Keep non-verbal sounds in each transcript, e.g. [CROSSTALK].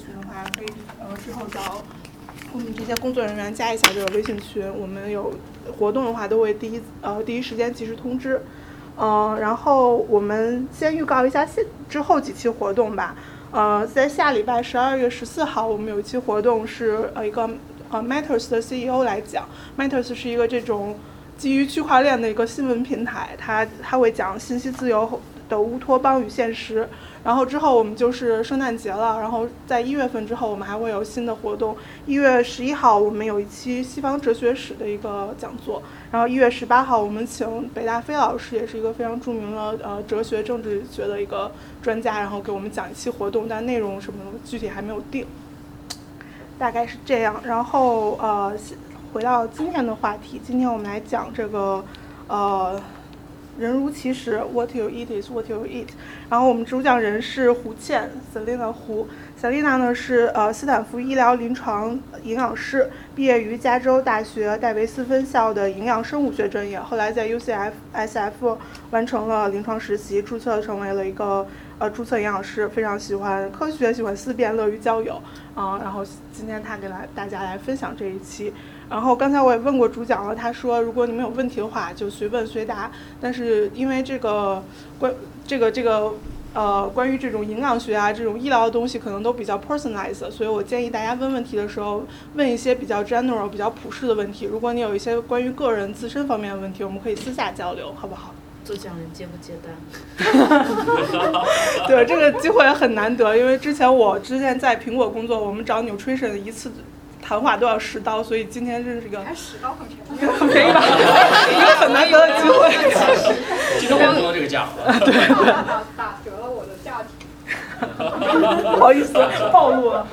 群的话，可以呃之后找我们这些工作人员加一下这个微信群。我们有活动的话，都会第一呃第一时间及时通知。嗯，然后我们先预告一下现之后几期活动吧。呃，在下礼拜十二月十四号，我们有一期活动是呃一个呃 Matters 的 CEO 来讲，Matters 是一个这种基于区块链的一个新闻平台，它它会讲信息自由的乌托邦与现实。然后之后我们就是圣诞节了，然后在一月份之后我们还会有新的活动。一月十一号我们有一期西方哲学史的一个讲座，然后一月十八号我们请北大飞老师，也是一个非常著名的呃哲学政治学的一个专家，然后给我们讲一期活动，但内容什么的具体还没有定，大概是这样。然后呃回到今天的话题，今天我们来讲这个呃。人如其实，What you eat is what you eat。然后我们主讲人是胡倩，Selina 胡。Selina 呢是呃斯坦福医疗临床营养师，毕业于加州大学戴维斯分校的营养生物学专业，后来在 UCF SF 完成了临床实习，注册成为了一个呃注册营养师，非常喜欢科学，喜欢思辨，乐于交友。啊，然后今天他给来大家来分享这一期。然后刚才我也问过主讲了，他说如果你们有问题的话就随问随答。但是因为这个关这个这个呃关于这种营养学啊这种医疗的东西可能都比较 personalized，所以我建议大家问问题的时候问一些比较 general 比较普世的问题。如果你有一些关于个人自身方面的问题，我们可以私下交流，好不好？主讲人接不接单？[LAUGHS] 对，这个机会很难得，因为之前我之前在苹果工作，我们找 nutrition 一次。谈话都要十刀，所以今天这是一个还十刀很便宜，很便宜吧？一个很难得的机会。今天我都这个价。对对。打折了我的价值。不好意思，暴露了。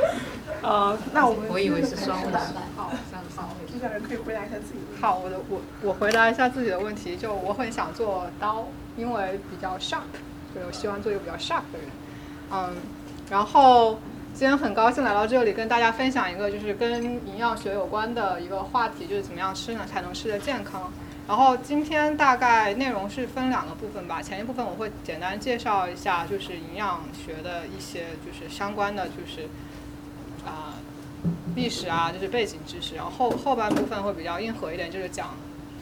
呃，那我们我以为是双的。好，好，接下来可以回答一下自己。好，我的我我回答一下自己的问题，就我很想做刀，因为比较 sharp，所以我希望做一个比较 sharp 的人。嗯，然后。今天很高兴来到这里，跟大家分享一个就是跟营养学有关的一个话题，就是怎么样吃呢才能吃得健康。然后今天大概内容是分两个部分吧，前一部分我会简单介绍一下就是营养学的一些就是相关的就是啊历史啊就是背景知识，然后后后半部分会比较硬核一点，就是讲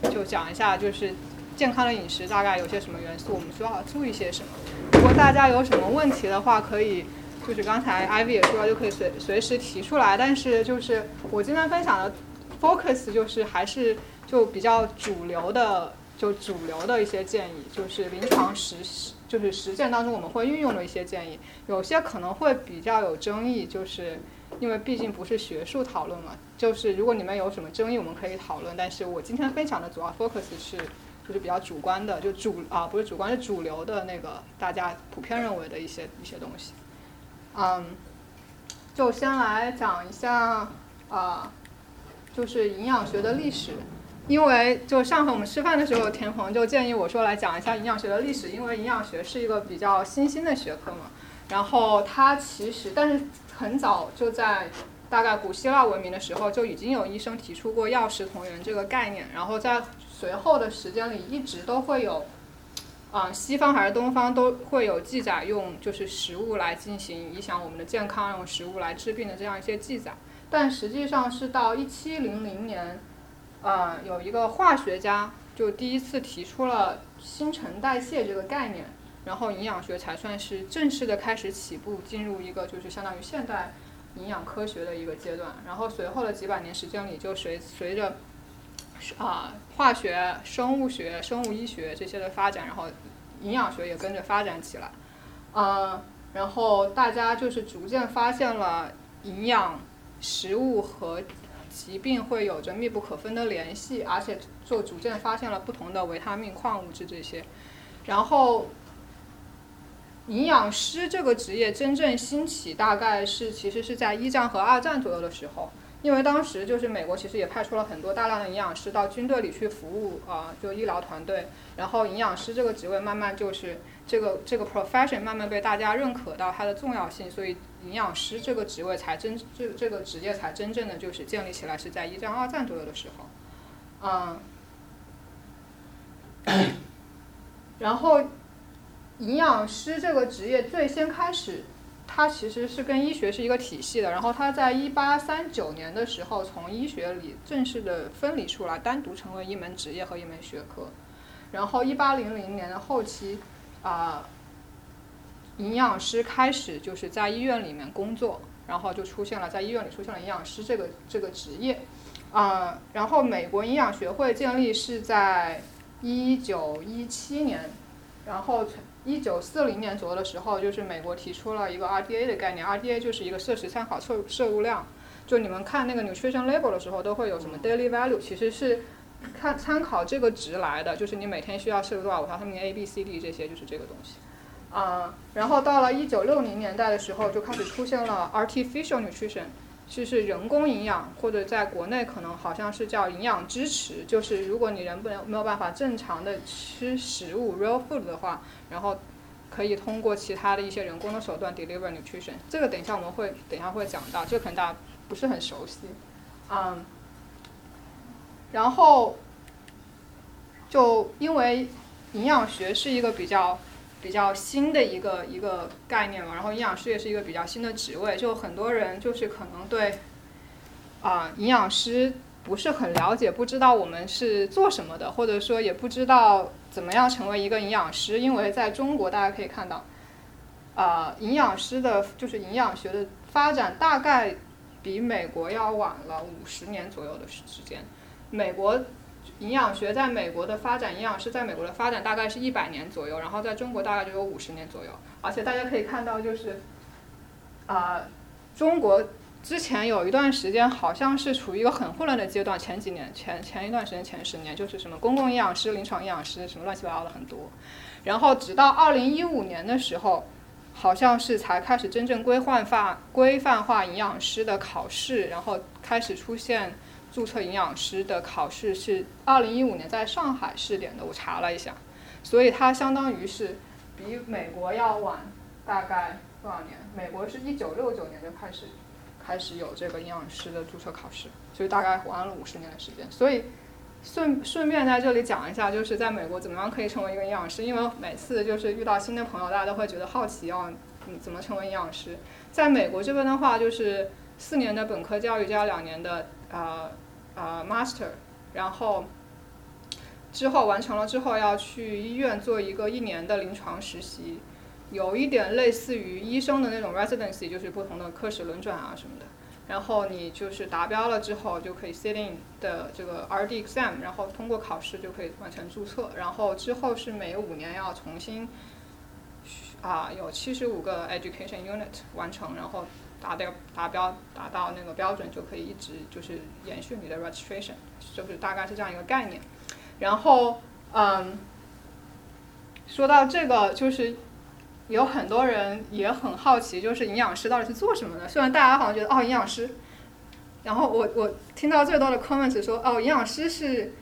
就讲一下就是健康的饮食大概有些什么元素，我们需要注意些什么。如果大家有什么问题的话，可以。就是刚才 Ivy 也说了，就可以随随时提出来。但是就是我今天分享的 focus 就是还是就比较主流的，就主流的一些建议，就是临床实就是实践当中我们会运用的一些建议。有些可能会比较有争议，就是因为毕竟不是学术讨论嘛。就是如果你们有什么争议，我们可以讨论。但是我今天分享的主要 focus 是就是比较主观的，就主啊不是主观是主流的那个大家普遍认为的一些一些东西。嗯，就先来讲一下，啊，就是营养学的历史。因为就上回我们吃饭的时候，田鹏就建议我说来讲一下营养学的历史，因为营养学是一个比较新兴的学科嘛。然后它其实，但是很早就在大概古希腊文明的时候，就已经有医生提出过药食同源这个概念。然后在随后的时间里，一直都会有。啊，西方还是东方都会有记载，用就是食物来进行影响我们的健康，用食物来治病的这样一些记载。但实际上是到一七零零年，呃，有一个化学家就第一次提出了新陈代谢这个概念，然后营养学才算是正式的开始起步，进入一个就是相当于现代营养科学的一个阶段。然后随后的几百年时间里，就随随着。啊，化学、生物学、生物医学这些的发展，然后营养学也跟着发展起来，嗯，然后大家就是逐渐发现了营养食物和疾病会有着密不可分的联系，而且就逐渐发现了不同的维他命、矿物质这些，然后营养师这个职业真正兴起，大概是其实是在一战和二战左右的时候。因为当时就是美国其实也派出了很多大量的营养师到军队里去服务啊，就医疗团队。然后营养师这个职位慢慢就是这个这个 profession 慢慢被大家认可到它的重要性，所以营养师这个职位才真这这个职业才真正的就是建立起来是在一战二战左右的时候，嗯，[COUGHS] 然后营养师这个职业最先开始它其实是跟医学是一个体系的。然后它在一八三九年的时候从医学里正式的分离出来，单独成为一门职业和一门学科。然后一八零零年的后期，啊、营养师开始就是在医院里面工作，然后就出现了在医院里出现了营养师这个这个职业。啊、然后美国营养学会建立是在一九一七年，然后一九四零年左右的时候，就是美国提出了一个 RDA 的概念，RDA 就是一个摄食参考摄摄入量。就你们看那个 nutrition label 的时候，都会有什么 daily value，其实是看参考这个值来的，就是你每天需要摄入多少维他命 A、B、C、D 这些，就是这个东西。啊、然后到了一九六零年代的时候，就开始出现了 artificial nutrition，就是人工营养，或者在国内可能好像是叫营养支持，就是如果你人不能没有办法正常的吃食物 real food 的话，然后可以通过其他的一些人工的手段 deliver nutrition。这个等一下我们会等一下会讲到，这个可能大家不是很熟悉，嗯，然后就因为营养学是一个比较比较新的一个一个概念嘛，然后营养师也是一个比较新的职位，就很多人就是可能对啊、营养师不是很了解，不知道我们是做什么的，或者说也不知道怎么样成为一个营养师，因为在中国大家可以看到，啊、营养师的就是营养学的发展大概比美国要晚了五十年左右的时时间，美国。营养学在美国的发展，营养师在美国的发展大概是一百年左右，然后在中国大概就有五十年左右。而且大家可以看到，就是，啊、中国之前有一段时间好像是处于一个很混乱的阶段，前几年前前一段时间前十年就是什么公共营养师、临床营养师什么乱七八糟的很多，然后直到二零一五年的时候，好像是才开始真正规范化规范化营养师的考试，然后开始出现注册营养师的考试是二零一五年在上海试点的，我查了一下，所以它相当于是比美国要晚大概多少年？美国是一九六九年就开始开始有这个营养师的注册考试，所以大概晚了五十年的时间。所以顺顺便在这里讲一下，就是在美国怎么样可以成为一个营养师，因为每次就是遇到新的朋友，大家都会觉得好奇哦，嗯，怎么成为营养师？在美国这边的话，就是四年的本科教育加两年的呃呃 master，然后之后完成了之后要去医院做一个一年的临床实习，有一点类似于医生的那种 residency，就是不同的科室轮转啊什么的。然后你就是达标了之后，就可以 sit in 的这个 RD exam，然后通过考试就可以完成注册。然后之后是每五年要重新啊有七十五个 education unit 完成，然后达标达标达到那个标准就可以一直就是延续你的 registration，就是大概是这样一个概念。然后嗯，说到这个就是。有很多人也很好奇，就是营养师到底是做什么的？虽然大家好像觉得哦，营养师，然后我我听到最多的 comments 说哦，营养师是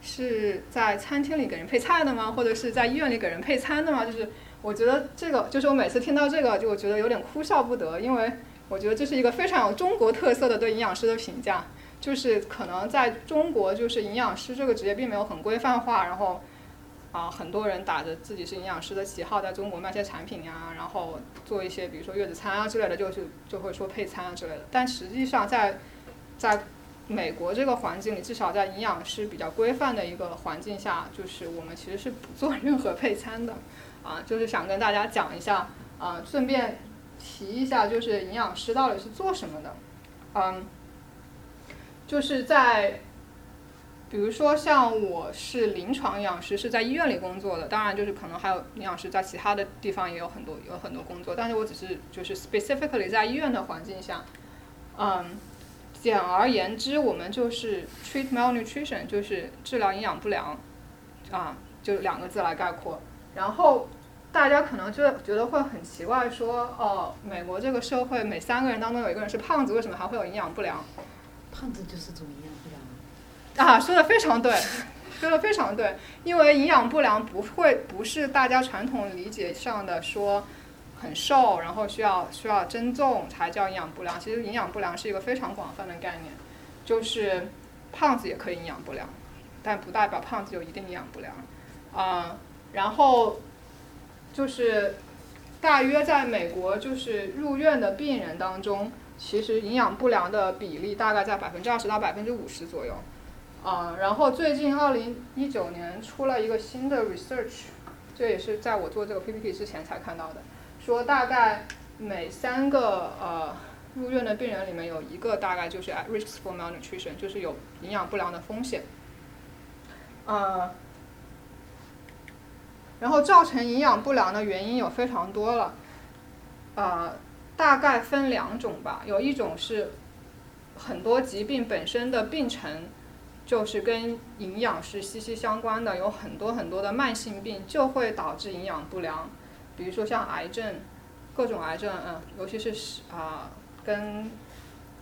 是在餐厅里给人配菜的吗？或者是在医院里给人配餐的吗？就是我觉得这个，就是我每次听到这个，就我觉得有点哭笑不得，因为我觉得这是一个非常有中国特色的对营养师的评价，就是可能在中国，就是营养师这个职业并没有很规范化，然后。啊，很多人打着自己是营养师的旗号，在中国卖些产品呀，然后做一些比如说月子餐啊之类的，就是就会说配餐啊之类的。但实际上在在美国这个环境里，至少在营养师比较规范的一个环境下，就是我们其实是不做 [LAUGHS] 任何配餐的。啊，就是想跟大家讲一下，啊，顺便提一下，就是营养师到底是做什么的。嗯，就是在。比如说，像我是临床营养师，是在医院里工作的。当然，就是可能还有营养师在其他的地方也有很多有很多工作，但是我只是就是 specifically 在医院的环境下，嗯，简而言之，我们就是 treat malnutrition，就是治疗营养不良，啊，就两个字来概括。然后大家可能就觉得会很奇怪，说哦，美国这个社会每三个人当中有一个人是胖子，为什么还会有营养不良？胖子就是种营养。啊，说的非常对，说的非常对。因为营养不良不会不是大家传统理解上的说很瘦，然后需要需要增重才叫营养不良。其实营养不良是一个非常广泛的概念，就是胖子也可以营养不良，但不代表胖子就一定营养不良。啊、然后就是大约在美国就是入院的病人当中，其实营养不良的比例大概在百分之二十到百分之五十左右。啊、然后最近二零一九年出了一个新的 research，这也是在我做这个 PPT 之前才看到的，说大概每三个呃入院的病人里面有一个大概就是 at risk for malnutrition，就是有营养不良的风险。呃，然后造成营养不良的原因有非常多了，呃，大概分两种吧，有一种是很多疾病本身的病程就是跟营养是息息相关的，有很多很多的慢性病就会导致营养不良，比如说像癌症，各种癌症，嗯，尤其是食啊、跟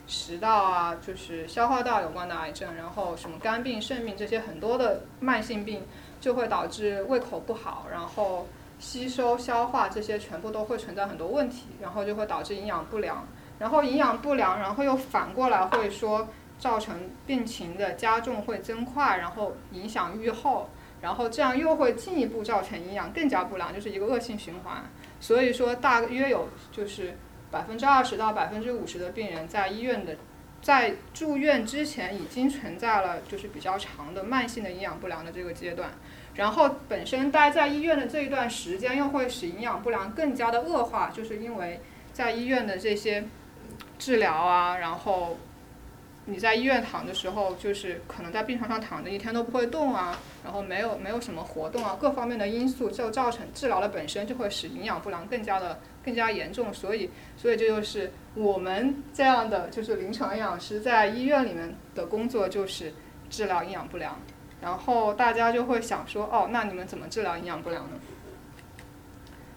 食道啊，就是消化道有关的癌症，然后什么肝病、肾病这些很多的慢性病，就会导致胃口不好，然后吸收、消化这些全部都会存在很多问题，然后就会导致营养不良，然后营养不良，然后又反过来会说造成病情的加重会增快，然后影响预后，然后这样又会进一步造成营养更加不良，就是一个恶性循环。所以说大约有就是百分之二十到百分之五十的病人在医院的，在住院之前已经存在了就是比较长的慢性的营养不良的这个阶段，然后本身待在医院的这一段时间又会使营养不良更加的恶化，就是因为在医院的这些治疗啊，然后你在医院躺的时候，就是可能在病床上躺着一天都不会动啊，然后没有没有什么活动啊，各方面的因素就造成治疗的本身就会使营养不良更加的更加严重，所以所以这就是我们这样的就是临床营养师在医院里面的工作就是治疗营养不良，然后大家就会想说，哦，那你们怎么治疗营养不良呢？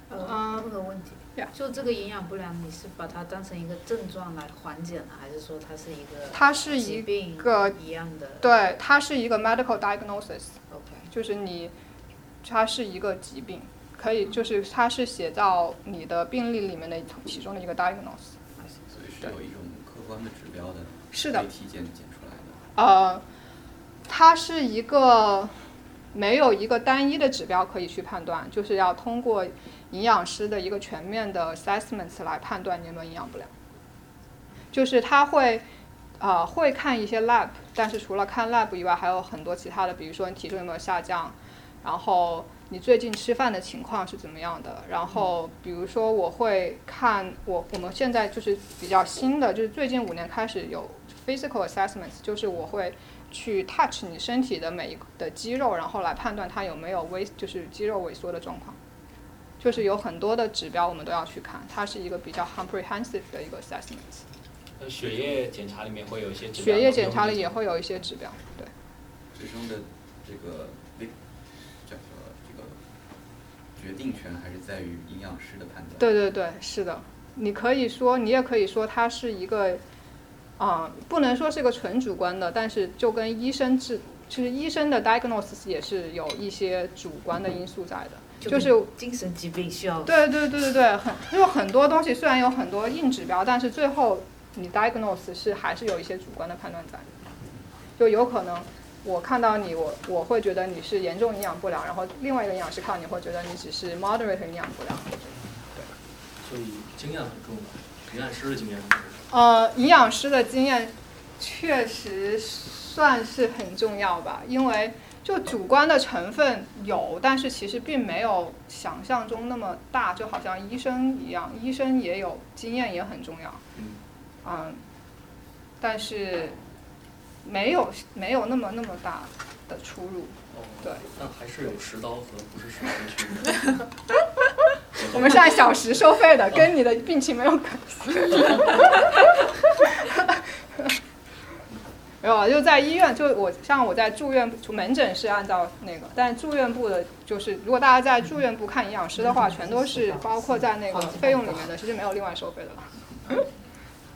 呃，嗯。问个问题就这个营养不良，你是把它当成一个症状来缓解呢，还是说它是一个它是一疾病个一样的对，它是一个 medical diagnosis，？OK，就是你，它是一个疾病，可以就是它是写到你的病历里面的其中的一个 diagnosis。所以是有一种客观的指标的，是的体检检出来的。呃，它是一个没有一个单一的指标可以去判断，就是要通过营养师的一个全面的 assessments 来判断你有没有营养不良。就是他会呃会看一些 lab，但是除了看 lab 以外，还有很多其他的，比如说你体重有没有下降，然后你最近吃饭的情况是怎么样的，然后比如说我会看我我们现在就是比较新的，就是最近五年开始有 physical assessments，就是我会去 touch 你身体的每一的肌肉，然后来判断它有没有萎，就是肌肉萎缩的状况。就是有很多的指标我们都要去看，它是一个比较 comprehensive 的一个 assessment。呃血液检查里面会有一些指标血液检查里也会有一些指标，对。最终的这个这叫做这个决定权还是在于营养师的判断。对对对，是的。你可以说，你也可以说它是一个，啊、不能说是个纯主观的，但是就跟医生治，其实医生的 diagnosis 也是有一些主观的因素在的。就是精神疾病需要对对对对对，很因为很多东西虽然有很多硬指标，但是最后你 diagnose 是还是有一些主观的判断在，就有可能我看到你，我我会觉得你是严重营养不良，然后另外一个营养师看到你会觉得你只是 moderate 营养不良。对所以经验很重要，营养师的经验很重要。呃，营养师的经验确实算是很重要吧，因为就主观的成分有，但是其实并没有想象中那么大，就好像医生一样，医生也有经验也很重要，嗯，嗯，但是没有没有那么那么大的出入。哦，对，但还是有实刀和不是实刀的区别。我们是按小时收费的，跟你的病情没有关系。没有啊，就在医院，就我像我在住院门诊是按照那个，但住院部的，就是如果大家在住院部看营养师的话，全都是包括在那个费用里面的，其实没有另外收费的了。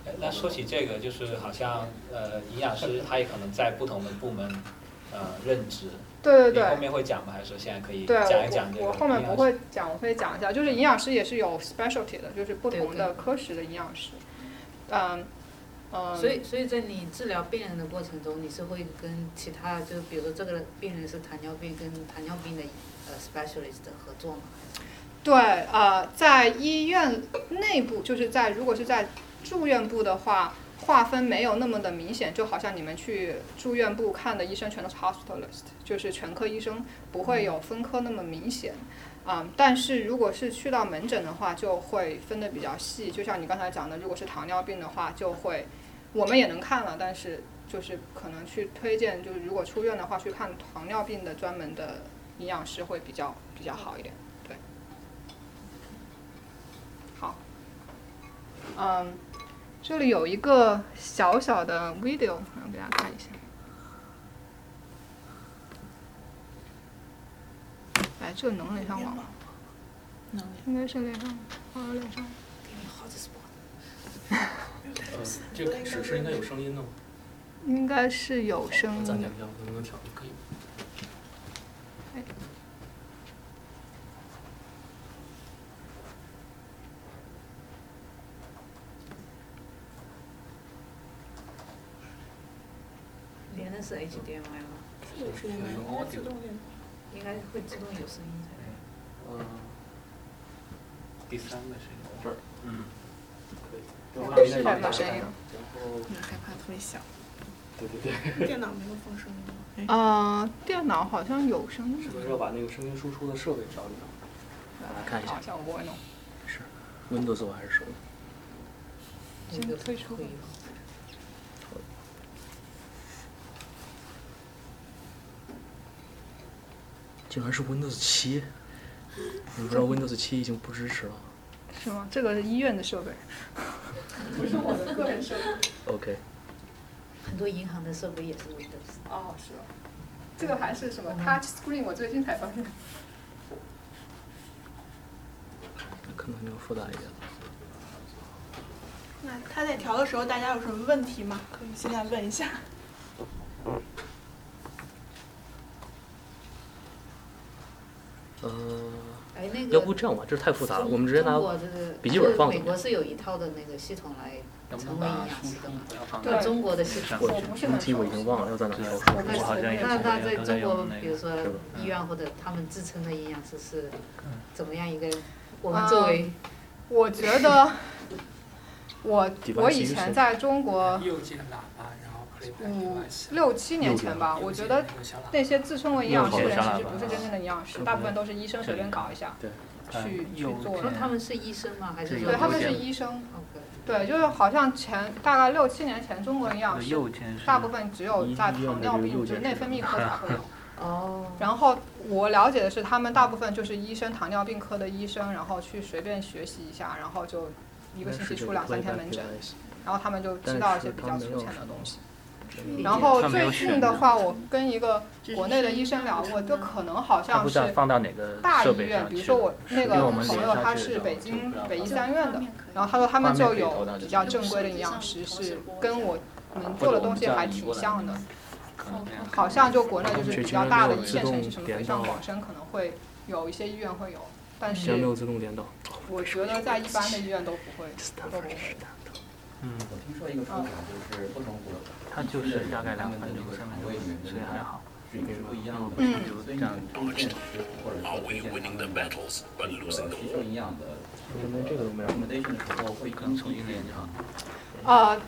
哎 [LAUGHS] 那说起这个，就是好像呃，营养师他也可能在不同的部门呃任职。对对对。你后面会讲吗？还是说现在可以，讲一讲这个我我后面不会讲，我会讲一下，就是营养师也是有 specialty 的，就是不同的科室的营养师。嗯嗯。所以，所以在你治疗病人的过程中，你是会跟其他，就比如说这个病人是糖尿病，跟糖尿病的呃 specialist 合作吗？对，呃，在医院内部，就是在如果是在住院部的话，划分没有那么的明显，就好像你们去住院部看的医生全都是 hospitalist，就是全科医生，不会有分科那么明显。啊、但是如果是去到门诊的话，就会分得比较细。就像你刚才讲的，如果是糖尿病的话，就会我们也能看了，但是就是可能去推荐，就是如果出院的话，去看糖尿病的专门的营养师会比较比较好一点。对，好，嗯，这里有一个小小的 video，我给大家看一下。哎，这能连上网吗？能应该是连上，啊，连上。呃，这个开始是应该有声音的吗？应该是有声音的我暂停。一下，能不能调？可以。连的是 HDMI 吗？有时间没有，应该自动连。应该会自动有声音才对。嗯，第三个是这儿，嗯，可以。对是有声音然后，你害怕特别小，对对对，电脑没有放声音吗？啊，呃，电脑好像有声音是。不是要把那个声音输出的设备找一找？看一下好像我不会弄。是，Windows 我还是熟的。那个退出会竟然是 Windows 七，你不知道 Windows 七已经不支持了。是吗？这个是医院的设备，[LAUGHS] 不是我的个人设备。OK，很多银行的设备也是 Windows。哦，是吗？这个还是什么 Touch Screen？我最近才发现。可能要复杂一点。那他在调的时候，大家有什么问题吗？可以现在问一下。呃，哎，那个。要不这样吧，这太复杂了，我们直接拿笔记本放美国是有一套的那个系统来成为营养师的嘛？对中国的系统。我不是很题我已经忘了要在哪熟调。那我好像也那那是在中国，比如说医院或者他们自称的营养师是怎么样一个？我啊们作为我觉得，[LAUGHS] 我我以前在中国五六七年前吧，我觉得那些自称为营养师的人其实不是真正的营养师，大部分都是医生随便搞一下，去去做的。说他们是医生吗？还是对，他们是医生。OK？对，就是好像前大概六七年前，中国营养师大部分只有在糖尿病，就是内分泌科才会有。[LAUGHS] 哦。然后我了解的是，他们大部分就是医生，糖尿病科的医生，然后去随便学习一下，然后就一个星期出两三天门诊，然后他们就知道一些比较粗浅的东西。然后最近的话，我跟一个国内的医生聊过，就可能好像是不知道放到哪个大医院，比如说我那个朋友他是北京北医三院的，然后他说他们就有比较正规的营养师，是跟我们做的东西还挺像的。好像就国内就是比较大的一线城市，什么北上广深可能会有一些医院会有，但是有自动连导。我觉得在一般的医院都不会，都不会。嗯，我听说一个说法，就是不同国它就是大概两他们的这个分钟三分钟所以还好。菌是不一样的。嗯所以你们推荐食谱或者说推荐他们的这个吸收营养的连这个都没有。recommendation 的时候，会可能从一根据连上。呃，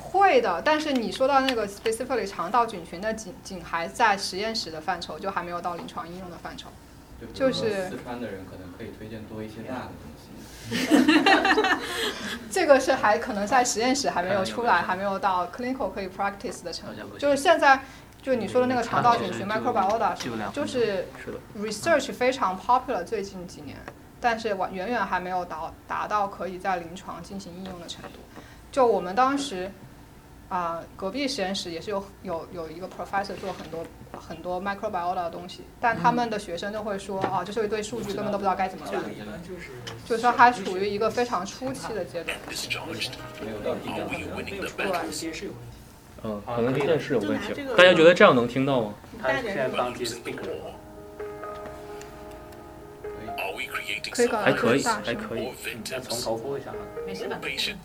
会的，但是你说到那个 specifically 肠道菌群的仅仅还在实验室的范畴，就还没有到临床应用的范畴。就是四川的人可能可以推荐多一些辣的。[LAUGHS] 这个是还可能在实验室还没有出来，还没有到 clinical 可以 practice 的程度。就是现在，就你说的那个肠道菌群 microbiota 什么的，就是是，research 非常 popular 最近几年，但是完远远还没有达达到可以在临床进行应用的程度。就我们当时啊、隔壁实验室也是有有有一个 professor 做很多很多 microbiota 的东西，但他们的学生就会说啊，就是一堆数据，根本都不知道该怎么办，就是就是说还处于一个非常初期的阶段。没有到地量上没有出来接是有问题。嗯，可能电视有问题。大家觉得这样能听到吗？它现在帮接 speaker，可以搞到还可以，最大声。还可以。从头播一下？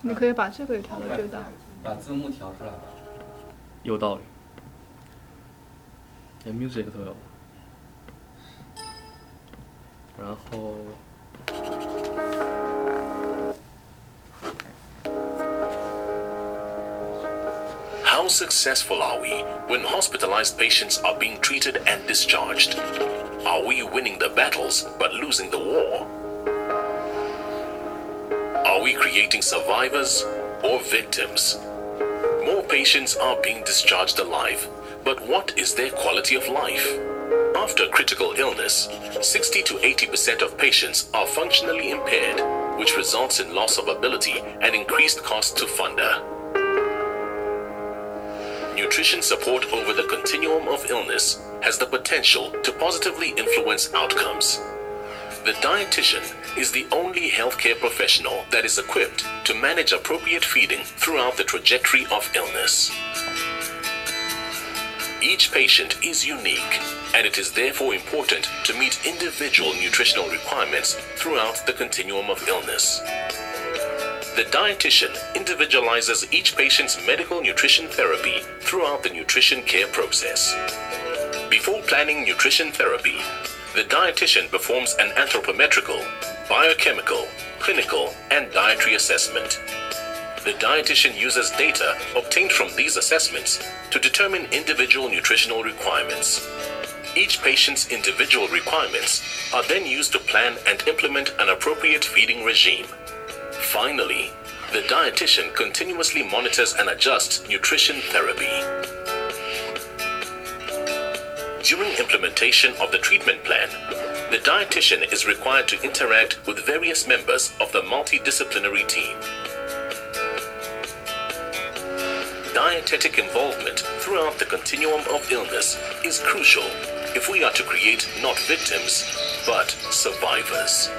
你可以把这个也调到最大。把字幕调出来吧。有道理。连 music 都有。然后 How successful are we when hospitalized patients are being treated and discharged? Are we winning the battles but losing the war? Are we creating survivors or victims? More patients are being discharged alive, but what is their quality of life? After critical illness, 60 to 80% of patients are functionally impaired, which results in loss of ability and increased cost to funder. Nutrition support over the continuum of illness has the potential to positively influence outcomes. The dietitian is the only healthcare professional that is equipped to manage appropriate feeding throughout the trajectory of illness. Each patient is unique, and it is therefore important to meet individual nutritional requirements throughout the continuum of illness. The dietitian individualizes each patient's medical nutrition therapy throughout the nutrition care process. Before planning nutrition therapy, the dietitian performs an anthropometrical, biochemical, clinical, and dietary assessment. The dietitian uses data obtained from these assessments to determine individual nutritional requirements. Each patient's individual requirements are then used to plan and implement an appropriate feeding regime. Finally, the dietitian continuously monitors and adjusts nutrition therapy. During implementation of the treatment plan, the dietitian is required to interact with various members of the multidisciplinary team. Dietetic involvement throughout the continuum of illness is crucial if we are to create not victims, but survivors.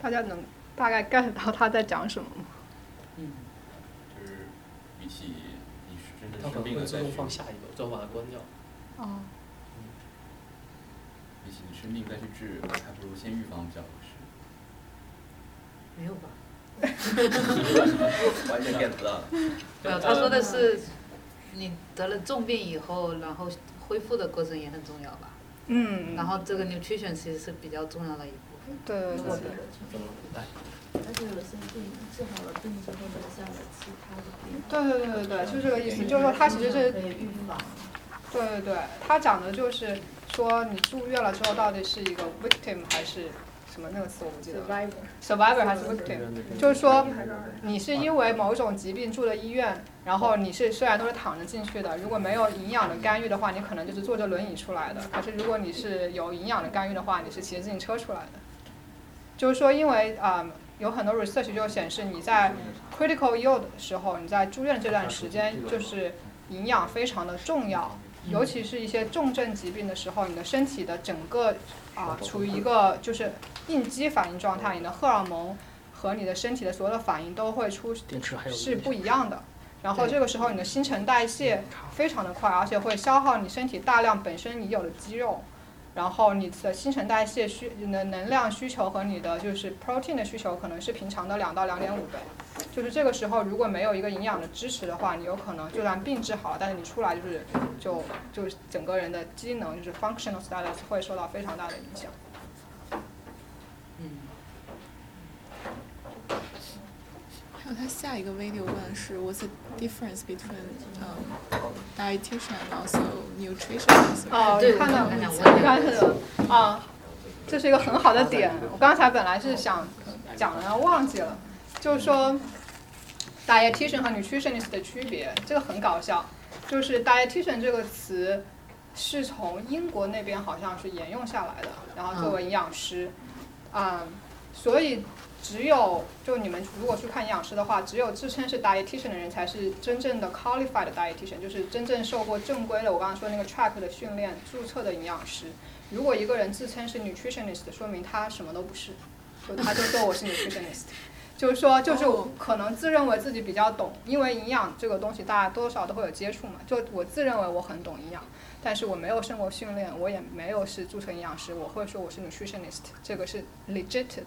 Hello. 大概 get 到他在讲什么吗？嗯，就是比起你是真正它可能生病了再放下一个，最后把它关掉。哦，嗯比起你生病再去治，还不如先预防比较合适。没有吧？[LAUGHS] 完全 get 不到。没有，他说的是你得了重病以后，然后恢复的过程也很重要吧？嗯，然后这个 nutrition 其实是比较重要的一。对对对对，怎么来？而且有些病治好了病之后留下了其他的病。对对对对对，就这个意思，就是说他其实是预防。对对对，他讲的就是说你住院了之后到底是一个 victim 还是什么那个词我不记得了 survivor 还是 victim，就是说你是因为某种疾病住的医院，然后你是虽然都是躺着进去的，如果没有营养的干预的话，你可能就是坐着轮椅出来的。可是如果你是有营养的干预的话，你是骑着自行车出来的。就是说，因为啊、呃有很多 research 就显示你在 critical ill 的时候，你在住院这段时间，就是营养非常的重要，尤其是一些重症疾病的时候，你的身体的整个啊、处于一个就是应激反应状态，你的荷尔蒙和你的身体的所有的反应都会出是不一样的。然后这个时候你的新陈代谢非常的快，而且会消耗你身体大量本身已有的肌肉。然后你的新陈代谢需你的能量需求和你的就是 protein 的需求可能是平常的两到两点五倍，就是这个时候如果没有一个营养的支持的话，你有可能就算病治好了，但是你出来就是就就整个人的机能就是 functional status 会受到非常大的影响。嗯，还有他下一个 video 问的是 What's the difference between um, dietitian and also nutritionist？哦，看到我刚才你想问看到啊，这是一个很好的点。我刚才本来是想讲的，然后忘记了，就是说 dietitian 和 nutritionist 的区别，这个很搞笑。就是 dietitian 这个词是从英国那边好像是沿用下来的，然后作为营养师，啊、所以只有就你们如果去看营养师的话，只有自称是 dietitian 的人才是真正的 qualified dietitian，就是真正受过正规的我刚刚说那个 track 的训练注册的营养师。如果一个人自称是 nutritionist，说明他什么都不是，就他就说我是 nutritionist。[LAUGHS] 就是说，就是我可能自认为自己比较懂，因为营养这个东西大家多少都会有接触嘛。就我自认为我很懂营养，但是我没有受过训练，我也没有是注册营养师，我会说我是 nutritionist，这个是 legit 的。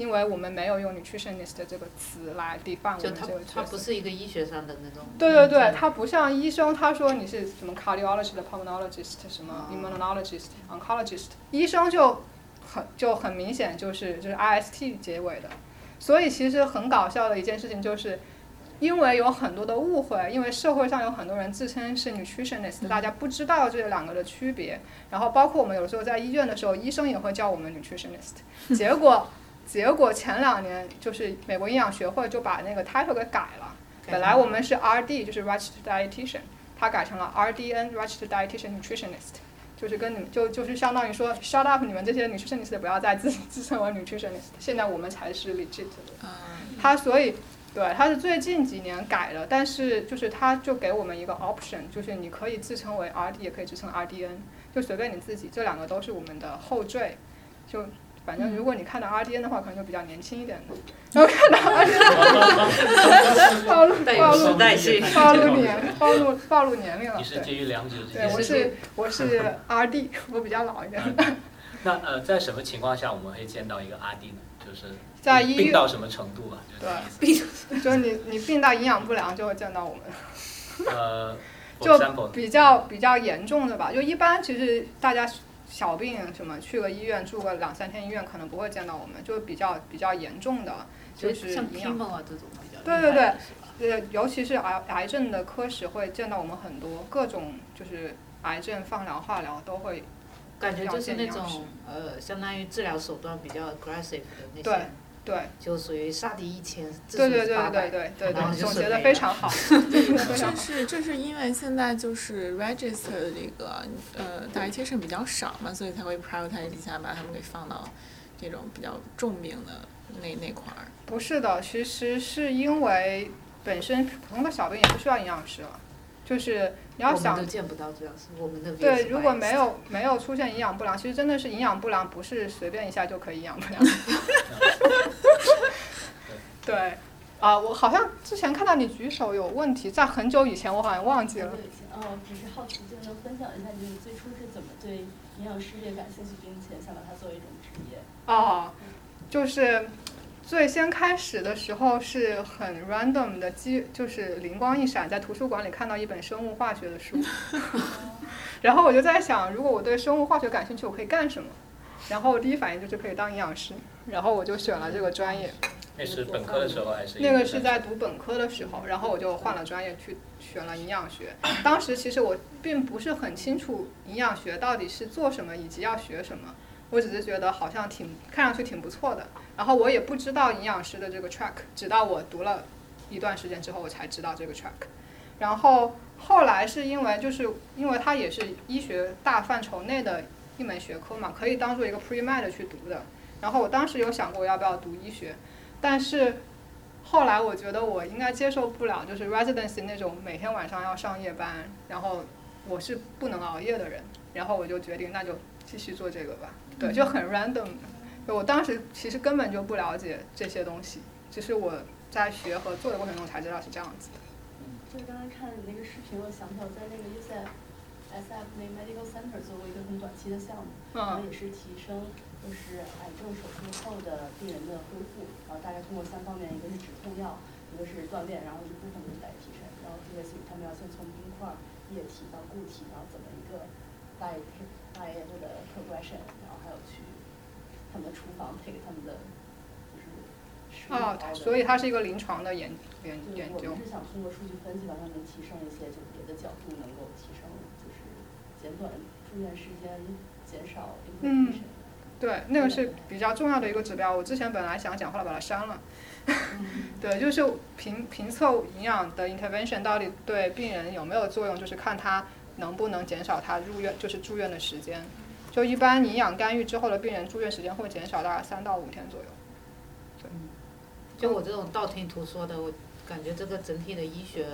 因为我们没有用 nutritionist 这个词来 define 我们这个它。不是一个医学上的那种。对对对，它不像医生，他说你是什么 cardiologist、pulmonologist、什么 immunologist、oncologist，医生就很就很明显就是就是 IST 结尾的，所以其实很搞笑的一件事情就是。因为有很多的误会，因为社会上有很多人自称是 nutritionist，大家不知道这两个的区别。然后包括我们有时候在医院的时候，医生也会叫我们 nutritionist。[LAUGHS] 结果，结果前两年就是美国营养学会就把那个 title 给改了。本来我们是 RD，就是 registered dietitian，它改成了 RDN registered dietitian nutritionist，就是跟你们就就是相当于说 shut up，你们这些 nutritionist 不要再自自称为 nutritionist，现在我们才是 legit 的。它所以对它是最近几年改了，但是就是它就给我们一个 option，就是你可以自称为 RD，也可以自称 RDN，就随便你自己，这两个都是我们的后缀，就。反正如果你看到 RDN 的话，可能就比较年轻一点的；然后看到 RDN，[LAUGHS] 暴露带暴露有时代性。暴露年暴露暴露年龄了。你是介对，于两者之对，间。我是我是 RD，我比较老一点。[LAUGHS] 那呃，在什么情况下我们会见到一个 RD 呢？就是在医院病到什么程度啊？就是对，就是你你病到营养不良就会见到我们。呃 [LAUGHS] 就比较比较严重的吧，就一般其实大家小病什么去个医院住个两三天医院可能不会见到我们，就比较比较严重的，就是像营养 chemo 啊这种比较对对对尤其是癌癌症的科室会见到我们很多各种就是癌症放疗化疗都会感觉就是那种呃，相当于治疗手段比较 aggressive 的那对些，对就属于杀敌一千，自对对对损八百对对对对对对，总结的非常好，这。是这是因为现在就是 register 的这个呃 dietitian 比较少嘛，所以才会 prioritize 一下把他们给放到这种比较重病的那那块儿。不是的，其实是因为本身普通的小病也不需要营养师了，就是你要想我们都见不到，主要是我们对，如果没有没有出现营养不良，其实真的是营养不良，不是随便一下就可以营养不良。[LAUGHS] 对，啊、我好像之前看到你举手有问题，在很久以前我好像忘记了很久。以前哦，只是好奇，就能分享一下你最初是怎么对营养师业感兴趣，并且想把它作为一种职业？哦，就是最先开始的时候是很 random 的机，就是灵光一闪，在图书馆里看到一本生物化学的书，[LAUGHS] 然后我就在想，如果我对生物化学感兴趣，我可以干什么？然后第一反应就是可以当营养师，然后我就选了这个专业。那是本科的时候还是？那个是在读本科的时候，然后我就换了专业去选了营养学。当时其实我并不是很清楚营养学到底是做什么以及要学什么，我只是觉得好像挺看上去挺不错的。然后我也不知道营养师的这个 track，直到我读了一段时间之后，我才知道这个 track。然后后来是因为就是因为它也是医学大范畴内的一门学科嘛，可以当做一个 pre med 去读的。然后我当时有想过要不要读医学，但是后来我觉得我应该接受不了，就是 residency 那种每天晚上要上夜班，然后我是不能熬夜的人，然后我就决定那就继续做这个吧。对，就很 random。就我当时其实根本就不了解这些东西，只是我在学和做的过程中才知道是这样子的。就是刚刚看你那个视频，我想起来我在那个 UCF SF 那个 Medical Center 做过一个很短期的项目，然后也是提升就是癌症手术后的病人的恢复，然后大概通过三方面，一个是止痛药，一个是锻炼，然后一部分就是代替身，然后这类似于他们要先从冰块、液体到固体，然后怎么一个 progression，还有去他们的厨房 take 他们的就是哦所以它是一个临床的研研研究我们。是想通过数据分析，把它们提升一些，就是别的角度能够提升，就是简短住院时间，减少嗯。对，那个是比较重要的一个指标。我之前本来想讲，后来把它删了。[LAUGHS] 对，就是评评测营养的 intervention 到底对病人有没有作用，就是看他能不能减少他入院，就是住院的时间。就一般营养干预之后的病人住院时间会减少大概三到五天左右。就我这种道听途说的，我感觉这个整体的医学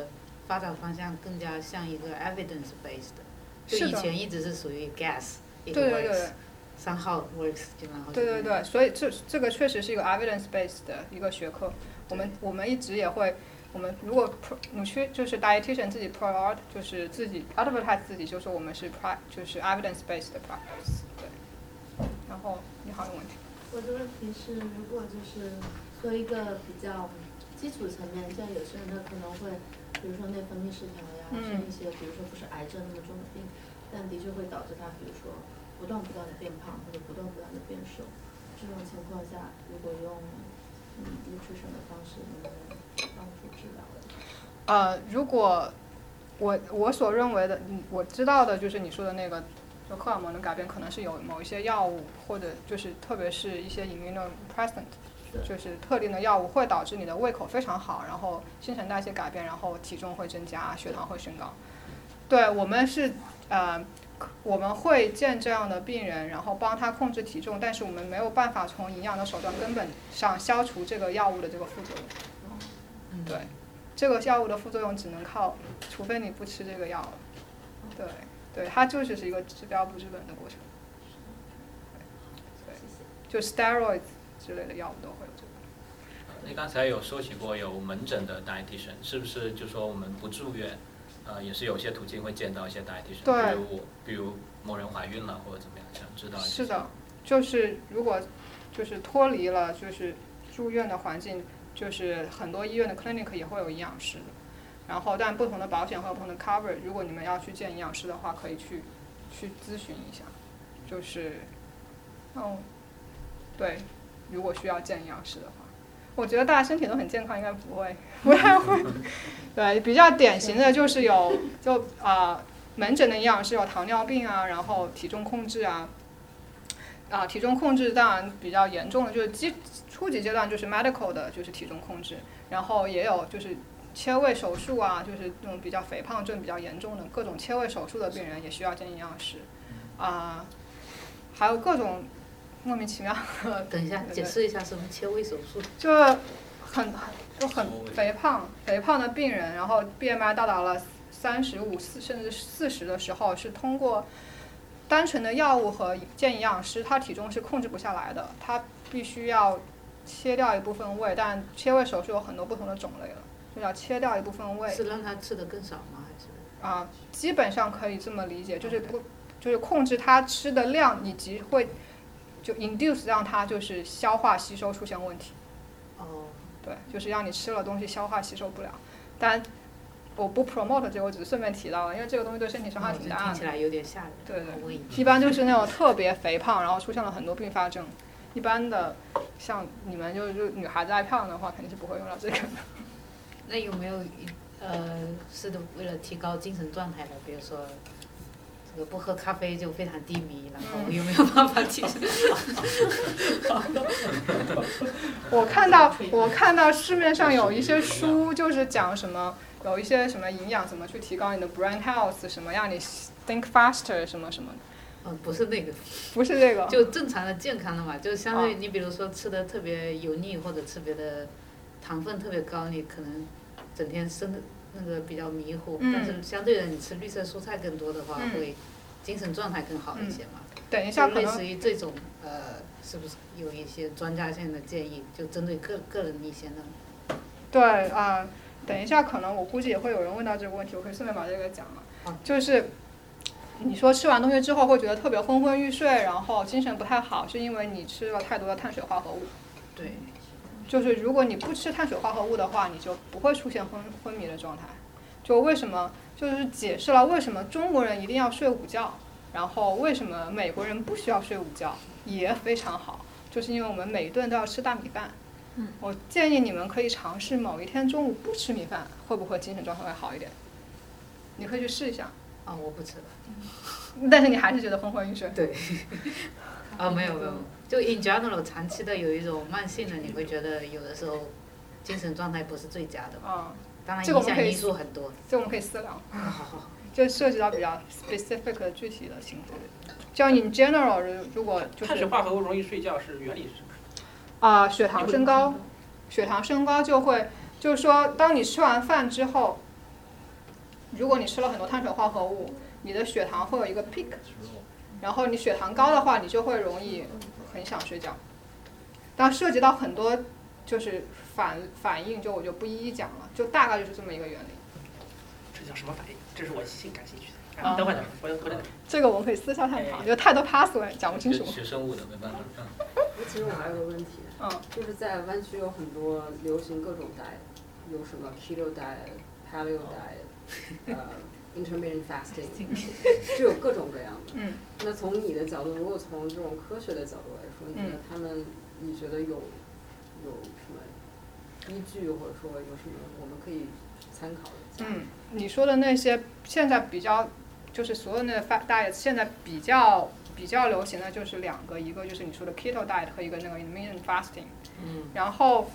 发展方向更加像一个 evidence based 的，就以前一直是属于 guess，it 对对对 works，somehow it works，就然后对对对，所以这这个确实是一个 evidence based 的一个学科。我们我们一直也会，我们如果 pro 你去就是 dietitian 自己 pro 就是自己 advertise 自己，就说我们是 pri 就是 evidence based 的 practice。对。然后你好有问题。我的问题是，如果就是说一个比较基础层面，像有些人他可能会，比如说内分泌失调呀，嗯生一些比如说不是癌症那么重的病，但的确会导致他比如说不断不断的变胖或者不断不断的变瘦。这种情况下，如果用嗯 nutrition 的方式，能不能帮助？呃，如果我我所认为的，嗯我知道的就是你说的那个，就荷尔蒙的改变，可能是有某一些药物，或者就是特别是一些 immunosuppressant，就是特定的药物会导致你的胃口非常好，然后新陈代谢改变，然后体重会增加，血糖会升高。对我们是呃，我们会见这样的病人，然后帮他控制体重，但是我们没有办法从营养的手段根本上消除这个药物的这个副作用。对。这个药物的副作用只能靠，除非你不吃这个药了。对，对，它就只是一个治标不治本的过程。对，就 steroids 之类的药物都会有这个。你刚才有说起过有门诊的 dietitian，是不是就说我们不住院，呃，也是有些途径会见到一些 dietitian，对比如我，比如某人怀孕了或者怎么样，想知道一些。是的，就是如果就是脱离了就是住院的环境，就是很多医院的 clinic 也会有营养师的，然后但不同的保险会有不同的 cover，如果你们要去见营养师的话，可以去去咨询一下，就是，哦，对，如果需要见营养师的话。我觉得大家身体都很健康，应该不会，[LAUGHS] 不太会。[LAUGHS] 对，比较典型的就是有就啊、呃门诊的营养师有糖尿病啊，然后体重控制啊，啊、体重控制当然比较严重的就是基初级阶段就是 medical 的就是体重控制，然后也有就是切胃手术啊，就是那种比较肥胖症比较严重的各种切胃手术的病人也需要见营养师，啊、还有各种莫名其妙。[LAUGHS] 等一下，对解释一下什么切胃手术。就很很就很肥胖肥胖的病人，然后 BMI 到达了三十五四甚至四十的时候，是通过单纯的药物和见营养师，他体重是控制不下来的，他必须要切掉一部分胃，但切胃手术有很多不同的种类了，就要切掉一部分胃。是让他吃的更少吗？还是？啊，基本上可以这么理解，就是不，就是控制他吃的量，以及会就 induce 让他就是消化吸收出现问题。哦。对，就是让你吃了东西消化吸收不了。但我不 promote 这个，我只是顺便提到了，因为这个东西对身体伤害挺大的。听起来有点吓人。对对一般就是那种特别肥胖，然后出现了很多并发症。一般的像你们就就女孩子爱漂亮的话，肯定是不会用到这个的。[LAUGHS] 那有没有一呃是的为了提高精神状态的，比如说这个不喝咖啡就非常低迷，然后有没有办法提升？[LAUGHS] [LAUGHS] 我看到我看到市面上有一些书，就是讲什么有一些什么营养怎么去提高你的 brain health，什么让你 think faster 什么什么的。嗯，不是那个，[LAUGHS] 不是这个，就正常的健康的嘛，就相当于哦你比如说吃的特别油腻或者特别的糖分特别高，你可能整天生的那个比较迷糊，嗯但是相对的你吃绿色蔬菜更多的话，嗯会精神状态更好一些嘛。等一下可能类似于这种呃，是不是有一些专家性的建议，就针对个个人一些呢？对啊、等一下可能我估计也会有人问到这个问题，我可以顺便把这个讲了。就是你说吃完东西之后会觉得特别昏昏欲睡，然后精神不太好，是因为你吃了太多的碳水化合物。对。就是如果你不吃碳水化合物的话，你就不会出现昏昏迷的状态。就为什么？就是解释了为什么中国人一定要睡午觉，然后为什么美国人不需要睡午觉，也非常好，就是因为我们每一顿都要吃大米饭。嗯，我建议你们可以尝试某一天中午不吃米饭，会不会精神状态会好一点？你可以去试一下。啊、我不吃了。[LAUGHS] 但是你还是觉得昏昏欲睡。对。[LAUGHS] 啊，没有没有，就 in general 长期的有一种慢性的，你会觉得有的时候精神状态不是最佳的。嗯。当然这个我们可以影响因素很多。这我们可以私聊。好好好。就涉及到比较 specific 的具体的情况。就 in general，如如果就是碳水化合物容易睡觉是原理是什么？啊、血糖升高，血糖升高就会，就是说，当你吃完饭之后，如果你吃了很多碳水化合物，你的血糖会有一个 peak，然后你血糖高的话，你就会容易很想睡觉。但涉及到很多就是反反应，就我就不一一讲了，就大概就是这么一个原理。这叫什么反应？这是我新感兴趣的。啊啊、等会儿再说，我我再这个我们可以私下探讨，有太多 password 讲不清楚。学学生物的没办法。[LAUGHS] 嗯其实我还有个问题，嗯，就是在湾区有很多流行各种 diet，有什么 keto diet、paleo diet，呃，[LAUGHS] intermittent fasting，[LAUGHS] 是有各种各样的。嗯。那从你的角度，如果从这种科学的角度来说，你觉得他们，你觉得有有什么依据，或者说有什么我们可以参考的？嗯，你说的那些现在比较，就是所有的 fat diet 现在比较。比较流行的就是两个，一个就是你说的 keto diet 和一个那个 intermittent fasting。嗯。然后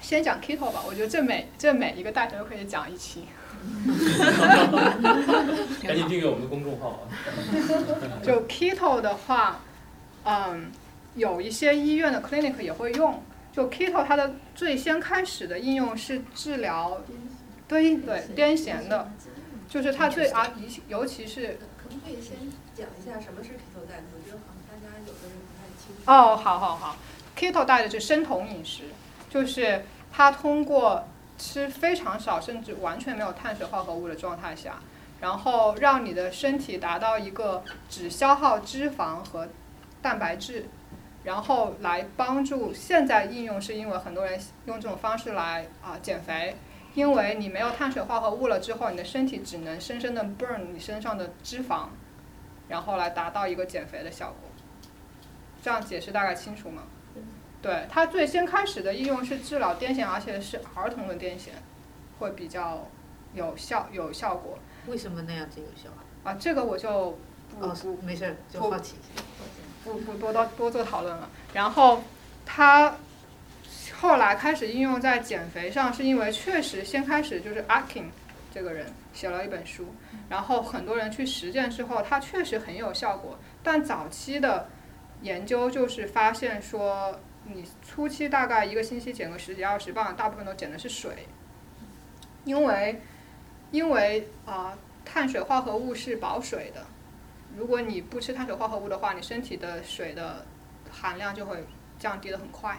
先讲 keto 吧，我觉得这每这每一个 diet 都可以讲一期。[LAUGHS] 赶紧订阅我们的公众号啊！[LAUGHS] 就 keto 的话，嗯，有一些医院的 clinic 也会用。就 keto 它的最先开始的应用是治疗，对对癫痫的，就是它最啊，尤其是。可不可以先讲一下什么是 keto diet？我觉得好像大家有的人不太清楚。哦，好好好，keto diet 是生酮饮食，就是它通过吃非常少甚至完全没有碳水化合物的状态下，然后让你的身体达到一个只消耗脂肪和蛋白质，然后来帮助现在应用是因为很多人用这种方式来啊减肥。因为你没有碳水化合物了之后，你的身体只能深深的 burn 你身上的脂肪，然后来达到一个减肥的效果。这样解释大概清楚吗？对，它最先开始的应用是治疗癫痫，而且是儿童的癫痫，会比较有效有效果。为什么那样子有效？啊，这个我就不不没事，就好奇。不不多多多做讨论了。然后它。后来开始应用在减肥上，是因为确实先开始就是 Akin 这个人写了一本书，然后很多人去实践之后，它确实很有效果。但早期的研究就是发现说，你初期大概一个星期减个十几二十磅，大部分都减的是水，因为因为啊碳水化合物是保水的，如果你不吃碳水化合物的话，你身体的水的含量就会降低的很快。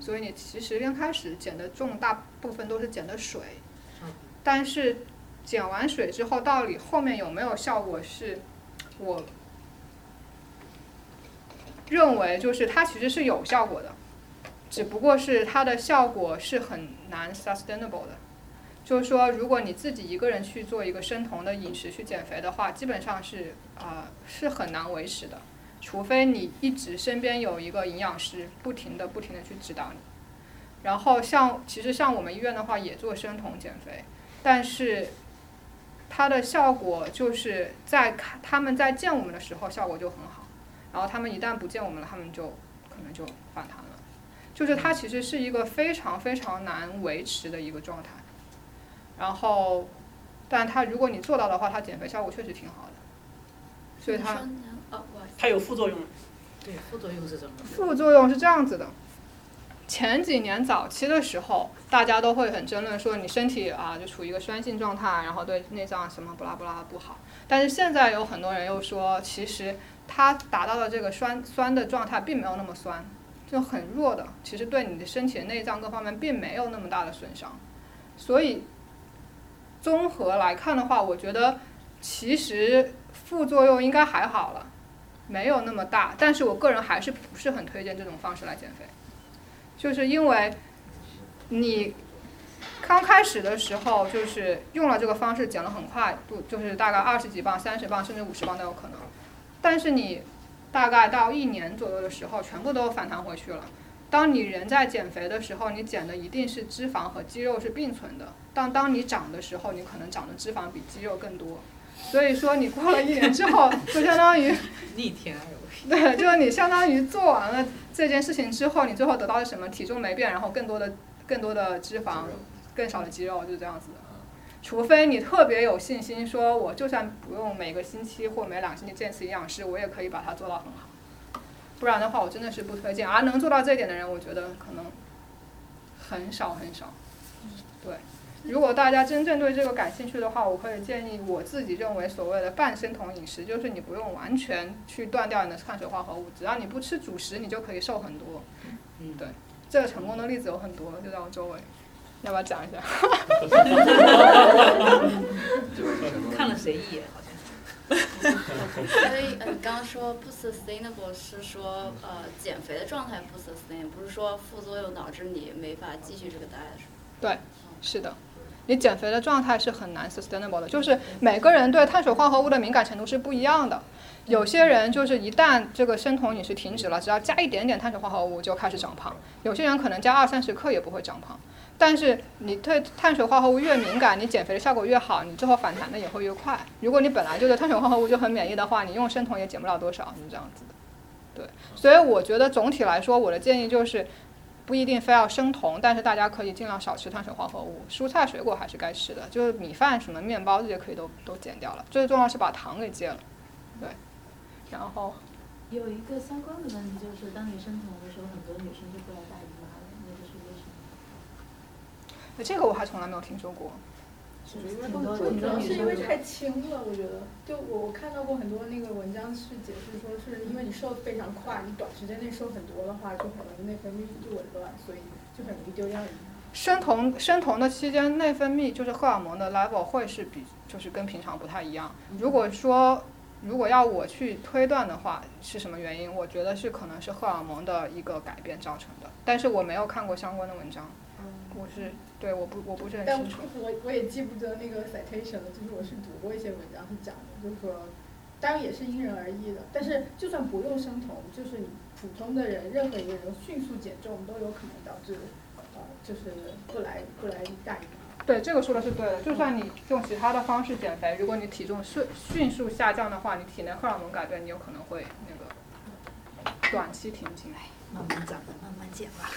所以你其实刚开始减的重，大部分都是减的水，但是减完水之后，到底后面有没有效果？是我认为就是它其实是有效果的，只不过是它的效果是很难 sustainable 的。就是说，如果你自己一个人去做一个生酮的饮食去减肥的话，基本上是啊是很难维持的。除非你一直身边有一个营养师，不停的、不停的去指导你。然后像其实像我们医院的话，也做生酮减肥，但是它的效果就是在看他们在见我们的时候效果就很好，然后他们一旦不见我们了，他们就可能就反弹了。就是它其实是一个非常非常难维持的一个状态。然后，但它如果你做到的话，它减肥效果确实挺好的。所以它。它有副作用。对，副作用是什么？副作用是这样子的。前几年早期的时候，大家都会很争论说你身体啊就处于一个酸性状态，然后对内脏什么不拉不拉不好。但是现在有很多人又说，其实它达到的这个酸酸的状态并没有那么酸，就很弱的，其实对你的身体内脏各方面并没有那么大的损伤。所以综合来看的话，我觉得其实副作用应该还好了。没有那么大，但是我个人还是不是很推荐这种方式来减肥，就是因为，你刚开始的时候就是用了这个方式减了很快，不就是大概二十几磅、三十磅甚至五十磅都有可能，但是你大概到一年左右的时候，全部都反弹回去了。当你人在减肥的时候，你减的一定是脂肪和肌肉是并存的，但当你长的时候，你可能长的脂肪比肌肉更多。所以说，你过了一年之后，就相当于 [LAUGHS] 逆天而为。[LAUGHS] 对，就是你相当于做完了这件事情之后，你最后得到的什么？体重没变，然后更多的、更多的脂肪，更少的肌肉，就是这样子的。除非你特别有信心，说我就算不用每个星期或每两星期见一次营养师，我也可以把它做到很好。不然的话，我真的是不推荐。而能做到这一点的人，我觉得可能很少很少。对。如果大家真正对这个感兴趣的话，我可以建议我自己认为所谓的半生酮饮食，就是你不用完全去断掉你的碳水化合物，只要你不吃主食，你就可以瘦很多。嗯，对，这个成功的例子有很多，就在我周围。要不要讲一下？看了谁一眼？好像。所以呃，你刚刚说不 sustainable 是说呃减肥的状态不 sustainable，不是说副作用导致你没法继续这个 diet 是吗？对，是的。你减肥的状态是很难 sustainable 的，就是每个人对碳水化合物的敏感程度是不一样的。有些人就是一旦这个生酮饮食停止了，只要加一点点碳水化合物就开始长胖；有些人可能加二三十克也不会长胖。但是你对碳水化合物越敏感，你减肥的效果越好，你最后反弹的也会越快。如果你本来就对碳水化合物就很免疫的话，你用生酮也减不了多少，是这样子的。对，所以我觉得总体来说，我的建议就是。不一定非要生酮，但是大家可以尽量少吃碳水化合物，蔬菜水果还是该吃的，就是米饭、什么面包这些可以都都减掉了。最重要是把糖给戒了，对。然后有一个相关的问题就是，当你生酮的时候，很多女生就不来大姨妈了，那个是为什么？这个我还从来没有听说过。主要是因为太轻了，我觉得。就我我看到过很多那个文章是解释说，是因为你瘦的非常快，你短时间内瘦很多的话，就很容易内分泌就紊乱，所以就很容易丢掉生酮生酮的期间，内分泌就是荷尔蒙的 level 会是比就是跟平常不太一样。如果说如果要我去推断的话，是什么原因？我觉得是可能是荷尔蒙的一个改变造成的，但是我没有看过相关的文章。我是对，我不我不是很清楚。但我我也记不得那个 citation 了，就是我是读过一些文章是讲的，就是说，当然也是因人而异的。但是就算不用生酮，就是你普通的人，任何一个人迅速减重都有可能导致，呃，就是不来不来大姨妈。对，这个说的是对的。就算你用其他的方式减肥，如果你体重迅迅速下降的话，你体内荷尔蒙改变，你有可能会那个短期停经。慢慢讲，慢慢减吧。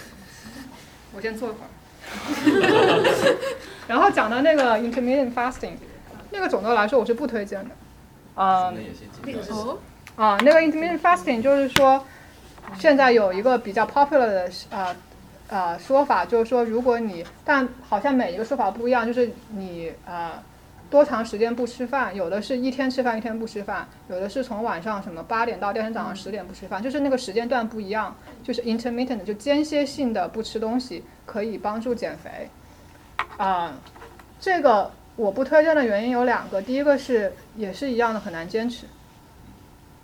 我先坐一会儿。[LAUGHS] 然后讲到那个 intermittent fasting，那个总的来说我是不推荐的。啊，啊，那个 intermittent fasting 就是说，现在有一个比较 popular 的呃呃说法，就是说如果你，但好像每一个说法不一样，就是你啊。多长时间不吃饭？有的是一天吃饭一天不吃饭，有的是从晚上什么八点到第二天早上十点不吃饭，就是那个时间段不一样，就是 intermittent，就间歇性的不吃东西可以帮助减肥。啊，这个我不推荐的原因有两个，第一个是也是一样的很难坚持。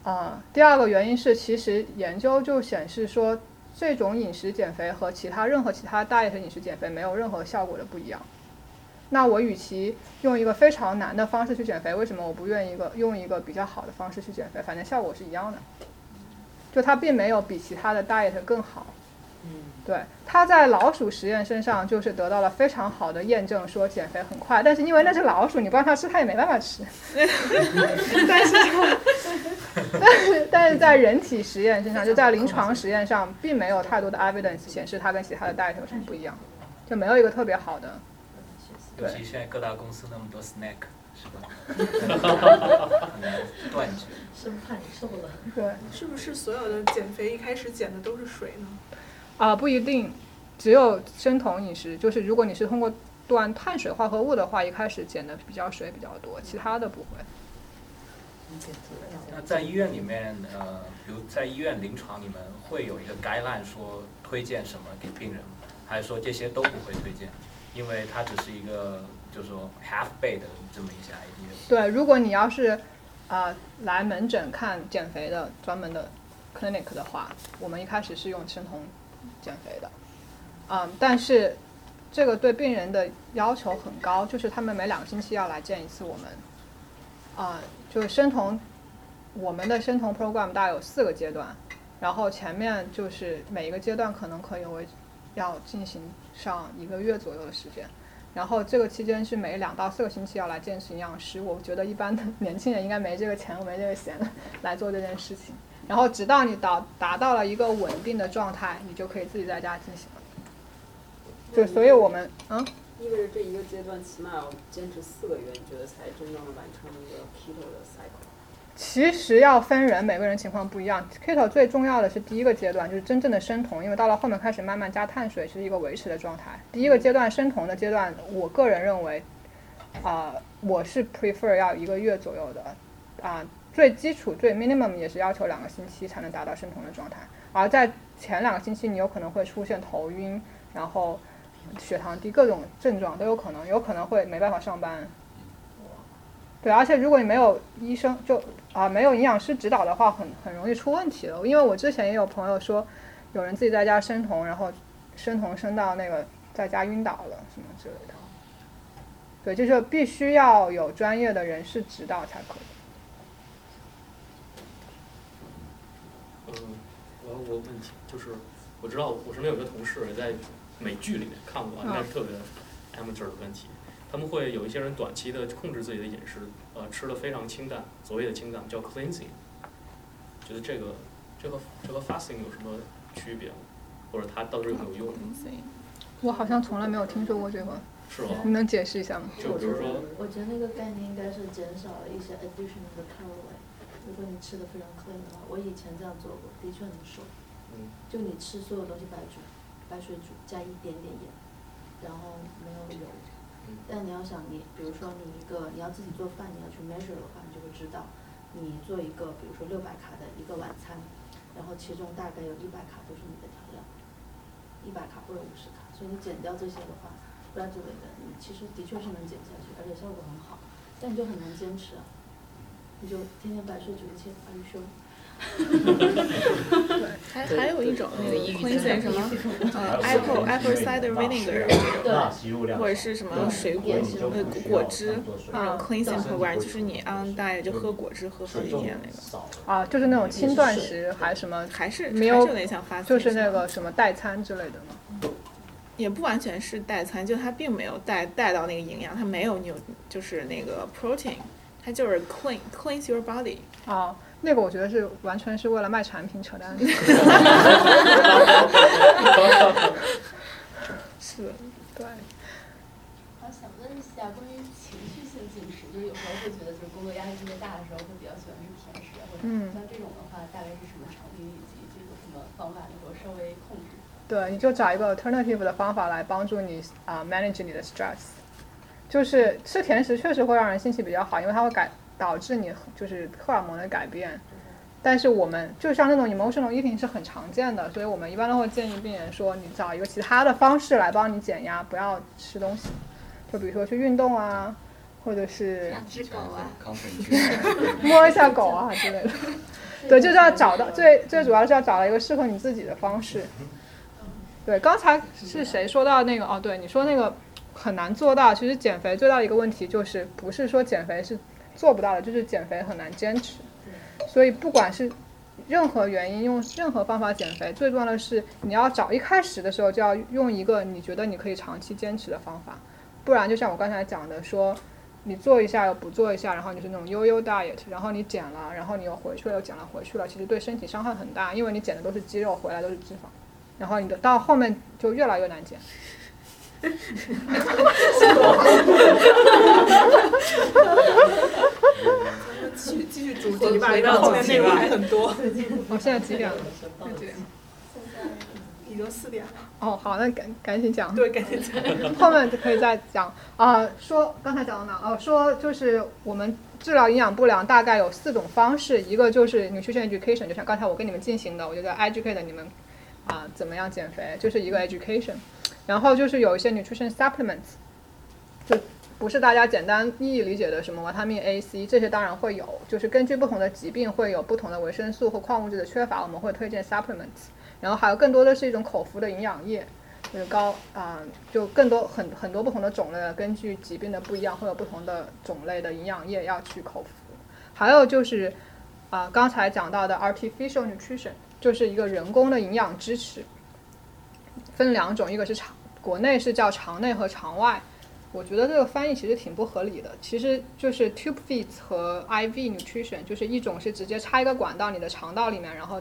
啊，第二个原因是其实研究就显示说，这种饮食减肥和其他任何其他 diet 饮食减肥没有任何效果的不一样。那我与其用一个非常难的方式去减肥，为什么我不愿意一个用一个比较好的方式去减肥？反正效果是一样的，就它并没有比其他的 diet 更好。嗯，对，它在老鼠实验身上就是得到了非常好的验证，说减肥很快。但是因为那是老鼠，你不让它吃，它也没办法吃。[LAUGHS] 但是，但是，但是在人体实验身上，就在临床实验上，并没有太多的 evidence 显示它跟其他的 diet 有什么不一样，就没有一个特别好的。尤其现在各大公司那么多 snack，是吧？[LAUGHS] 断绝。生怕你瘦了。对。是不是所有的减肥一开始减的都是水呢？啊，不一定，只有生酮饮食，就是如果你是通过断碳水化合物的话，一开始减的比较水比较多，其他的不会。那在医院里面，呃，比如在医院临床，你们会有一个 guideline 说推荐什么给病人吗？还是说这些都不会推荐？因为它只是一个，就是说 half bay 的这么一些 idea。对，如果你要是啊来门诊看减肥的专门的 clinic 的话，我们一开始是用生酮减肥的，嗯，但是这个对病人的要求很高，就是他们每两个星期要来见一次我们，啊，就是生酮，我们的生酮 program 大概有四个阶段，然后前面就是每一个阶段可能可以为要进行。上一个月左右的时间，然后这个期间是每两到四个星期要来见识营养师。我觉得一般的年轻人应该没这个钱，没这个闲来做这件事情。然后直到你到达到了一个稳定的状态，你就可以自己在家进行了。就所以我们嗯，意味着这一个阶段起码要坚持四个月，你觉得才真正的完成一个 keto 的 cycle？其实要分人，每个人情况不一样。Keto 最重要的是第一个阶段，就是真正的生酮，因为到了后面开始慢慢加碳水，是一个维持的状态。第一个阶段生酮的阶段，我个人认为，啊，我是 prefer 要一个月左右的，啊，最基础最 minimum 也是要求两个星期才能达到生酮的状态。而在前两个星期，你有可能会出现头晕，然后血糖低，各种症状都有可能，有可能会没办法上班。对，而且如果你没有医生就啊没有营养师指导的话，很很容易出问题的。因为我之前也有朋友说，有人自己在家生酮，然后生酮生到那个在家晕倒了什么之类的。对，就是必须要有专业的人士指导才可以。嗯，我有个问题，就是我知道我身边有个同事在美剧里面看过，应该是特别 amateur 的问题。他们会有一些人短期的控制自己的饮食，呃，吃的非常清淡，所谓的清淡叫 cleansing。觉得这个这和这和 fasting 有什么区别，或者它到底有没有用？我好像从来没有听说过这个。是吗？你能解释一下吗？就比如说，我觉得那个概念应该是减少了一些 additional 的 calorie。如果你吃的非常 clean 的话，我以前这样做过，的确很瘦。嗯。就你吃所有东西白煮，白水煮，加一点点盐，然后没有油。但你要想你，比如说你一个你要自己做饭，你要去 measure 的话，你就会知道，你做一个比如说六百卡的一个晚餐，然后其中大概有一百卡都是你的调料，一百卡或者五十卡，所以你减掉这些的话，gradually 的你其实的确是能减下去，而且效果很好，但你就很难坚持啊，你就天天白水煮一切，Are you sure？对，还还有一种那个 cleansing 什么，呃，apple apple cider vinegar，或者是什么水果呃果汁那种 cleansing program，就是你 on diet 就喝果汁喝好几天那个。啊，就是那种轻断食还是什么？还是没有还是有点像 fasting 就是那个什么代餐之类的吗？也不完全是代餐，就它并没有带带到那个营养，它没有牛就是那个 protein，它就是 clean cleanse your body。啊，那个我觉得是完全是为了卖产品扯淡。[LAUGHS] 是，对。我想问一下关于情绪性进食，就是有时候会觉得就是工作压力特别大的时候，会比较喜欢吃甜食，或者嗯像这种的话，大概是什么场景以及这个什么方法能够稍微控制？对，你就找一个 alternative 的方法来帮助你啊、manage 你的 stress。就是吃甜食确实会让人心情比较好，因为它会改导致你就是荷尔蒙的改变。但是我们就像那种 emotional eating 是很常见的，所以我们一般都会建议病人说，你找一个其他的方式来帮你减压，不要吃东西。就比如说去运动啊，或者是养只狗啊，摸一下狗啊之类的。[LAUGHS] 对，就是要找到最最主要是要找到一个适合你自己的方式。对，刚才是谁说到那个？哦，对，你说那个很难做到。其实减肥最大的一个问题就是，不是说减肥是做不到的，就是减肥很难坚持。所以不管是任何原因，用任何方法减肥，最重要的是你要找一开始的时候就要用一个你觉得你可以长期坚持的方法，不然就像我刚才讲的说。你做一下又不做一下，然后你是那种悠悠 diet，然后你减了，然后你又回去了，又减了回去了，其实对身体伤害很大，因为你减的都是肌肉，回来都是脂肪，然后你的到后面就越来越难减。[LAUGHS] 继续继续主题吧，因为后面内容还很多。哦，现在几点了？现在几点？已经四点了。哦，好，那赶赶紧讲。对，赶紧讲。后面就可以再讲啊、说刚才讲到哪？哦，说就是我们治疗营养不良大概有四种方式，一个就是 nutrition education，就像刚才我跟你们进行的，我觉得 educate 你们啊、怎么样减肥，就是一个 education。然后就是有一些 nutrition supplements，就不是大家简单意义理解的什么维他命 A、C 这些当然会有，就是根据不同的疾病会有不同的维生素或矿物质的缺乏，我们会推荐 supplements。然后还有更多的是一种口服的营养液，就是高啊、就更多很很多不同的种类，根据疾病的不一样，会有不同的种类的营养液要去口服。还有就是啊、刚才讲到的 artificial nutrition，就是一个人工的营养支持，分两种，一个是肠，国内是叫肠内和肠外。我觉得这个翻译其实挺不合理的，其实就是 tube feeds 和 IV nutrition，就是一种是直接插一个管到你的肠道里面，然后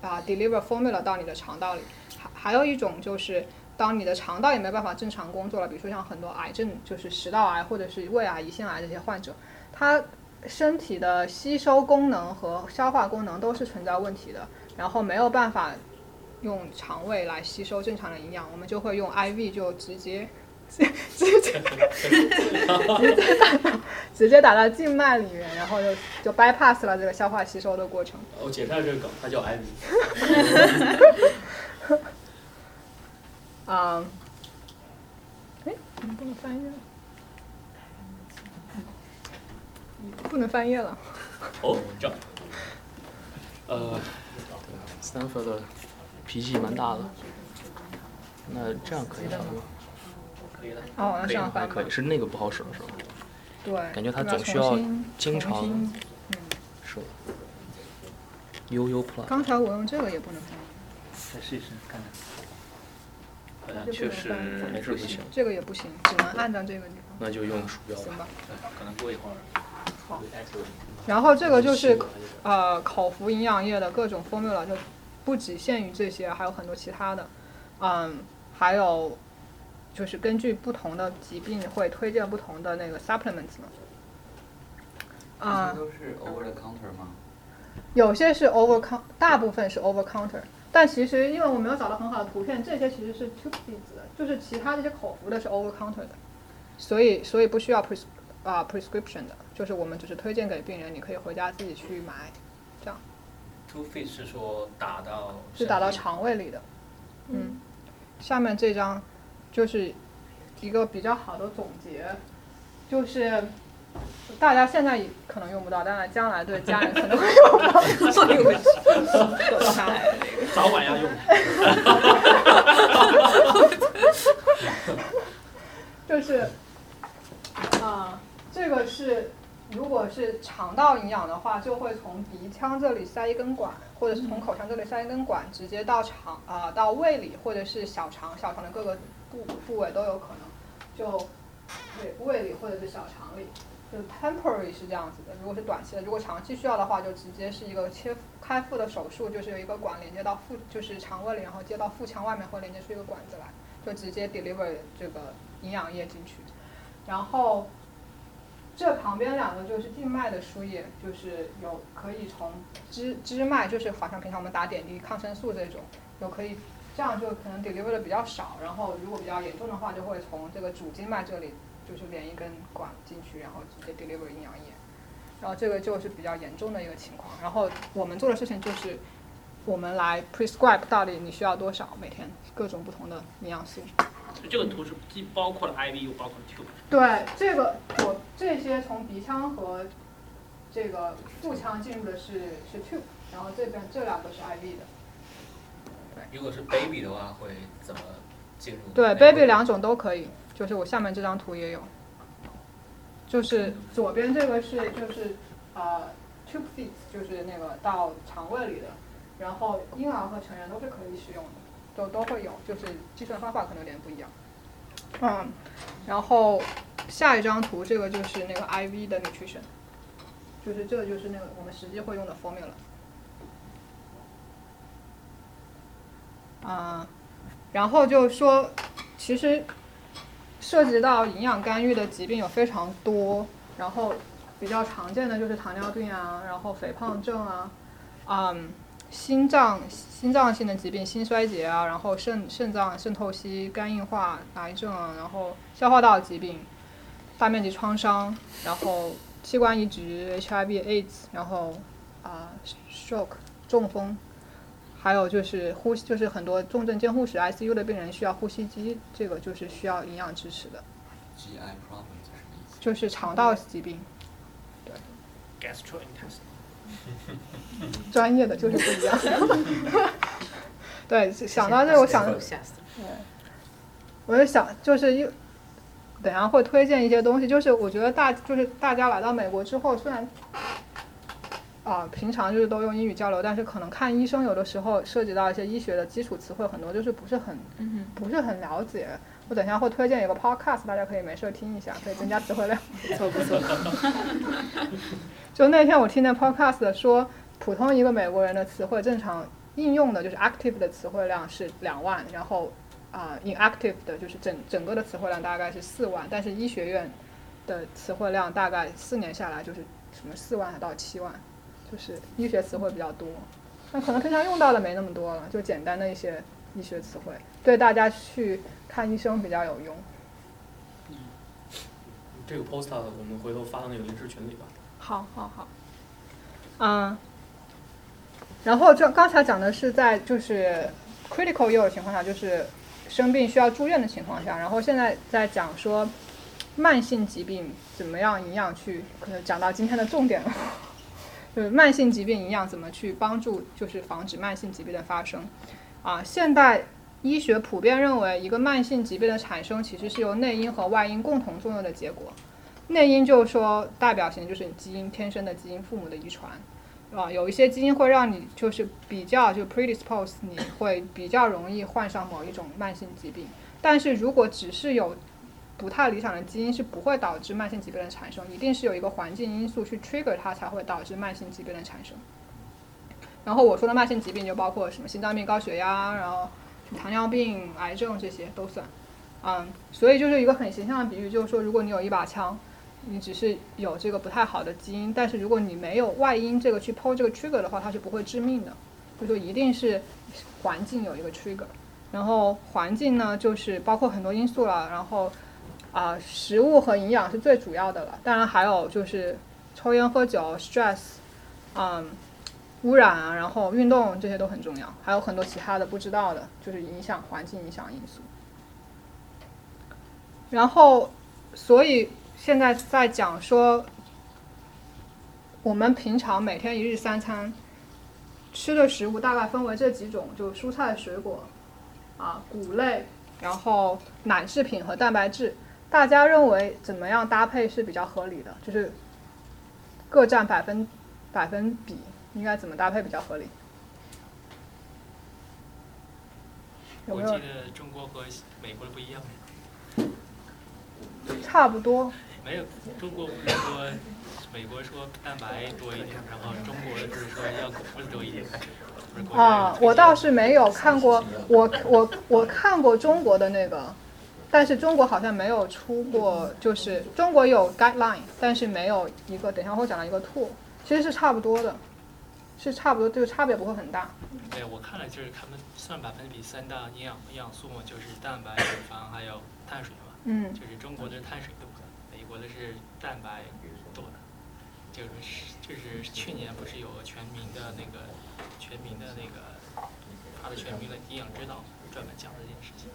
啊 deliver formula 到你的肠道里，还还有一种就是当你的肠道也没办法正常工作了，比如说像很多癌症，就是食道癌或者是胃癌、胰腺癌这些患者，他身体的吸收功能和消化功能都是存在问题的，然后没有办法用肠胃来吸收正常的营养，我们就会用 IV 就直接。直接直接打到 [LAUGHS] 直接打到静脉里面，然后就就 bypass 了这个消化吸收的过程。我解开了这个梗，它叫 IV。啊，[LAUGHS] 哎，能不能翻页？不能？翻页了。哦，这样。呃，Stanford 的脾气蛮大的。那这样可以翻吗？可以的。哦，那这样还可以，是那个不好使是吧？对。感觉它总需要经常。嗯。是。悠悠 Plus。刚才我用这个也不能翻。再试一试看看。好像确实还是不行。这个也不行，只能按照这个地方。那就用鼠标行吧。可能过一会儿。好。然后这个就是呃口服营养液的各种 formula，就不仅限于这些，还有很多其他的。嗯，还有就是根据不同的疾病会推荐不同的那个 supplements 嘛。啊。都是 over the counter 吗？有些是 over counter，大部分是 over counter。但其实，因为我没有找到很好的图片，这些其实是 tube feeds 的，就是其他这些口服的是 over counter 的，所以所以不需要 pres 啊 prescription 的，就是我们只是推荐给病人，你可以回家自己去买。Tube feed 是说打到是打到肠胃里的，嗯。下面这张就是一个比较好的总结，就是大家现在可能用不到，但是将来对家人可能会用到。[LAUGHS] [LAUGHS] 早晚要用。就是啊，这个是如果是肠道营养的话，就会从鼻腔这里塞一根管，或者是从口腔这里塞一根管，直接到肠啊到胃里，或者是小肠，小肠的各个部部位都有可能。就对胃里或者是小肠里，就 temporary 是这样子的。如果是短期的，如果长期需要的话，就直接是一个切开腹的手术，就是有一个管连接到腹，就是肠胃里，然后接到腹腔外面，会连接出一个管子来，就直接 deliver 这个营养液进去。然后这旁边两个就是静脉的输液，就是有可以从支支脉，就是好像平常我们打点滴、抗生素这种，有可以这样就可能 deliver 的比较少。然后如果比较严重的话，就会从这个主静脉这里就是连一根管进去，然后直接 deliver 营养液。然后这个就是比较严重的一个情况。然后我们做的事情就是，我们来 prescribe 到底你需要多少每天各种不同的营养素。这个图是既包括了 IV 又包括了 tube。对，这个我这些从鼻腔和这个腹腔进入的是是 tube，然后这边这两个是 IV 的。对。如果是 baby 的话，会怎么进入？对，baby 两种都可以，就是我下面这张图也有。就是左边这个是就是呃 tube feeds，就是那个到肠胃里的，然后婴儿和成人都是可以使用的。都都会有，就是计算方法可能有点不一样。嗯，然后下一张图，这个就是那个 IV 的 nutrition，就是这个就是那个我们实际会用的 formula。啊，然后就说，其实涉及到营养干预的疾病有非常多，然后比较常见的就是糖尿病啊，然后肥胖症啊，嗯。心脏、心脏性的疾病，心衰竭啊，然后肾、肾脏肾透析、肝硬化、癌症啊，然后消化道疾病、大面积创伤，然后器官移植、HIV/AIDS，然后啊，stroke 中风，还有就是呼，就是很多重症监护室 ICU 的病人需要呼吸机，这个就是需要营养支持的。GI problems 就是肠道疾病，对。Gastrointestinal。[LAUGHS] 专业的就是不一样。[LAUGHS] 对，想到这个，我想，对，我就想，就是一，等下会推荐一些东西。就是我觉得大，就是大家来到美国之后，虽然啊，平常就是都用英语交流，但是可能看医生有的时候涉及到一些医学的基础词汇，很多就是不是很，不是很了解。我等下会推荐一个 podcast，大家可以没事听一下，可以增加词汇量。不错不错。[LAUGHS] 就那天我听那 podcast 说，普通一个美国人的词汇正常应用的就是 active 的词汇量是两万，然后啊 inactive 的就是整整个的词汇量大概是四万，但是医学院的词汇量大概四年下来就是什么四万到七万，就是医学词汇比较多，那可能平常用到的没那么多了，就简单的一些医学词汇，对大家去看医生比较有用。嗯这个 post 我们回头发到那个临时群里吧。好好好，嗯，然后就刚才讲的是在就是 critical ill 的情况下，就是生病需要住院的情况下，然后现在在讲说慢性疾病怎么样营养去，可能讲到今天的重点了，[LAUGHS] 就是慢性疾病营养怎么去帮助，就是防止慢性疾病的发生。啊，现代医学普遍认为，一个慢性疾病的产生其实是由内因和外因共同作用的结果。内因就是说代表型就是你基因天生的基因，父母的遗传，啊，有一些基因会让你就是比较就 predispose，你会比较容易患上某一种慢性疾病。但是如果只是有不太理想的基因是不会导致慢性疾病的产生，一定是有一个环境因素去 trigger 它才会导致慢性疾病的产生。然后我说的慢性疾病就包括什么心脏病、高血压，然后糖尿病、癌症这些都算。嗯，所以就是一个很形象的比喻，就是说如果你有一把枪，你只是有这个不太好的基因，但是如果你没有外因这个去抛这个 trigger 的话，它是不会致命的。就说一定是环境有一个 trigger，然后环境呢就是包括很多因素了，然后。啊，食物和营养是最主要的了，当然还有就是抽烟喝酒、stress，嗯，污染啊，然后运动这些都很重要，还有很多其他的不知道的，就是影响环境影响因素。然后，所以现在在讲说，我们平常每天一日三餐吃的食物大概分为这几种，就蔬菜、水果，啊，谷类，然后奶制品和蛋白质。大家认为怎么样搭配是比较合理的？就是各占百分百分比，应该怎么搭配比较合理？我记得中国和美国的不一样。差不多。没有，中国不是说美国说蛋白多一点，然后中国就是说要谷物多一点。啊，我倒是没有看过，我我我看过中国的那个。但是中国好像没有出过，就是中国有 guideline，但是没有一个，等一下会讲到一个 tool，其实是差不多的，是差不多，这个差别不会很大。对，我看了就是他们算百分比三大营养营养素嘛，就是蛋白、脂肪还有碳水嘛。嗯。就是中国的是碳水多，美国的是蛋白多的，就是就是去年不是有个全民的那个全民的那个他的全民的营养指导，专门讲这件事情。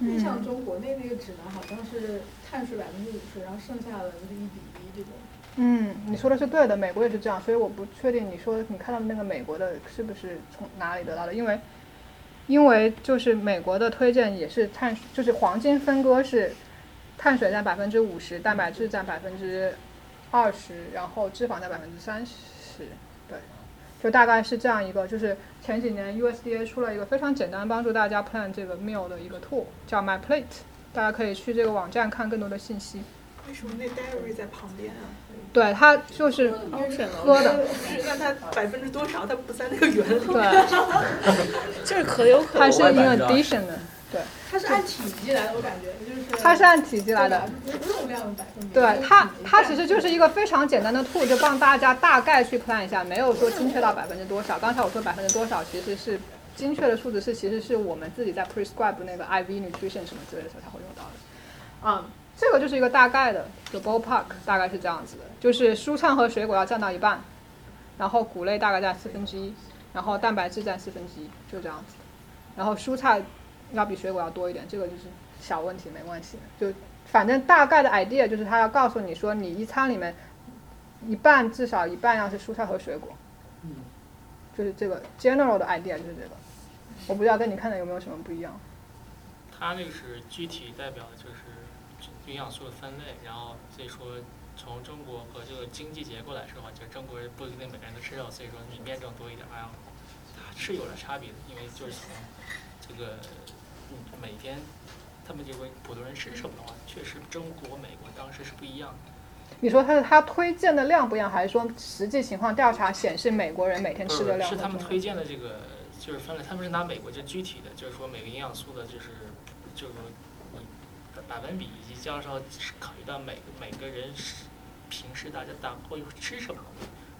印象中国内那个指南好像是碳水百分之五十，然后剩下的就是一比。嗯，你说的是对的，美国也是这样，所以我不确定你说你看到的那个美国的是不是从哪里得到的，因为因为就是美国的推荐也是碳，就是黄金分割是碳水占百分之五十，蛋白质占百分之二十，然后脂肪占百分之三十，对。就大概是这样一个，就是前几年 USDA 出了一个非常简单帮助大家 plan 这个 meal 的一个 tool，叫 My Plate，大家可以去这个网站看更多的信息。为什么那 dairy 在旁边啊？对，它就是喝的。是那它百分之多少？它不在那个原理。对，[LAUGHS] 就是可有可无。它是一个 addition 的，对。它是按体积来的，我感觉就是。它是按体积来的。肉量百分比。对它，它其实就是一个非常简单的 tool，就帮大家大概去 plan 一下，没有说精确到百分之多少。刚才我说百分之多少，其实是精确的数字是其实是我们自己在 prescribe 那个 IV nutrition 什么之类的时候才会用到的。嗯，这个就是一个大概的，就 ballpark 大概是这样子的，就是蔬菜和水果要占到一半，然后谷类大概占四分之一，然后蛋白质占四分之一，就这样子。然后蔬菜。要比水果要多一点，这个就是小问题，没关系。就反正大概的 idea 就是他要告诉你说，你一餐里面一半至少一半要是蔬菜和水果。嗯。就是这个 general 的 idea 就是这个，我不知道跟你看的有没有什么不一样。他那个是具体代表的就是营养素的分类，然后所以说从中国和这个经济结构来说的话，就中国人不一定每个人都吃肉，所以说你面种多一点，还要是有了差别的，因为就是从这个。每天，他们这个普通人吃什么的话，确实中国、美国当时是不一样的。你说他是他推荐的量不一样，还是说实际情况调查显示美国人每天吃的量？是他们推荐的这个，就是分类，他们是拿美国就具体的，就是说每个营养素的，就是就是你百分比加上考虑到每个每个人平时大家大会吃什么，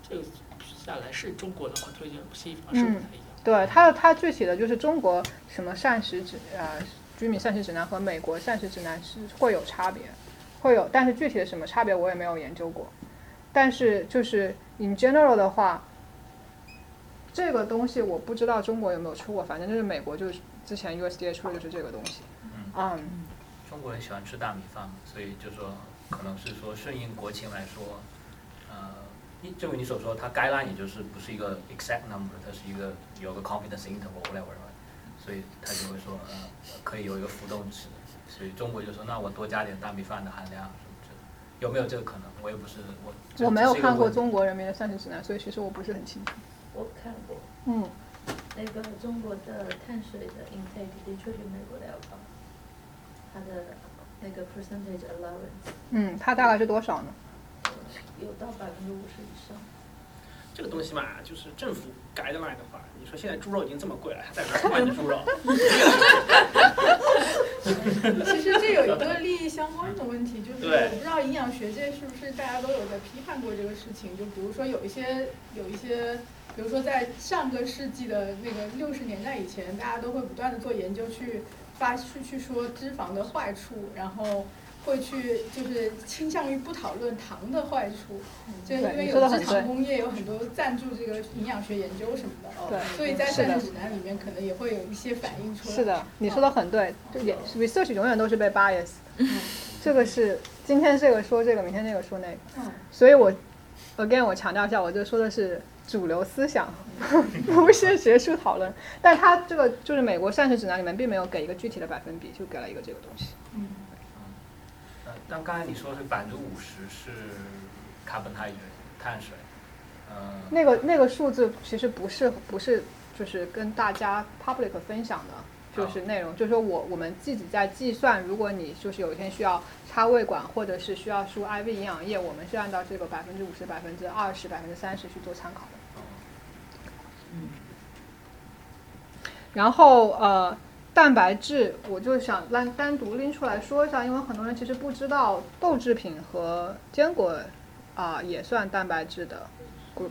这个下来是中国的话推荐西方是不太一样。对它的它具体的就是中国什么膳食指呃居民膳食指南和美国膳食指南是会有差别，会有，但是具体的什么差别我也没有研究过。但是就是 in general 的话，这个东西我不知道中国有没有出过，反正就是美国就是之前 USDA 出的就是这个东西。嗯。中国人喜欢吃大米饭，所以就说可能是说顺应国情来说，呃，正如你所说，它 guideline 也就是不是一个 exact number，它是一个有个 confidence interval whatever，所以他就会说呃可以有一个浮动值，所以中国就说那我多加点大米饭的含量什么之类的，有没有这个可能？我也不是我。我没有看过中国人民的膳食指南，所以其实我不是很清楚。我看过。嗯。那个中国的碳水的 intake 的确比美国的要高，它的那个 percentage allowance。嗯，它大概是多少呢？有到百分之五十以上。这个东西嘛，就是政府 guideline 的话，你说现在猪肉已经这么贵了，还在哪买 [LAUGHS] 的猪肉？[LAUGHS] 其实这有一个利益相关的问题，就是我不知道营养学界是不是大家都有在批判过这个事情。就比如说有一些有一些，比如说在上个世纪的那个六十年代以前，大家都会不断的做研究去发出去说脂肪的坏处，然后。会去就是倾向于不讨论糖的坏处，就因为有制糖工业有很多赞助这个营养学研究什么的，对，所以在膳食指南里面可能也会有一些反映出来。是的，你说的很对，就也 research 永远都是被 bias，这个是今天这个说这个，明天那个说那个，所以我 again 我强调一下，我就说的是主流思想，[LAUGHS] 不是学术讨论。但他这个就是美国膳食指南里面并没有给一个具体的百分比，就给了一个这个东西。嗯。但刚才你说是百分之五十是 carbohydrate 碳水，呃，那个那个数字其实不是不是就是跟大家 public 分享的，就是内容，就是说我我们自己在计算，如果你就是有一天需要插胃管或者是需要输 IV 营养液，我们是按照这个百分之五十、百分之二十、百分之三十去做参考的。嗯。然后呃。蛋白质，我就想单单独拎出来说一下，因为很多人其实不知道豆制品和坚果啊也算蛋白质的 group。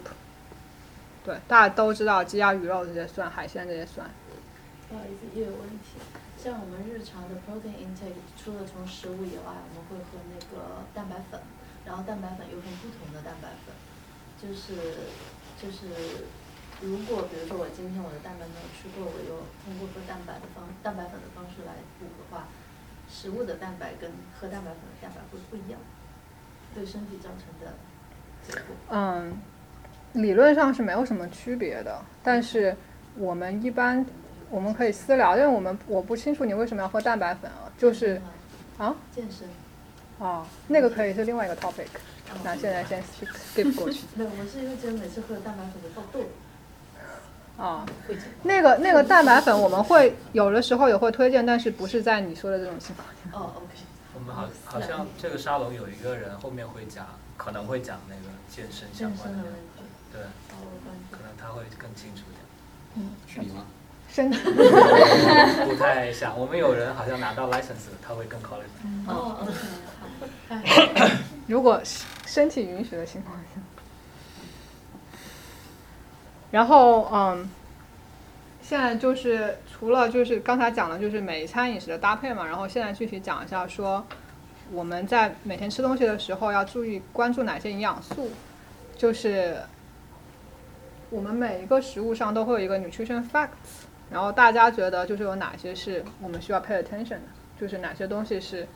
对，大家都知道鸡鸭鱼肉这些算，海鲜这些算。不好意思，又有问题。像我们日常的 protein intake，除了从食物以外，我们会喝那个蛋白粉，然后蛋白粉又分不同的蛋白粉，就是就是。如果比如说我今天我的蛋白没有吃够，我又通过喝蛋白的方蛋白粉的方式来补的话，食物的蛋白跟喝蛋白粉的蛋白会不一样，对身体造成的结果。嗯，理论上是没有什么区别的，但是我们一般我们可以私聊，因为我们我不清楚你为什么要喝蛋白粉啊，就是啊健身哦，那个可以是另外一个 topic，那现在先 [LAUGHS] skip 过去。对，我是因为觉得每次喝蛋白粉都爆痘。啊，那个那个蛋白粉我们会有的时候也会推荐，但是不是在你说的这种情况下。哦，OK。我们好好像这个沙龙有一个人后面会讲，可能会讲那个健身相关的，对，可能他会更清楚一点。嗯，是你吗？身体不太想，我们有人好像拿到 license，他会更考虑。哦，OK，好。如果身体允许的情况下。然后，嗯，现在就是除了就是刚才讲的，就是每一餐饮食的搭配嘛。然后现在具体讲一下，说我们在每天吃东西的时候要注意关注哪些营养素。就是我们每一个食物上都会有一个 nutrition facts，然后大家觉得就是有哪些是我们需要 pay attention 的，就是哪些东西是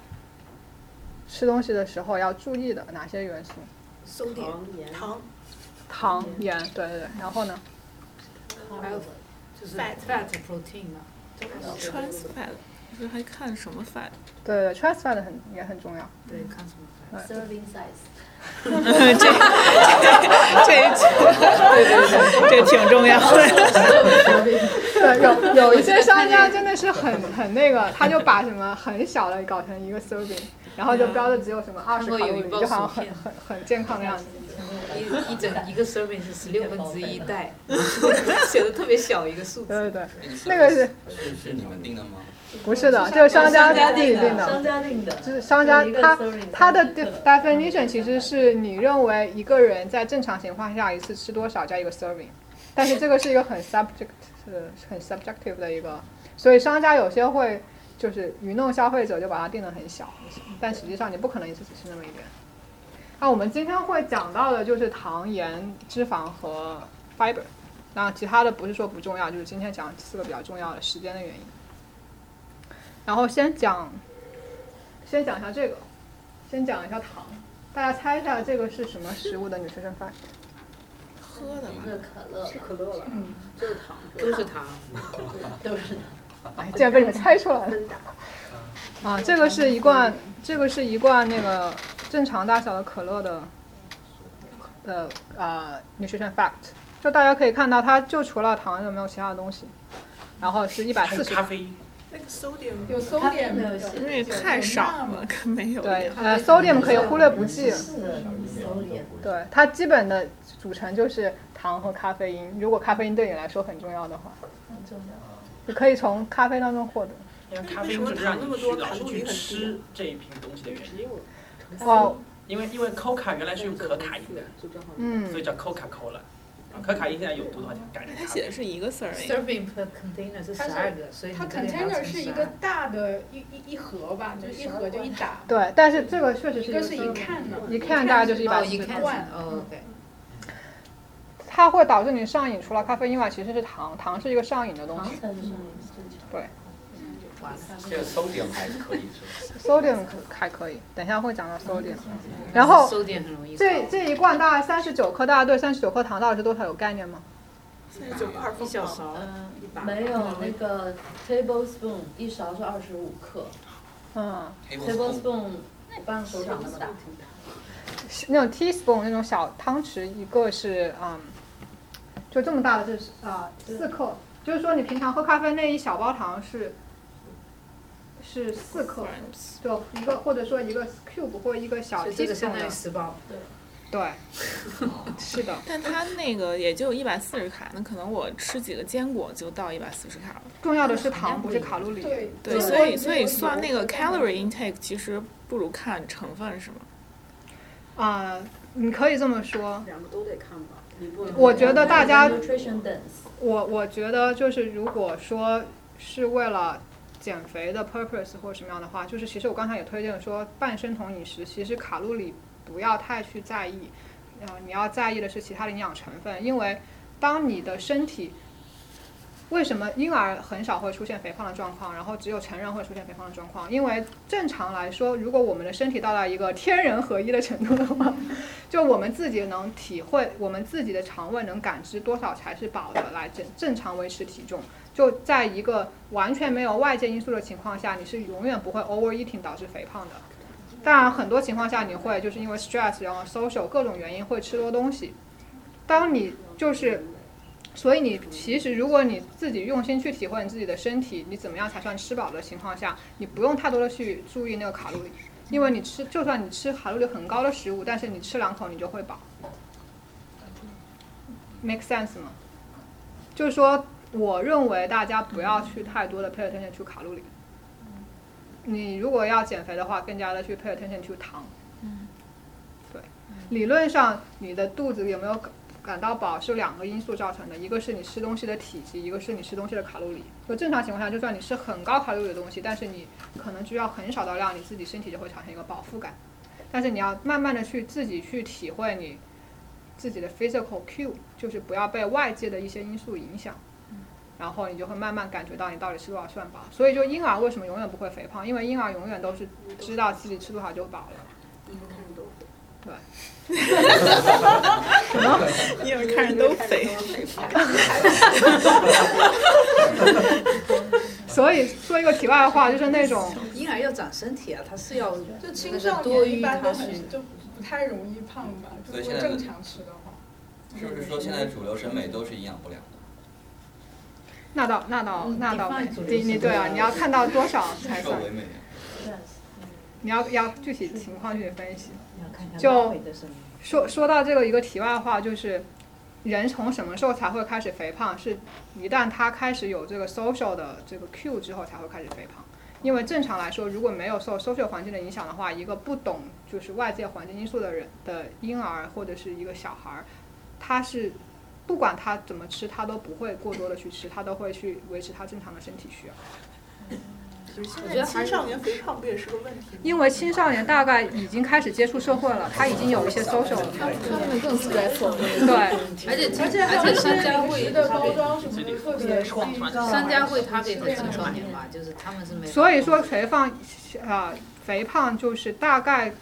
吃东西的时候要注意的哪些元素。糖。糖盐，对对对，然后呢？还有就是 fat fat protein 嘛，trans fat，这还看什么 fat？对对，trans fat 很也很重要。对，看什么 fat？serving size。这这对对对，这挺重要的。对，有有一些商家真的是很很那个，他就把什么很小的搞成一个 serving，然后就标的只有什么二十卡路里，就好像很很很健康的样子。一一整一个 serving 是十六分之一袋，写的特别小一个数字。对对对，那个是是是你们定的吗？不是的，就是商家自己定的。商家定的，就是商家他他的 definition 其实是你认为一个人在正常情况下一次吃多少加一个 serving，但是这个是一个很 subject 是很 subjective 的一个，所以商家有些会就是愚弄消费者，就把它定的很小，但实际上你不可能一次只吃那么一点。那我们今天会讲到的就是糖、盐、脂肪和 fiber，那其他的不是说不重要，就是今天讲四个比较重要的时间的原因。然后先讲，先讲一下这个，先讲一下糖，大家猜一下这个是什么食物的 nutrition fact？喝的吧？是可乐，是可乐了，嗯，就是糖，都是糖，[LAUGHS] 都是糖。哎，竟然被你们猜出来了！啊，这个是一罐，这个是一罐那个正常大小的可乐的，的呃 nutrition fact，就大家可以看到，它就除了糖就没有其他的东西，然后是一百四十。咖啡。那个 sodium 有 sodium 没有？因为太少了，可没有。对，呃，sodium 可以忽略不计。是对，它基本的组成就是糖和咖啡因。如果咖啡因对你来说很重要的话，很重要。你可以从咖啡当中获得。因为咖啡因就是让你去老是去吃这一瓶东西的原因。哦。因为因为 Coca 原来是用可卡因的，嗯，所以叫 Coca Cola。可卡因现在有毒的话，就改成它写的是一个字儿 Serving per container 是十二个，所以它 container 是一个大的一一一盒吧，就一盒就一打。对，但是这个确实是一个是一看的，一看大概就是一百一罐。哦，OK。它会导致你上瘾，除了咖啡因外，其实是糖，糖是一个上瘾的东西。对。这个 sodium 还可以是吧？sodium 还可以，等一下会讲到 sodium。然后这这一罐大概三十九克，大家对三十九克糖到底是多少有概念吗？三十九块一小勺，没有那个 tablespoon 一勺是二十五克。嗯。tablespoon 半个手掌那么大。那种 teaspoon 那种小汤匙，一个是嗯，就这么大的，这是啊四克。就是说，你平常喝咖啡那一小包糖是。是四克，就一个或者说一个 cube 或一个小 teaspoon 这个相当于十包，对。对，[LAUGHS] 是的。但它那个也就一百四十卡，那可能我吃几个坚果就到一百四十卡了。重要的是糖，不是卡路里。对。对，所以所以算那个 calorie intake 其实不如看成分，是吗？啊，你可以这么说。两个都得看吧。我觉得大家，我我觉得就是如果说是为了。减肥的 purpose 或者什么样的话，就是其实我刚才也推荐说，半生酮饮食其实卡路里不要太去在意，呃，你要在意的是其他的营养成分，因为当你的身体为什么婴儿很少会出现肥胖的状况，然后只有成人会出现肥胖的状况？因为正常来说，如果我们的身体到达一个天人合一的程度的话，[LAUGHS] 就我们自己能体会，我们自己的肠胃能感知多少才是饱的，来正正常维持体重。就在一个完全没有外界因素的情况下，你是永远不会 overeating 导致肥胖的。当然，很多情况下你会就是因为 stress，然后 social 各种原因会吃多东西。当你就是，所以你其实如果你自己用心去体会你自己的身体，你怎么样才算吃饱的情况下，你不用太多的去注意那个卡路里，因为你吃就算你吃卡路里很高的食物，但是你吃两口你就会饱。make sense 吗？就是说。我认为大家不要去太多的 pay attention to 卡路里。你如果要减肥的话，更加的去 pay attention to 糖。对，理论上你的肚子有没有感到饱是两个因素造成的，一个是你吃东西的体积，一个是你吃东西的卡路里。就正常情况下，就算你吃很高卡路里的东西，但是你可能需要很少的量，你自己身体就会产生一个饱腹感。但是你要慢慢的去自己去体会你自己的 physical cue，就是不要被外界的一些因素影响。然后你就会慢慢感觉到你到底吃多少算饱，所以就婴儿为什么永远不会肥胖？因为婴儿永远都是知道自己吃多少就饱了。对。什么？婴儿看人都肥。[LAUGHS] 所以说一个题外话，就是那种婴儿要长身体啊，他是要就青少年一般都很就不太容易胖吧？如果正常吃的话。是不是说现在主流审美都是营养不良的？那倒那倒那倒没，你你对啊，你要看到多少才算？你要要具体情况去分析。就说说到这个一个题外话，就是人从什么时候才会开始肥胖？是一旦他开始有这个 social 的这个 Q 之后才会开始肥胖。因为正常来说，如果没有受 social 环境的影响的话，一个不懂就是外界环境因素的人的婴儿或者是一个小孩儿，他是。不管他怎么吃，他都不会过多的去吃，他都会去维持他正常的身体需要。我觉得青少年肥胖不也是个问题？因为青少年大概已经开始接触社会了，他已经有一些 social 了。他们更 stressful。对，而且而且而且商家会的包装什么的特别商家会他给的青少年嘛，就是他们是没。所以说肥胖啊，肥胖就是大概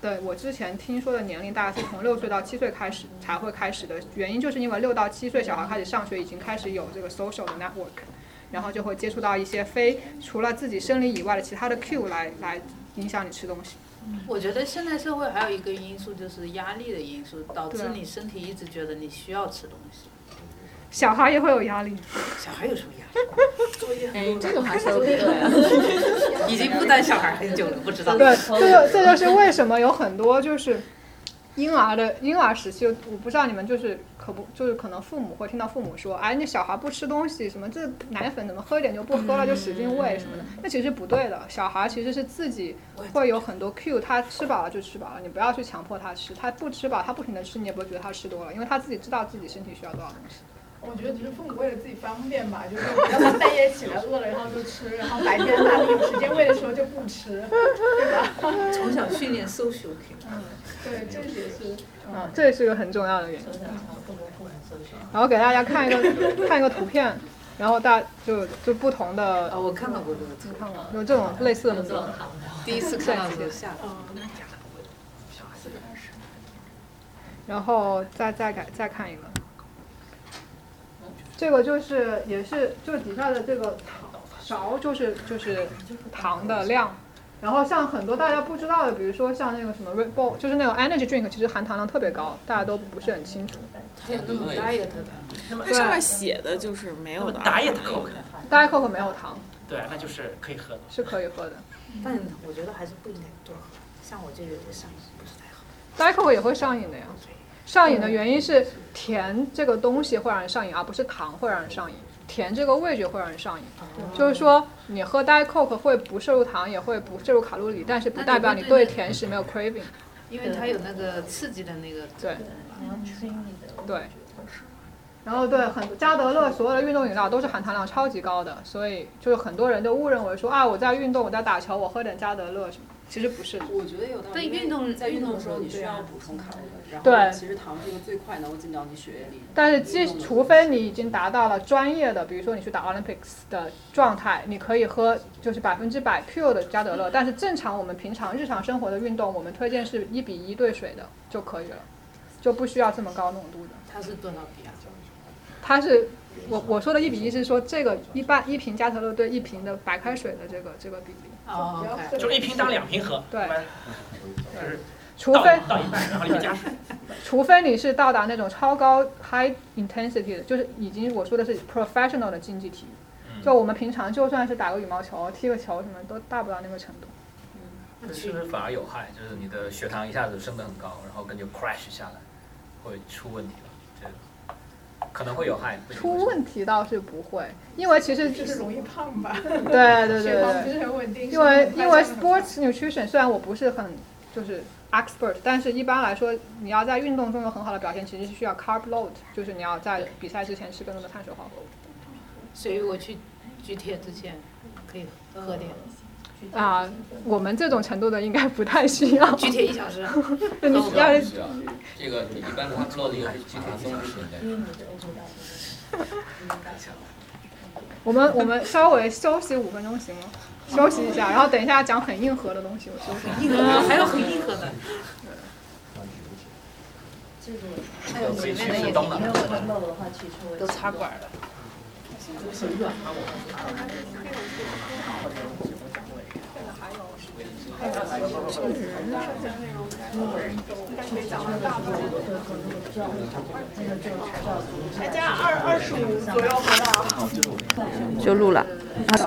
的我之前听说的年龄大概是从六岁到七岁开始才会开始的，原因就是因为六到七岁小孩开始上学，已经开始有这个 social 的 network，然后就会接触到一些非除了自己生理以外的其他的 cue 来来影响你吃东西。我觉得现在社会还有一个因素就是压力的因素，导致你身体一直觉得你需要吃东西。小孩也会有压力。小孩有什么压力？哎，这个话说的。[LAUGHS] 已经不当小孩很久了，不知道。对，这就这就是为什么有很多就是婴儿的婴儿时期，我不知道你们就是可不就是可能父母会听到父母说，哎，你小孩不吃东西，什么这奶粉怎么喝一点就不喝了，就使劲喂什么的，那其实不对的。小孩其实是自己会有很多 cue，他吃饱了就吃饱了，你不要去强迫他吃，他不吃饱，他不停的吃，你也不会觉得他吃多了，因为他自己知道自己身体需要多少东西。我觉得只是父母为了自己方便吧，就是 [LAUGHS] 让他半夜起来饿了然后就吃，然后白天他有时间喂的时候就不吃，[LAUGHS] 对吧？从小训练 social 嗯，对，这也是，嗯，这也是个很重要的原因。然后给大家看一个看一个图片，然后大就就不同的。哦，我看到过这个，你看过？有这种类似的图。[LAUGHS] 第一次看到这个吓然后再再改再看一个。这个就是也是就底下的这个勺就是就是糖的量，然后像很多大家不知道的，比如说像那个什么 Red Bull，就是那种 energy drink，其实含糖量特别高，大家都不是很清楚。还有那种 diet 的，它上面写的就是没有的。diet coke。diet coke 没有糖。对，那就是可以喝的。是可以喝的。但我觉得还是不应该多喝，像我就有点上瘾，不是太好。diet coke 也会上瘾的呀。上瘾的原因是甜这个东西会让人上瘾，而不是糖会让人上瘾。甜这个味觉会让人上瘾，就是说你喝 Diet Coke 会不摄入糖，也会不摄入卡路里，但是不代表你对甜食没有 craving。因为它有那个刺激的那个。对。对。然后对很加德乐所有的运动饮料都是含糖量超级高的，所以就是很多人都误认为说啊我在运动我在打球我喝点加德乐什么。其实不是，我觉得有道理。运动在运动的时候，你需要补充卡路里，然后其实糖是一个最快能够进到你血液里。但是，即除非你已经达到了专业的，比如说你去打 Olympics 的状态，你可以喝就是百分之百 pure 的加德乐。但是正常我们平常日常生活的运动，我们推荐是一比一兑水的就可以了，就不需要这么高浓度的。它是多少比啊？它是我我说的一比一是说这个一般一瓶加特乐对一瓶的白开水的这个这个比例。哦，就一瓶当两瓶喝。对，就是除非倒一半，然后里面加水。[LAUGHS] 除非你是到达那种超高 high intensity 的，就是已经我说的是 professional 的竞技体育，就我们平常就算是打个羽毛球、踢个球什么，都达不到那个程度。嗯，是不是反而有害？就是你的血糖一下子升得很高，然后跟就 crash 下来，会出问题可能会有害。出问题倒是不会。因为其实就是容易胖吧，对对对对，不是很稳定。因为因为 sports nutrition 虽然我不是很就是 expert，但是一般来说，你要在运动中有很好的表现，其实是需要 carb load，就是你要在比赛之前吃更多的碳水化合物。所以我去举铁之前可以喝点。啊，我们这种程度的应该不太需要。举铁一小时。[LAUGHS] 你要这个一般的话做的一个是举铁松时间。[LAUGHS] 我们我们稍微休息五分钟行吗？休息一下，然后等一下讲很硬核的东西。我休息。硬核还有很硬核的。这个还有前面的也挺没有的话，取出都插管了。很软。再加二二十五左右，好？就录了。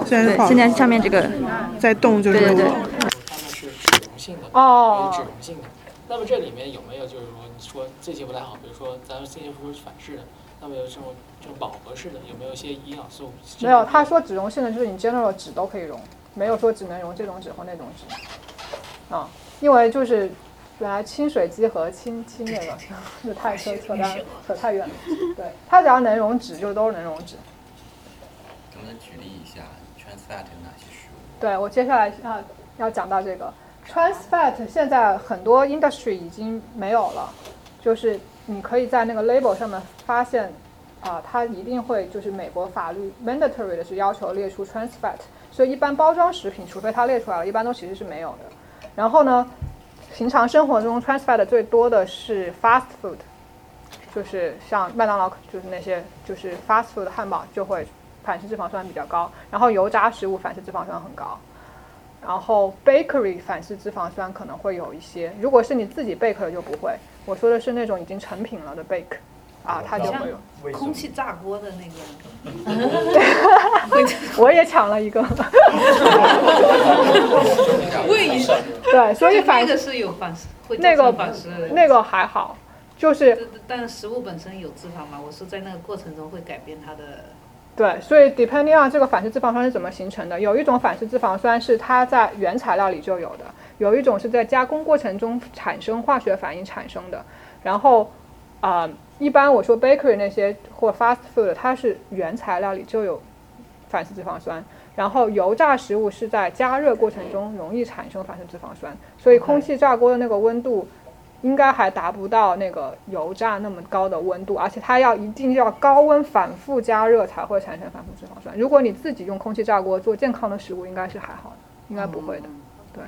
对，现在上面这个在动，就是对对对。它们是脂溶性的，哦，脂溶性的。那么这里面有没有就是说，你说这些不太好？比如说咱们这些不是反式的，那么有这种这种饱和式的，有没有一些营养素？没有，他说脂溶性的就是你 general 脂都可以溶，没有说只能溶这种纸或那种纸。啊，因为就是本来清水机和清清那个 [LAUGHS] 就太扯扯淡扯太远了。对，它只要能溶脂就都能溶脂。能不能举例一下 trans fat 有哪些食物？对我接下来要要讲到这个 trans fat，现在很多 industry 已经没有了，就是你可以在那个 label 上面发现啊，它一定会就是美国法律 mandatory 的是要求列出 trans fat，所以一般包装食品，除非它列出来了，一般都其实是没有的。然后呢，平常生活中 trans fat 最多的是 fast food，就是像麦当劳，就是那些就是 fast food 的汉堡就会反式脂肪酸比较高，然后油炸食物反式脂肪酸很高，然后 bakery 反式脂肪酸可能会有一些，如果是你自己 bake 的就不会，我说的是那种已经成品了的 bake。啊，它就会有空气炸锅的那个，[LAUGHS] 我也抢了一个。[LAUGHS] 对，所以反那个是有反会，那个反式，那个还好，就是但食物本身有脂肪嘛，我是在那个过程中会改变它的。对，所以 depending on 这个反式脂肪酸是怎么形成的，有一种反式脂肪酸是它在原材料里就有的，有一种是在加工过程中产生化学反应产生的，然后啊。一般我说 bakery 那些或 fast food，它是原材料里就有反式脂肪酸，然后油炸食物是在加热过程中容易产生反式脂肪酸，所以空气炸锅的那个温度应该还达不到那个油炸那么高的温度，而且它要一定要高温反复加热才会产生反式脂肪酸。如果你自己用空气炸锅做健康的食物，应该是还好的，应该不会的，对。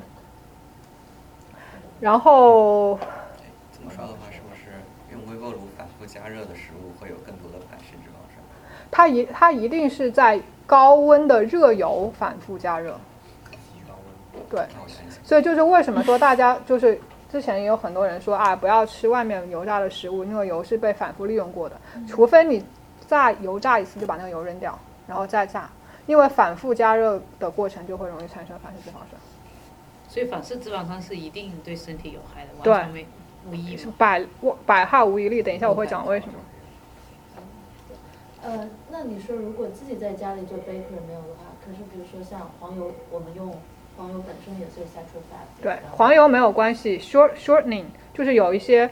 然后。怎么说的话？微波炉反复加热的食物会有更多的反式脂肪酸。它一它一定是在高温的热油反复加热。对，所以就是为什么说大家就是之前也有很多人说啊，不要吃外面油炸的食物，因为油是被反复利用过的。除非你再油炸一次就把那个油扔掉，然后再炸，因为反复加热的过程就会容易产生反式脂肪酸。所以反式脂肪酸是一定对身体有害的，完全没。无益百百害无一利。等一下我会讲为什么。呃，那你说如果自己在家里做 bakery 没有的话，可是比如说像黄油，我们用黄油本身也是 saturated fat。对，黄油没有关系，short shortening 就是有一些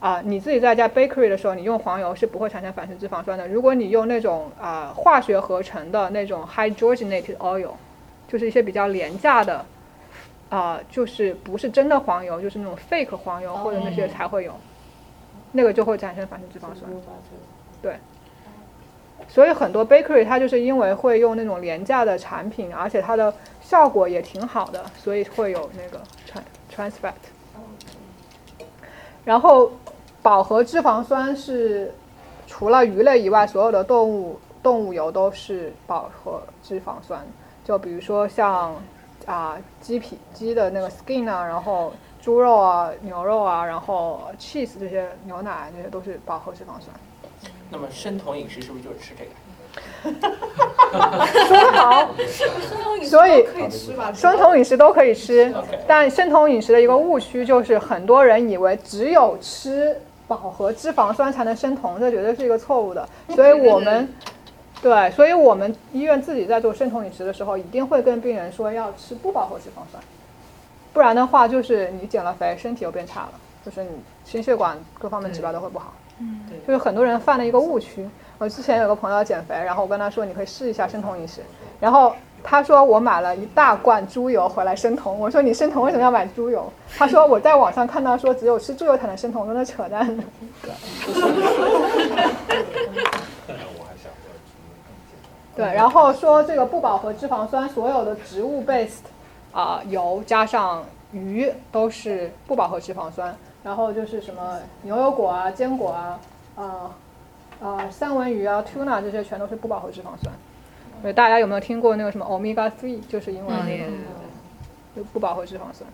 啊，你自己在家 bakery 的时候，你用黄油是不会产生反式脂肪酸的。如果你用那种啊化学合成的那种 hydrogenated oil，就是一些比较廉价的。啊，就是不是真的黄油，就是那种 fake 黄油或者那些才会有，那个就会产生反式脂肪酸。对，所以很多 bakery 它就是因为会用那种廉价的产品，而且它的效果也挺好的，所以会有那个 trans trans fat。然后饱和脂肪酸是除了鱼类以外，所有的动物动物油都是饱和脂肪酸，就比如说像。啊，鸡皮、鸡的那个 skin 啊，然后猪肉啊、牛肉啊，然后 cheese 这些牛奶，这些都是饱和脂肪酸。那么生酮饮食是不是就是吃这个？[LAUGHS] 说好，[LAUGHS] 所以生酮饮食都可以吃，但生酮饮食的一个误区就是很多人以为只有吃饱和脂肪酸才能生酮，这绝对是一个错误的。[LAUGHS] 所以我们。对，所以我们医院自己在做生酮饮食的时候，一定会跟病人说要吃不饱和脂肪酸，不然的话就是你减了肥，身体又变差了，就是你心血管各方面指标都会不好。嗯，对，就是很多人犯了一个误区。我之前有个朋友减肥，然后我跟他说你可以试一下生酮饮食，然后他说我买了一大罐猪油回来生酮，我说你生酮为什么要买猪油？他说我在网上看到说只有吃猪油才能生酮，真的扯淡。[LAUGHS] [LAUGHS] 对，然后说这个不饱和脂肪酸，所有的植物 based 啊油加上鱼都是不饱和脂肪酸，然后就是什么牛油果啊、坚果啊、啊啊三文鱼啊、tuna 这些全都是不饱和脂肪酸。对，大家有没有听过那个什么 omega three？就是因为那个就不饱和脂肪酸。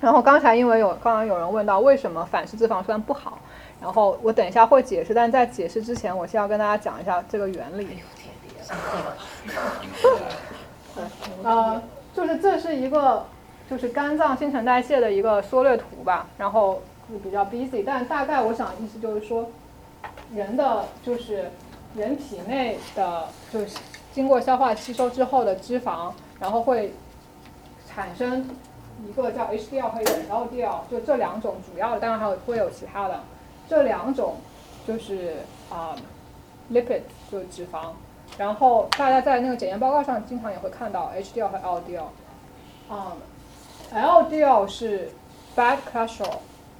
然后刚才因为有刚刚有人问到为什么反式脂肪酸不好，然后我等一下会解释，但在解释之前，我先要跟大家讲一下这个原理。[LAUGHS] 呃，就是这是一个就是肝脏新陈代谢的一个缩略图吧，然后比较 busy，但大概我想意思就是说，人的就是人体内的就是经过消化吸收之后的脂肪，然后会产生一个叫 HDL 和 LDL，就这两种主要的，当然还有会有其他的，这两种就是啊 lipid 就是脂肪。然后大家在那个检验报告上经常也会看到 HDL 和 LDL，嗯，LDL 是 bad cholesterol，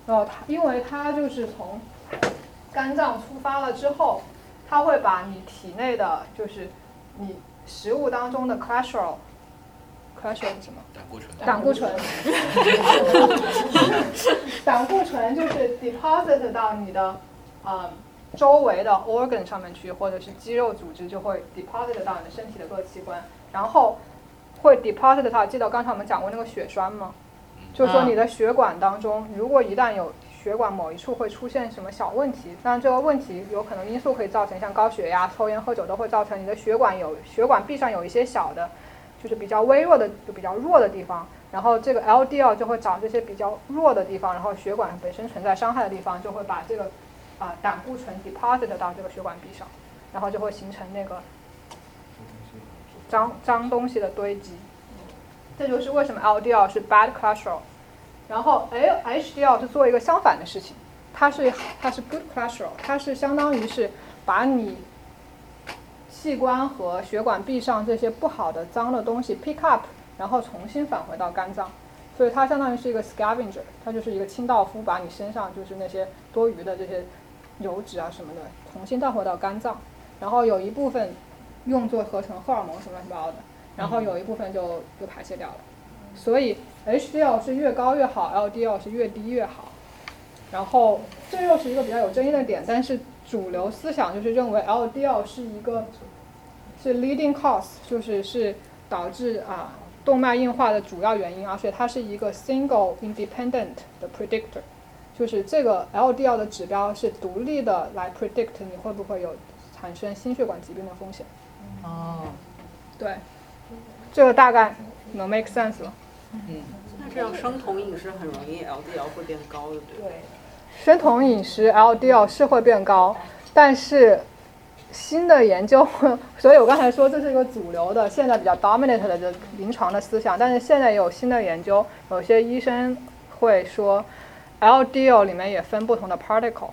然后它因为它就是从肝脏出发了之后，它会把你体内的就是你食物当中的 cholesterol cholesterol 是什么？胆固醇。胆固醇。[LAUGHS] 胆固醇就是 deposit 到你的啊周围的 organ 上面去，或者是肌肉组织就会 deposit 到你的身体的各个器官，然后会 deposit 到，记得刚才我们讲过那个血栓吗？就是说你的血管当中，如果一旦有血管某一处会出现什么小问题，当然这个问题有可能因素可以造成，像高血压、抽烟、喝酒都会造成你的血管有血管壁上有一些小的，就是比较微弱的、就比较弱的地方，然后这个 LDL 就会找这些比较弱的地方，然后血管本身存在伤害的地方，就会把这个啊胆固醇 deposit 到这个血管壁上，然后就会形成那个脏脏东西的堆积。这就是为什么 LDL 是 bad cholesterol。然后 LHDL 是做一个相反的事情，它是它是 good cholesterol，它是相当于是把你器官和血管壁上这些不好的脏的东西 pick up，然后重新返回到肝脏，所以它相当于是一个 scavenger，它就是一个清道夫，把你身上就是那些多余的这些油脂啊什么的重新带回到肝脏，然后有一部分用作合成荷尔蒙什么乱七八糟的，然后有一部分就就排泄掉了，所以。HDL 是越高越好，LDL 是越低越好。然后这又是一个比较有争议的点，但是主流思想就是认为 LDL 是一个是 leading cause，就是是导致啊动脉硬化的主要原因，而且它是一个 single independent 的 predictor，就是这个 LDL 的指标是独立的来 predict 你会不会有产生心血管疾病的风险。哦，对，这个大概能 make sense 了。嗯，那这样生酮饮食很容易 LDL 会变高的，对对？生酮饮食 LDL 是会变高，但是新的研究，[LAUGHS] 所以我刚才说这是一个主流的，现在比较 dominant 的这临床的思想，但是现在有新的研究，有些医生会说 LDL 里面也分不同的 particle，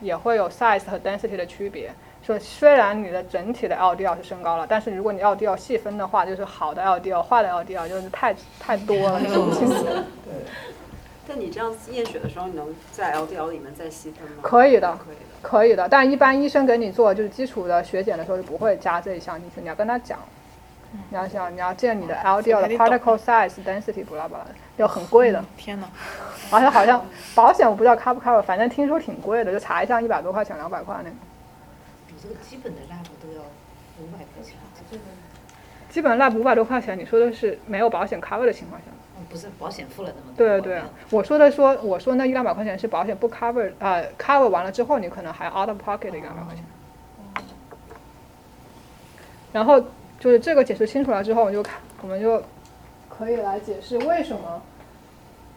也会有 size 和 density 的区别。说虽然你的整体的 LDL 是升高了，但是如果你 LDL 细分的话，就是好的 LDL、坏的 LDL 就是太太多了，你说不清楚。对。但你这样验血的时候，你能在 LDL 里面再细分吗？可以的，可以的，可以的。但一般医生给你做就是基础的血检的时候，就不会加这一项进去。你要跟他讲，你要想你要见你的 LDL 的 particle size、density，巴拉巴拉的，就很贵的。天哪！而且好像保险我不知道 cover 不 cover，反正听说挺贵的，就查一下一百多块钱、两百块那个。这个基本的 lab 都要五百块钱，这个基本 lab 五百多块钱，你说的是没有保险 cover 的情况下？嗯，不是保险付了那么多。对对，我说的说，我说那一两百块钱是保险不 cover，呃，cover 完了之后，你可能还 out of pocket 的一两百块钱。然后就是这个解释清楚了之后，我就看，我们就可以来解释为什么，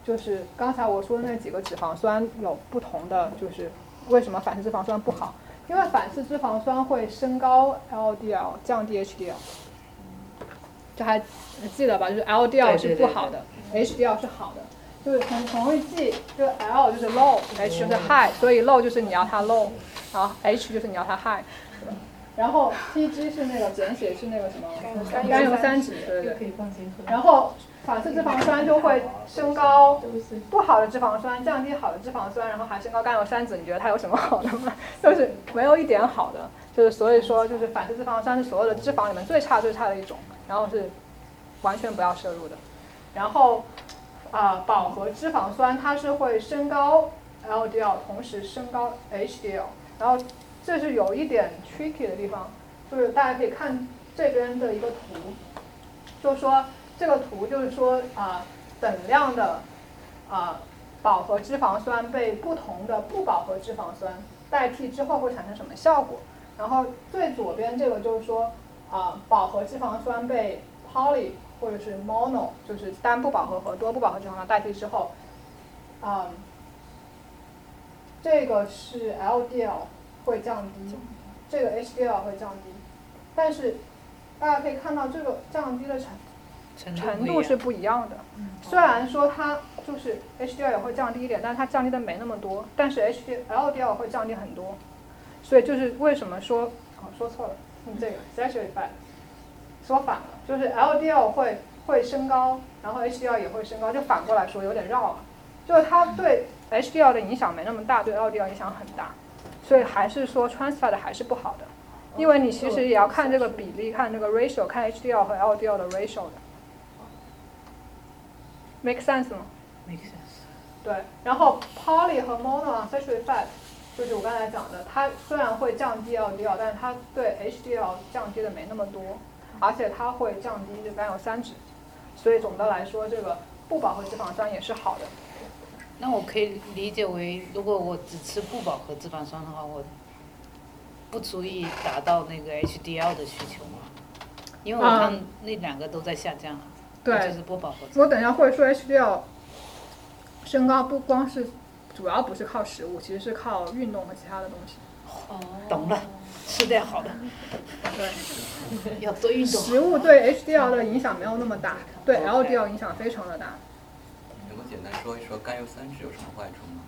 就是刚才我说的那几个脂肪酸有不同的，就是为什么反式脂肪酸不好。因为反式脂肪酸会升高 LDL，降低 HDL，这还记得吧？就是 LDL 是不好的，HDL 是好的，就是很很容易记，就 L 就是 low，H 就是 high，所以 low 就是你要它 low，然后 H 就是你要它 high，然后 TG 是那个简写是那个什么甘油三酯，对对对，然后。反式脂肪酸就会升高不好的脂肪酸，降低好的脂肪酸，然后还升高甘油三酯。你觉得它有什么好的吗？就是没有一点好的。就是所以说，就是反式脂肪酸是所有的脂肪里面最差最差的一种，然后是完全不要摄入的。然后啊，饱和脂肪酸它是会升高 LDL，同时升高 HDL。然后这是有一点 tricky 的地方，就是大家可以看这边的一个图，就是说。这个图就是说啊，等量的啊饱和脂肪酸被不同的不饱和脂肪酸代替之后会产生什么效果？然后最左边这个就是说啊饱和脂肪酸被 poly 或者是 mono 就是单不饱和和多不饱和脂肪酸代替之后，啊这个是 LDL 会降低，这个 HDL 会降低，但是大家可以看到这个降低的程。程度是不一样的，虽然说它就是 HDL 也会降低一点，但是它降低的没那么多，但是 HDL 会降低很多，所以就是为什么说哦说错了，嗯这个 saturated fat 说反了，就是 LDL 会会升高，然后 HDL 也会升高，就反过来说有点绕了，就是它对 HDL 的影响没那么大，对 LDL 影响很大，所以还是说 trans fat 还是不好的，因为你其实也要看这个比例，看这个 ratio，看 HDL 和 LDL 的 ratio 的。Make sense 吗？make sense。对，然后 poly 和 monounsaturated fat 就是我刚才讲的，它虽然会降低 LDL，但是它对 HDL 降低的没那么多，而且它会降低这甘油三酯，所以总的来说，这个不饱和脂肪酸也是好的。那我可以理解为，如果我只吃不饱和脂肪酸的话，我不足以达到那个 HDL 的需求吗？因为我看那两个都在下降，对，就是不饱和。我等一下会说 HDL 身高不光是主要不是靠食物，其实是靠运动和其他的东西。哦，懂了，吃点好的。对，要多运动。食物对 HDL 的影响没有那么大，对 LDL 影响非常的大。能够简单说一说甘油三酯有什么坏处吗？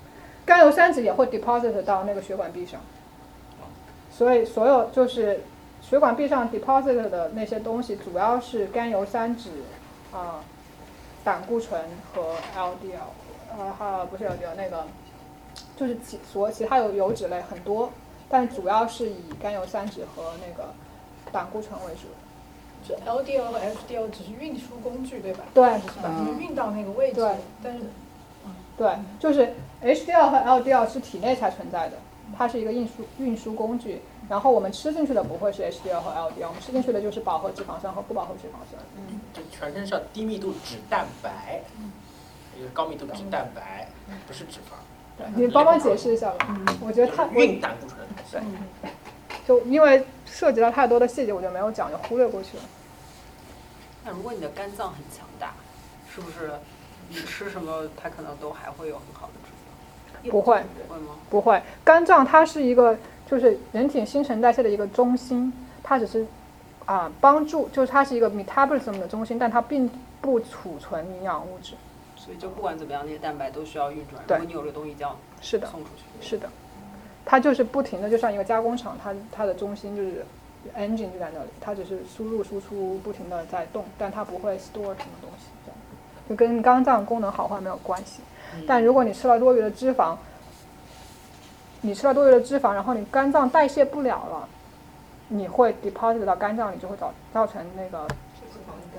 甘油三酯也会 deposit 到那个血管壁上，所以所有就是血管壁上 deposit 的那些东西，主要是甘油三酯啊、胆固醇和 LDL，呃，还有不是 LDL 那个，就是其所其他有油脂类很多，但主要是以甘油三酯和那个胆固醇为主。就 LDL 和 HDL 只是运输工具，对吧？对，把它们运到那个位置。对，但是，嗯对，就是 HDL 和 LDL 是体内才存在的，它是一个运输运输工具。然后我们吃进去的不会是 HDL 和 LDL，我们吃进去的就是饱和脂肪酸和不饱和脂肪酸。嗯，就全身是低密度脂蛋白，一个高密度脂蛋白，不是脂肪。对，你帮忙解释一下吧。我觉得太运胆固醇。对。就因为涉及到太多的细节，我就没有讲，就忽略过去了。那如果你的肝脏很强大，是不是你吃什么，它可能都还会有很好的质量？不会，会吗？不会。肝脏它是一个，就是人体新陈代谢的一个中心，它只是啊帮助，就是它是一个 metabolism 的中心，但它并不储存营养物质。所以就不管怎么样，那些蛋白都需要运转。对，如果你有这个东西，就要是的，送出去。是的。它就是不停的，就像一个加工厂，它它的中心就是 engine 就在那里，它只是输入输出不停的在动，但它不会 store 什么东西，这样就跟肝脏功能好坏没有关系。但如果你吃了多余的脂肪，你吃了多余的脂肪，然后你肝脏代谢不了了，你会 deposit 到肝脏里，就会造造成那个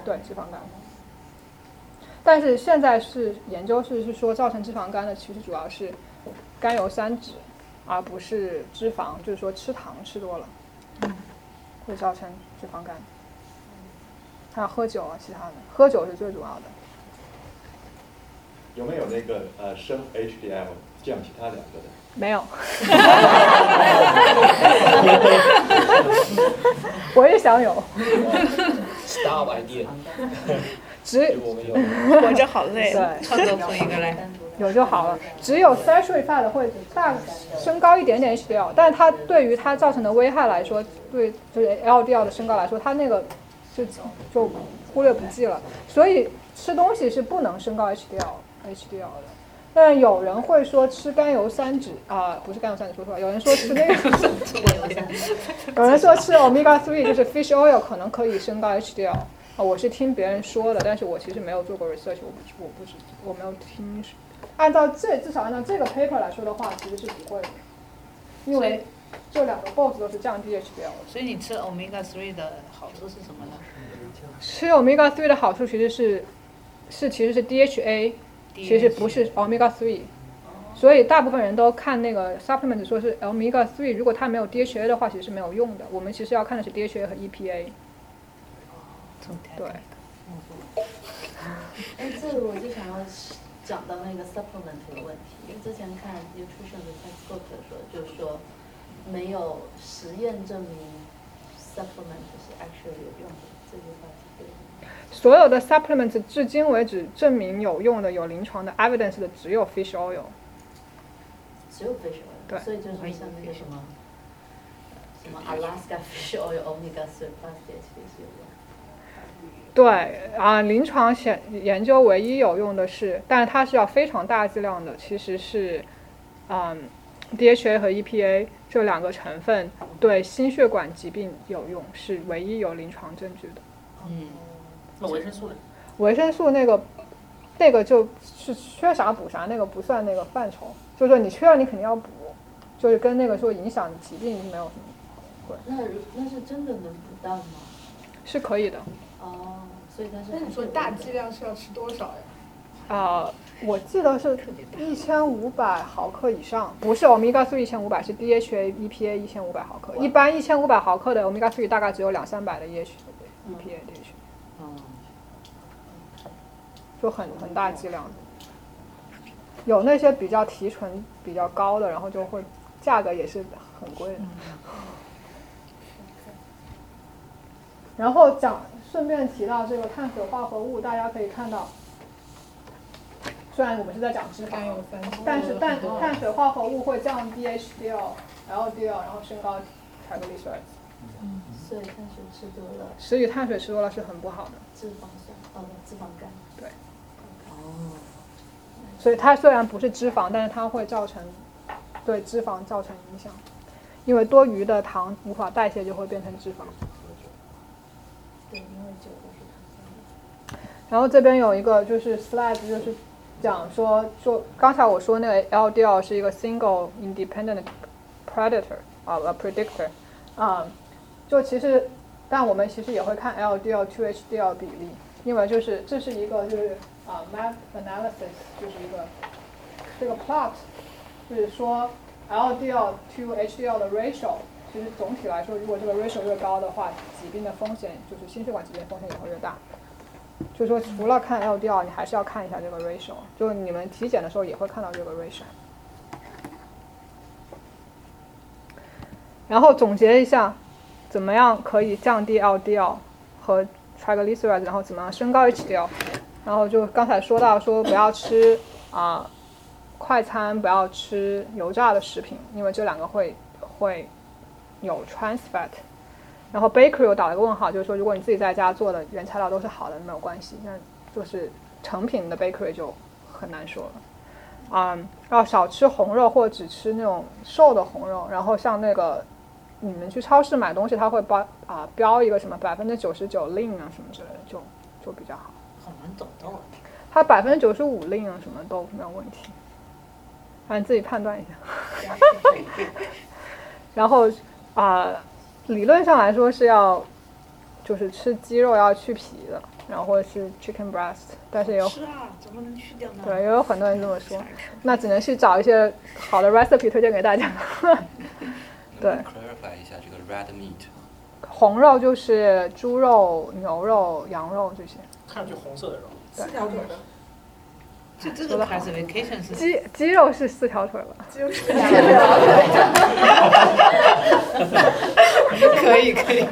对脂肪肝。但是现在是研究是是说造成脂肪肝的，其实主要是甘油三酯。而不是脂肪，就是说吃糖吃多了，会造成脂肪肝。还有喝酒啊，其他的，喝酒是最主要的。有没有那个呃升 HDL 降其他两个的？没有。[LAUGHS] 我也想有。Star idea。只我们有。活着好累。对，创作出一个来。有就好了。只有 saturated fat 会大升高一点点 HDL，但是它对于它造成的危害来说，对就是 LDL 的升高来说，它那个就就忽略不计了。所以吃东西是不能升高 HDL HDL 的。但有人会说吃甘油三酯啊，不是甘油三酯，说错了。有人说吃那个，[LAUGHS] 有人说吃 omega three 就是 fish oil 可能可以升高 HDL 啊，我是听别人说的，但是我其实没有做过 research，我不我不知我没有听。按照这至少按照这个 paper 来说的话，其实是不会的，因为这两个 boss 都是降低 HDL 的。所以你吃 omega three 的好处是什么呢？吃 omega three 的好处其实是是其实是 DHA，其实不是 omega three，所以大部分人都看那个 supplement 说是 omega three，如果它没有 DHA 的话，其实是没有用的。我们其实要看的是 DHA 和 EPA。对。哎，这个我就想要讲到那个 supplement 的问题，因为之前看 nutrition 的 textbook 的时候，就是说没有实验证明 supplement 是 actually 有用的。所有的 supplements 至今为止证明有用的、有临床的 evidence 的只有 fish oil。只有 fish oil。对。所以就是像那个什么什么 Alaska fish oil omega three plus DHA 是有用。对啊，临床显研究唯一有用的是，但是它是要非常大剂量的，其实是，嗯，DHA 和 EPA 这两个成分对心血管疾病有用，是唯一有临床证据的。嗯。那维生素呢？维生素那个，那个就是缺啥补啥，那个不算那个范畴。就是说你缺了，你肯定要补，就是跟那个说影响疾病没有什么关。那那是真的能补到吗？是可以的。哦，所以但是。那你说大剂量是要吃多少呀？呃，我记得是一千五百毫克以上，不是 omega three 一千五百，是 DHA EPA 一千五百毫克。一般一千五百毫克的 omega three 大概只有两三百的 EH EPA 就很很大剂量。有那些比较提纯比较高的，然后就会价格也是很贵的。然后讲，顺便提到这个碳水化合物，大家可以看到，虽然我们是在讲脂肪，但是碳碳水化合物会降低 HDL、LDL，然后升高 triglycerides。嗯，所以碳水吃多了。所以碳水吃多了是很不好的。脂肪酸，哦不，脂肪肝。对。哦。所以它虽然不是脂肪，但是它会造成对脂肪造成影响，因为多余的糖无法代谢，就会变成脂肪。对，因为酒都是糖然后这边有一个就是 slide，就是讲说，说刚才我说那个 LDL 是一个 single independent predator 啊，a predictor 啊，就其实，但我们其实也会看 LDL to HDL 比例，因为就是这是一个就是啊 map analysis，就是一个这个 plot，就是说 LDL to HDL 的 ratio。其实总体来说，如果这个 ratio 越高的话，疾病的风险就是心血管疾病风险也会越大。就是说，除了看 LDL，你还是要看一下这个 ratio。就你们体检的时候也会看到这个 ratio。然后总结一下，怎么样可以降低 LDL 和 triglycerides，然后怎么样升高 HDL。然后就刚才说到说不要吃啊快餐，不要吃油炸的食品，因为这两个会会。有 trans fat，然后 bakery 我打了个问号，就是说如果你自己在家做的原材料都是好的，没有关系，那就是成品的 bakery 就很难说了。啊，要少吃红肉或只吃那种瘦的红肉，然后像那个你们去超市买东西，它会标啊标一个什么百分之九十九 lean 啊什么之类的，就就比较好。很难找到。它百分之九十五 lean 啊什么都没有问题，反正自己判断一下。然后。啊，理论上来说是要，就是吃鸡肉要去皮的，然后或者是 chicken breast，但是有是啊，怎么能去掉呢？对，也有很多人这么说，那只能去找一些好的 recipe 推荐给大家。对。[LAUGHS] clarify 一下这个 red meat。红肉就是猪肉、牛肉、羊肉这些。看上去红色的肉。四条腿的。这这个 classification 是鸡鸡肉是四条腿吧？鸡肉是四条腿。可以可以。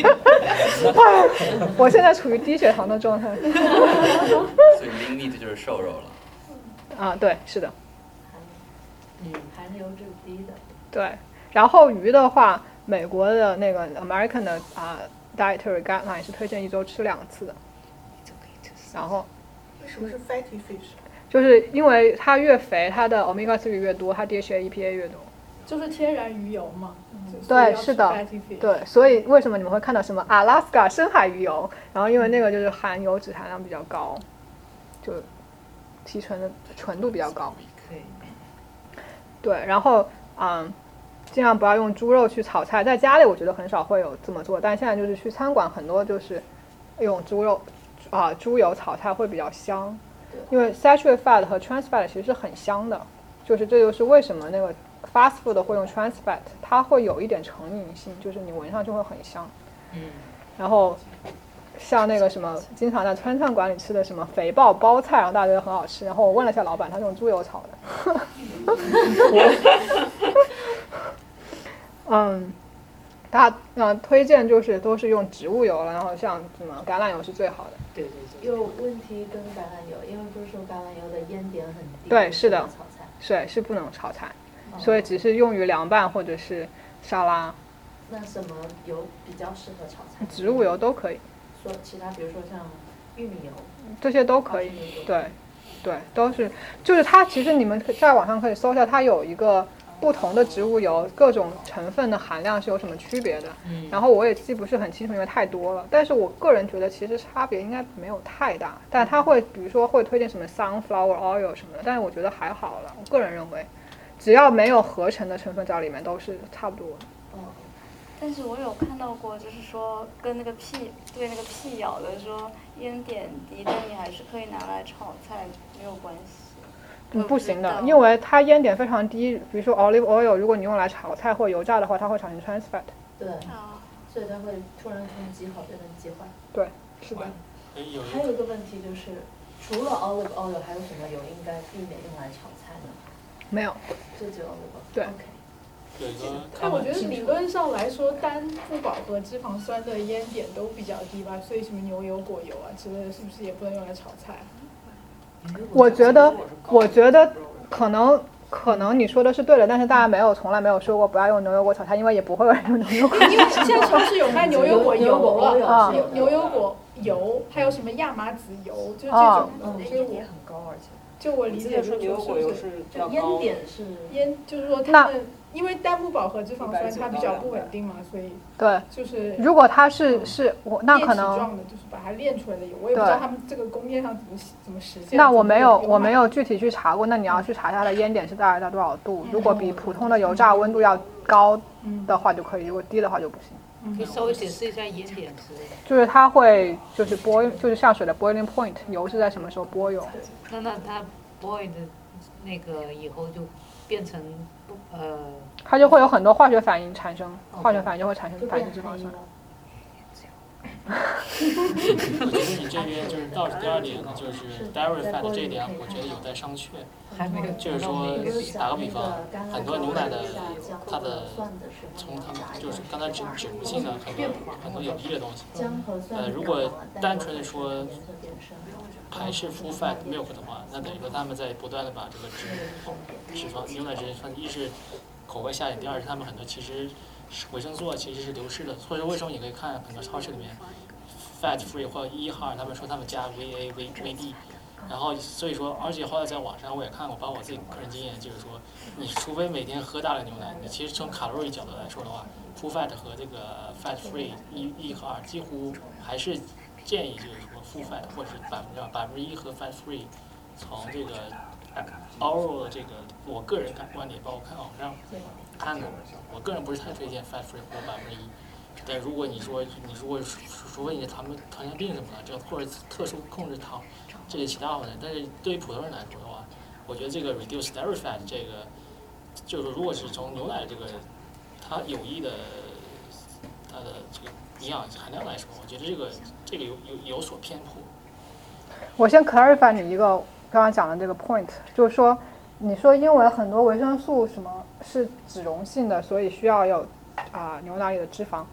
[LAUGHS] 我现在处于低血糖的状态。所以 lean meat 就是瘦肉了。啊，对，是的。嗯，含油脂低的。对，然后鱼的话，美国的那个 American 的啊 dietary guideline 是推荐一周吃两次的。然后。为什么是 fatty fish？就是因为它越肥，它的 omega three 越多，它 DHA EPA 越多。就是天然鱼油嘛。对，是的。对，所以为什么你们会看到什么 Alaska 深海鱼油？然后因为那个就是含油脂含量比较高，就提纯的纯度比较高。对，然后嗯，尽量不要用猪肉去炒菜。在家里我觉得很少会有这么做，但现在就是去餐馆很多就是用猪肉啊猪油炒菜会比较香。因为 saturated fat 和 trans fat 其实是很香的，就是这就是为什么那个 fast food 会用 trans fat，它会有一点成瘾性，就是你闻上去会很香。嗯。然后像那个什么，经常在川菜馆里吃的什么肥爆包菜，然后大家觉得很好吃，然后我问了一下老板，他是用猪油炒的。[LAUGHS] 嗯。他嗯推荐就是都是用植物油了，然后像什么橄榄油是最好的。对对对。有问题跟橄榄油，因为不是说橄榄油的烟点很低。对，是的。炒菜。对，是不能炒菜，所以只是用于凉拌或者是沙拉。那什么油比较适合炒菜？植物油都可以。说其他，比如说像玉米油。这些都可以。对，对，都是，就是它其实你们在网上可以搜一下，它有一个。不同的植物油各种成分的含量是有什么区别的？嗯，然后我也记不是很清楚，因为太多了。但是我个人觉得其实差别应该没有太大，但他会比如说会推荐什么 sunflower oil 什么的，但是我觉得还好了。我个人认为，只要没有合成的成分在里面，都是差不多的。哦，但是我有看到过，就是说跟那个屁对那个屁咬的说烟点低，但你还是可以拿来炒菜，没有关系。嗯，不行的，因为它烟点非常低。比如说 olive oil，如果你用来炒菜或油炸的话，它会产生 trans fat。对，所以它会突然从极好变成极坏。对，是的。还有一个问题就是，除了 olive oil，还有什么油应该避免用来炒菜呢？没有。就只有 olive oil。对。但我觉得理论上来说，单不饱和脂肪酸的烟点都比较低吧，所以什么牛油果油啊之类的，是不是也不能用来炒菜？我觉得，我觉得可能可能你说的是对的，但是大家没有从来没有说过不要用牛油果炒菜，因为也不会有人用牛油果。[LAUGHS] 因为现在超市有卖牛油果油了，牛 [LAUGHS] 牛油果油，还有什么亚麻籽油，就这种的，烟点很高，而且就我理解说牛油果油是烟点是烟，就是说它们。因为单不饱和脂肪酸它比较不稳定嘛，所以对，就是如果它是是我那可能状的，就是把它炼出来的油，我也不知道他们这个工业上怎么怎么实现。那我没有我没有 [LAUGHS] 具体去查过，那你要去查它的烟点是大概在多少度？如果比普通的油炸温度要高的话就可以，如果低的话就不行。可以稍微解释一下烟点之类的。就是它会就是 boil 就是下水的 boiling point，油是在什么时候 boil？那那它 boil 的那个以后就变成。呃，它就会有很多化学反应产生，化学反应就会产生反应脂肪酸。[LAUGHS] 我觉得你这边就是倒数第二点呢，就是 dairy fat 这一点，我觉得有待商榷。就是说，打个比方，很多牛奶的它的从它们就是刚才指指不性的很多很多有益的东西。呃，如果单纯的说。排斥 full fat milk 的话，那等于说他们在不断的把这个脂脂肪牛奶脂肪，一是口味下降，第二是他们很多其实维生素其实是流失的。所以说为什么你可以看很多超市里面 fat free 或者一号，他们说他们加 VA、V、VD，然后所以说，而且后来在网上我也看过，包括我自己个人经验，就是说，你除非每天喝大量牛奶，你其实从卡路里角度来说的话，full fat 和这个 fat free 一、一和二几乎还是建议就是。说 fat 或者是百分之百分之一和 fat free，从这个 oral 这个我个人感观点，包括看网上看的，我个人不是太推荐 fat free 或百分之一。但如果你说你如果除非你是糖糖尿病什么的，这或者特殊控制糖这些其他问题，但是对于普通人来说的话，我觉得这个 reduce dairy fat 这个就是如果是从牛奶这个它有益的它的这个。营养含量来说，我觉得这个这个有有有所偏颇。我先 clarify 你一个刚刚讲的这个 point，就是说，你说因为很多维生素什么是脂溶性的，所以需要有啊牛奶里的脂肪。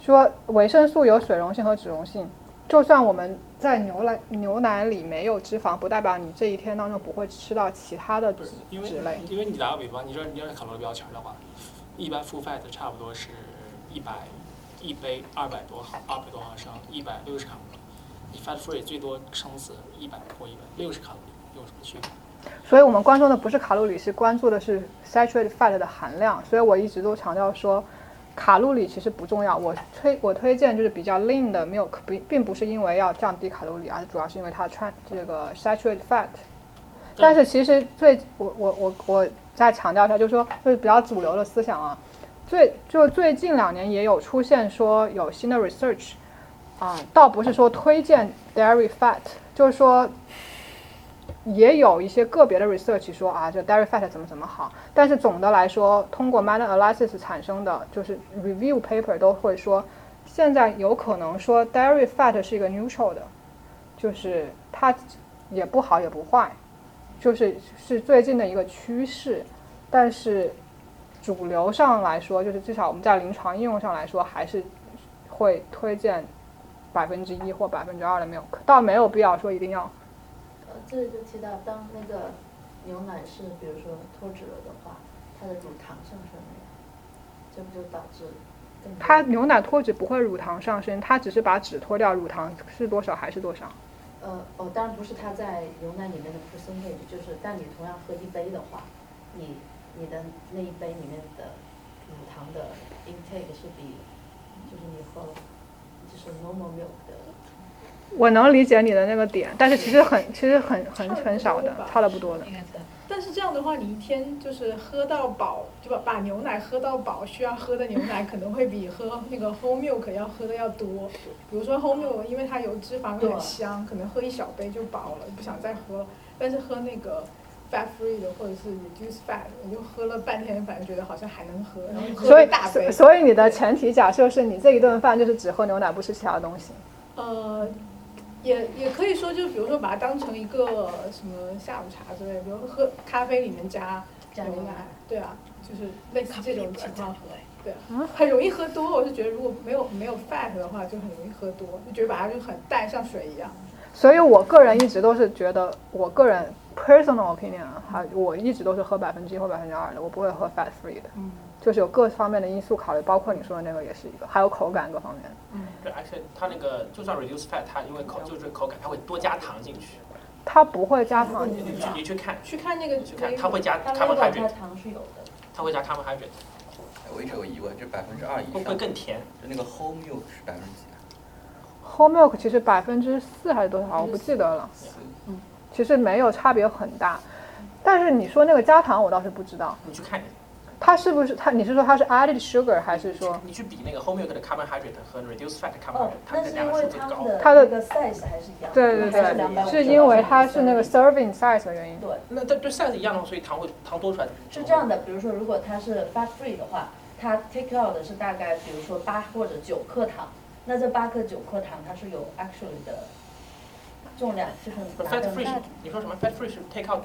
说维生素有水溶性和脂溶性，就算我们在牛奶牛奶里没有脂肪，不代表你这一天当中不会吃到其他的脂脂类。因为你打个比方，你说你要是卡路里标签的话，一般 full fat 差不多是一百。一杯二百多毫，二百多毫升，一百六十卡 fat free 最多撑死一百或一百六十卡路里，有什么区别？所以我们关注的不是卡路里，是关注的是 saturated fat 的含量。所以我一直都强调说，卡路里其实不重要。我推我推荐就是比较 lean 的 milk，并并不是因为要降低卡路里，而是主要是因为它穿这个 saturated fat。但是其实最我我我我再强调一下，就是说就是比较主流的思想啊。最就最近两年也有出现说有新的 research，啊，倒不是说推荐 dairy fat，就是说也有一些个别的 research 说啊，这 dairy fat 怎么怎么好，但是总的来说，通过 meta analysis 产生的就是 review paper 都会说，现在有可能说 dairy fat 是一个 neutral 的，就是它也不好也不坏，就是是最近的一个趋势，但是。主流上来说，就是至少我们在临床应用上来说，还是会推荐百分之一或百分之二的 milk，倒没有必要说一定要。呃，这里就提到，当那个牛奶是比如说脱脂了的话，它的乳糖上升了，这不就导致？它牛奶脱脂不会乳糖上升，它只是把脂脱掉，乳糖是多少还是多少？呃，哦，当然不是它在牛奶里面的 percentage，就是但你同样喝一杯的话，你。你的那一杯里面的乳糖的 intake 是比，就是你喝，就是 normal milk 的。我能理解你的那个点，但是其实很，其实很很很少的，差的不多的。但但是这样的话，你一天就是喝到饱，就把把牛奶喝到饱，需要喝的牛奶可能会比喝那个 whole milk 要喝的要多。比如说 whole milk，因为它有脂肪很香，可能喝一小杯就饱了，不想再喝。但是喝那个 fat free 的或者是 reduced fat，我就喝了半天，反正觉得好像还能喝，然后喝一大杯。所以你的前提假设是你这一顿饭就是只喝牛奶，不吃其他东西。呃。也也可以说，就比如说把它当成一个什么下午茶之类，比如喝咖啡里面加牛奶，对啊，就是类似这种情况，对啊，很容易喝多。我是觉得如果没有没有 fat 的话，就很容易喝多，就觉得把它就很淡，像水一样。所以我个人一直都是觉得，我个人 personal opinion 啊，我一直都是喝百分之一或百分之二的，我不会喝 fat free 的。嗯。就是有各方面的因素考虑，包括你说的那个也是一个，还有口感各方面。嗯，对，而且它那个就算 reduce fat，它因为口就是口感，它会多加糖进去。它不会加糖。你去你去看，去看那个，去看它会加 carbohydrate。糖是有的。它会加 carbohydrate。我一直有疑问，就百分之二以上会不会更甜？就那个 whole milk 是百分之几啊？whole milk 其实百分之四还是多少？我不记得了。嗯，其实没有差别很大，但是你说那个加糖，我倒是不知道。你去看。它是不是它？你是说它是 added sugar 还是说？你去比那个 whole milk 的 carbohydrate 和 reduced fat carbohydrate，它的两个数字高。它的 size 还是一样。对对对，是因为它是那个 serving size 的原因。对。那它对 size 一样的话，所以糖会糖多出来。是这样的，比如说如果它是 fat free 的话，它 take out 的是大概比如说八或者九克糖，那这八克九克糖它是有 actually 的重量，就是 fat free。你说什么 fat free 是 take out？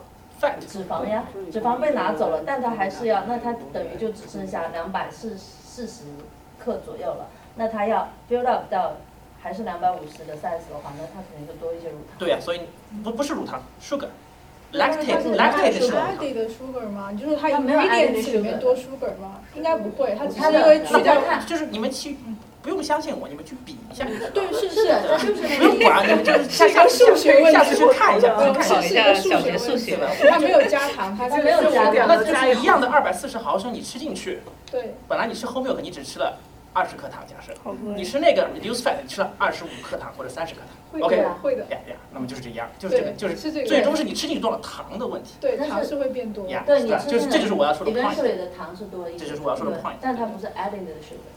脂肪呀，脂肪被拿走了，但它还是要，那它等于就只剩下两百四四十克左右了。那它要 build up 到还是两百五十的 size 的话，那它肯定就多一些乳糖。对呀，所以不不是乳糖，sugar，lactate，lactate 是 added sugar 吗？就是它 ingredients 里面多 sugar 吗？应该不会，它只是因为去掉，就是你们去。不用相信我，你们去比一下。对，是是的，就是不用管，你们就是下下数学问题，下次去看一下，考一下小学数学。它没有加糖，它没有加那就是一样的二百四十毫升，你吃进去。对。本来你吃 whole milk，你只吃了二十克糖，假设。你吃那个 reduced fat，你吃了二十五克糖或者三十克糖。OK，会的。呀呀，那么就是这样，就是这个，就是最终是你吃进去多少糖的问题。对，糖是会变多。对，你就是这就是我要说的 point。的糖是多一点这就是我要说的 point。但它不是 added 的 sugar。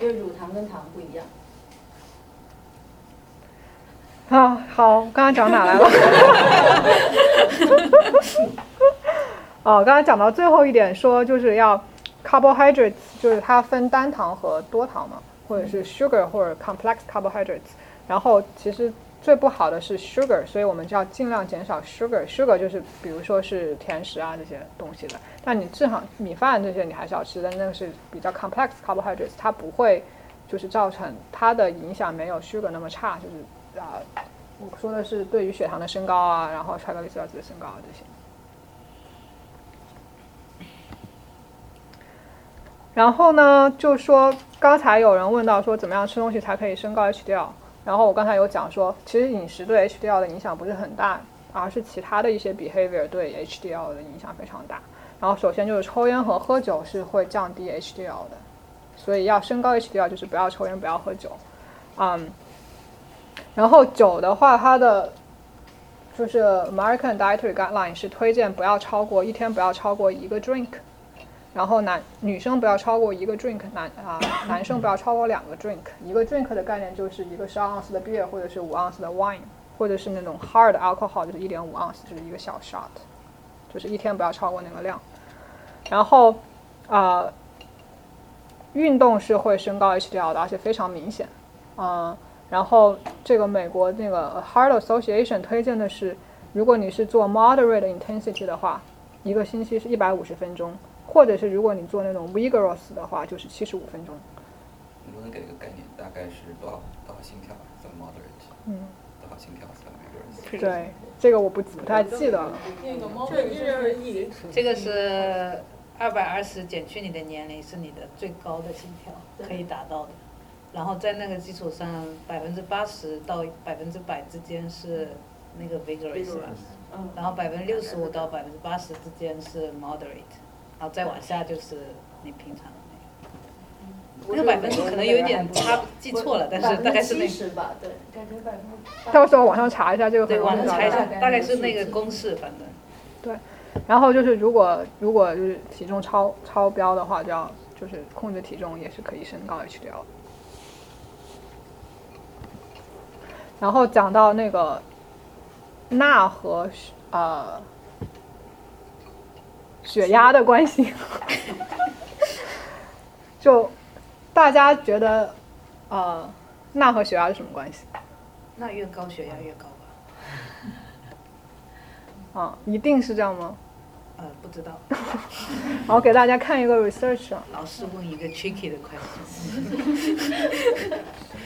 因为乳糖跟糖不一样。啊，好，刚刚讲哪来了？[LAUGHS] 哦，刚刚讲到最后一点，说就是要 carbohydrates，就是它分单糖和多糖嘛，或者是 sugar 或者 complex carbohydrates。然后其实最不好的是 sugar，所以我们就要尽量减少 sugar。sugar 就是比如说是甜食啊这些东西的。但你正好米饭这些你还是要吃的，那个是比较 complex carbohydrates，它不会就是造成它的影响没有 sugar 那么差，就是啊，我说的是对于血糖的升高啊，然后 triglycerides 的升高啊这些。然后呢，就说刚才有人问到说怎么样吃东西才可以升高 HDL，然后我刚才有讲说，其实饮食对 HDL 的影响不是很大，而是其他的一些 behavior 对 HDL 的影响非常大。然后首先就是抽烟和喝酒是会降低 HDL 的，所以要升高 HDL 就是不要抽烟不要喝酒，嗯，然后酒的话，它的就是 American Dietary Guideline 是推荐不要超过一天不要超过一个 drink，然后男女生不要超过一个 drink，男啊男生不要超过两个 drink，一个 drink 的概念就是一个十二盎司的 beer 或者是五盎司的 wine，或者是那种 hard alcohol 就是一点五盎司就是一个小 shot，就是一天不要超过那个量。然后，啊，运动是会升高 HDL 的，而且非常明显，嗯，然后这个美国那个 Heart Association 推荐的是，如果你是做 moderate intensity 的话，一个星期是一百五十分钟，或者是如果你做那种 vigorous 的话，就是七十五分钟。能不能给个概念，大概是多少多少心跳算 moderate？嗯，多少心跳算 vigorous？对，这个我不不太记得了。这个是。二百二十减去你的年龄是你的最高的心跳可以达到的，然后在那个基础上，百分之八十到百分之百之间是那个 vigorous，然后百分之六十五到百分之八十之间是 moderate，然后再往下就是你平常的那个。那个百分之可能有一点差，记错了，但是大概是那。个。吧，对，感觉百分之。到时候网上查一下这个。对，网上查一下，大概是那个公式，反正。对，然后就是如果如果就是体重超超标的话，就要就是控制体重也是可以升高 HDL。然后讲到那个钠和呃血压的关系，[LAUGHS] 就大家觉得呃钠和血压是什么关系？钠越高，血压越高吧？啊，一定是这样吗？呃，不知道。[LAUGHS] 我给大家看一个 research 啊。老师问一个 tricky 的 question。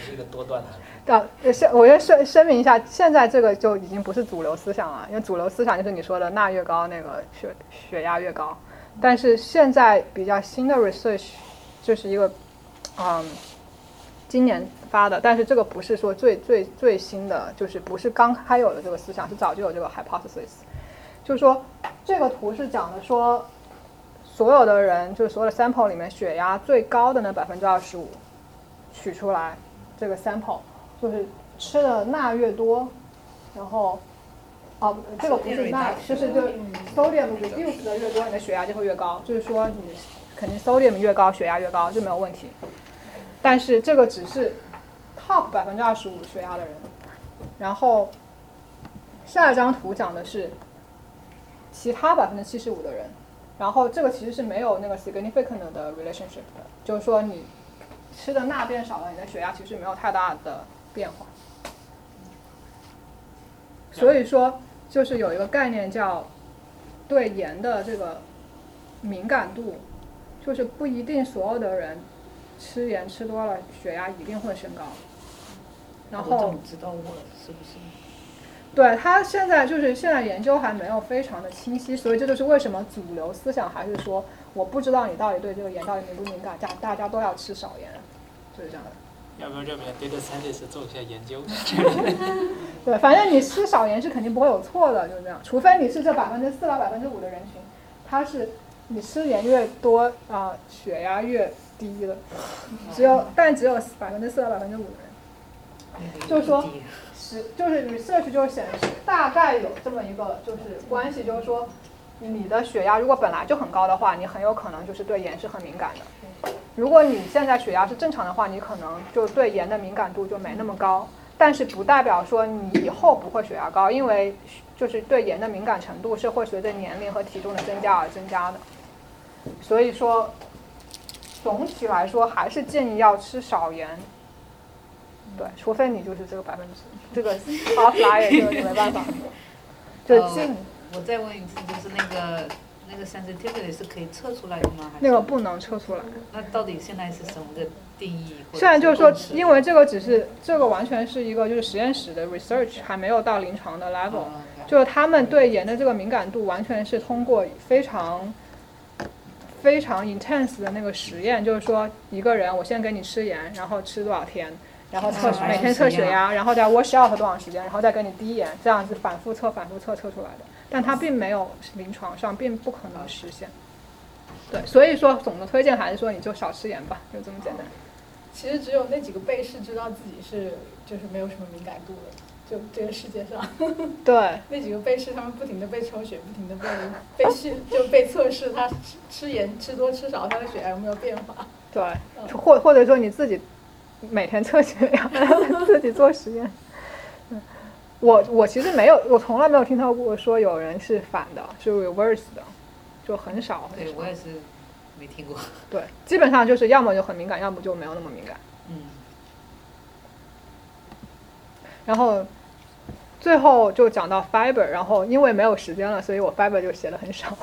是一个多段的。[LAUGHS] 啊，先我先声声明一下，现在这个就已经不是主流思想了，因为主流思想就是你说的钠越高，那个血血压越高。但是现在比较新的 research 就是一个，嗯，今年发的，但是这个不是说最最最新的，就是不是刚开有的这个思想，是早就有这个 hypothesis。就是说，这个图是讲的说，所有的人就是所有的 sample 里面血压最高的那百分之二十五，取出来这个 sample。就是吃的钠越多，然后，哦，这个不是钠，就是就 sodium reduce 的越多，你的血压就会越高。就是说你肯定 sodium 越高，血压越高就没有问题。但是这个只是 top 百分之二十五血压的人。然后下一张图讲的是其他百分之七十五的人。然后这个其实是没有那个 significant 的 relationship 的，就是说你吃的钠变少了，你的血压其实没有太大的。变化，所以说就是有一个概念叫对盐的这个敏感度，就是不一定所有的人吃盐吃多了血压一定会升高。然后知道我是不是？对他现在就是现在研究还没有非常的清晰，所以这就是为什么主流思想还是说我不知道你到底对这个盐到底敏不敏感，大大家都要吃少盐，就是这样的。要不要这边 data scientist 做一下研究？对，反正你吃少盐是肯定不会有错的，就是这样。除非你是这百分之四到百分之五的人群，他是你吃盐越多啊，血压越低了。只有但只有百分之四到百分之五的人，就是说，是就是 research 就显示大概有这么一个就是关系，就是说你的血压如果本来就很高的话，你很有可能就是对盐是很敏感的。如果你现在血压是正常的话，你可能就对盐的敏感度就没那么高。但是不代表说你以后不会血压高，因为就是对盐的敏感程度是会随着年龄和体重的增加而增加的。所以说，总体来说还是建议要吃少盐。对，除非你就是这个百分之这个 outlier 就没办法。[LAUGHS] 就进。我再问一次，就是那个。那个 sensitivity 是可以测出来的吗？那个不能测出来。那到底现在是什么个定义？虽然就是说，因为这个只是这个完全是一个就是实验室的 research，还没有到临床的 level。就是他们对盐的这个敏感度，完全是通过非常非常 intense 的那个实验，就是说一个人，我先给你吃盐，然后吃多少天，然后测每天测血压，然后再 wash out 多长时间，然后再给你滴盐，这样子反复测、反复测测出来的。但它并没有临床上并不可能实现，对，所以说总的推荐还是说你就少吃盐吧，就这么简单。其实只有那几个被试知道自己是就是没有什么敏感度的，就这个世界上。[LAUGHS] 对。[LAUGHS] 那几个被试，他们不停的被抽血，不停的被被试，就被测试他吃吃盐吃多吃少，他的血压有没有变化。对，或或者说你自己每天测血压，[LAUGHS] 自己做实验。我我其实没有，我从来没有听到过说有人是反的，是 reverse 的，就很少。对我也是没听过。[LAUGHS] 对，基本上就是要么就很敏感，要么就没有那么敏感。嗯。然后最后就讲到 fiber，然后因为没有时间了，所以我 fiber 就写的很少。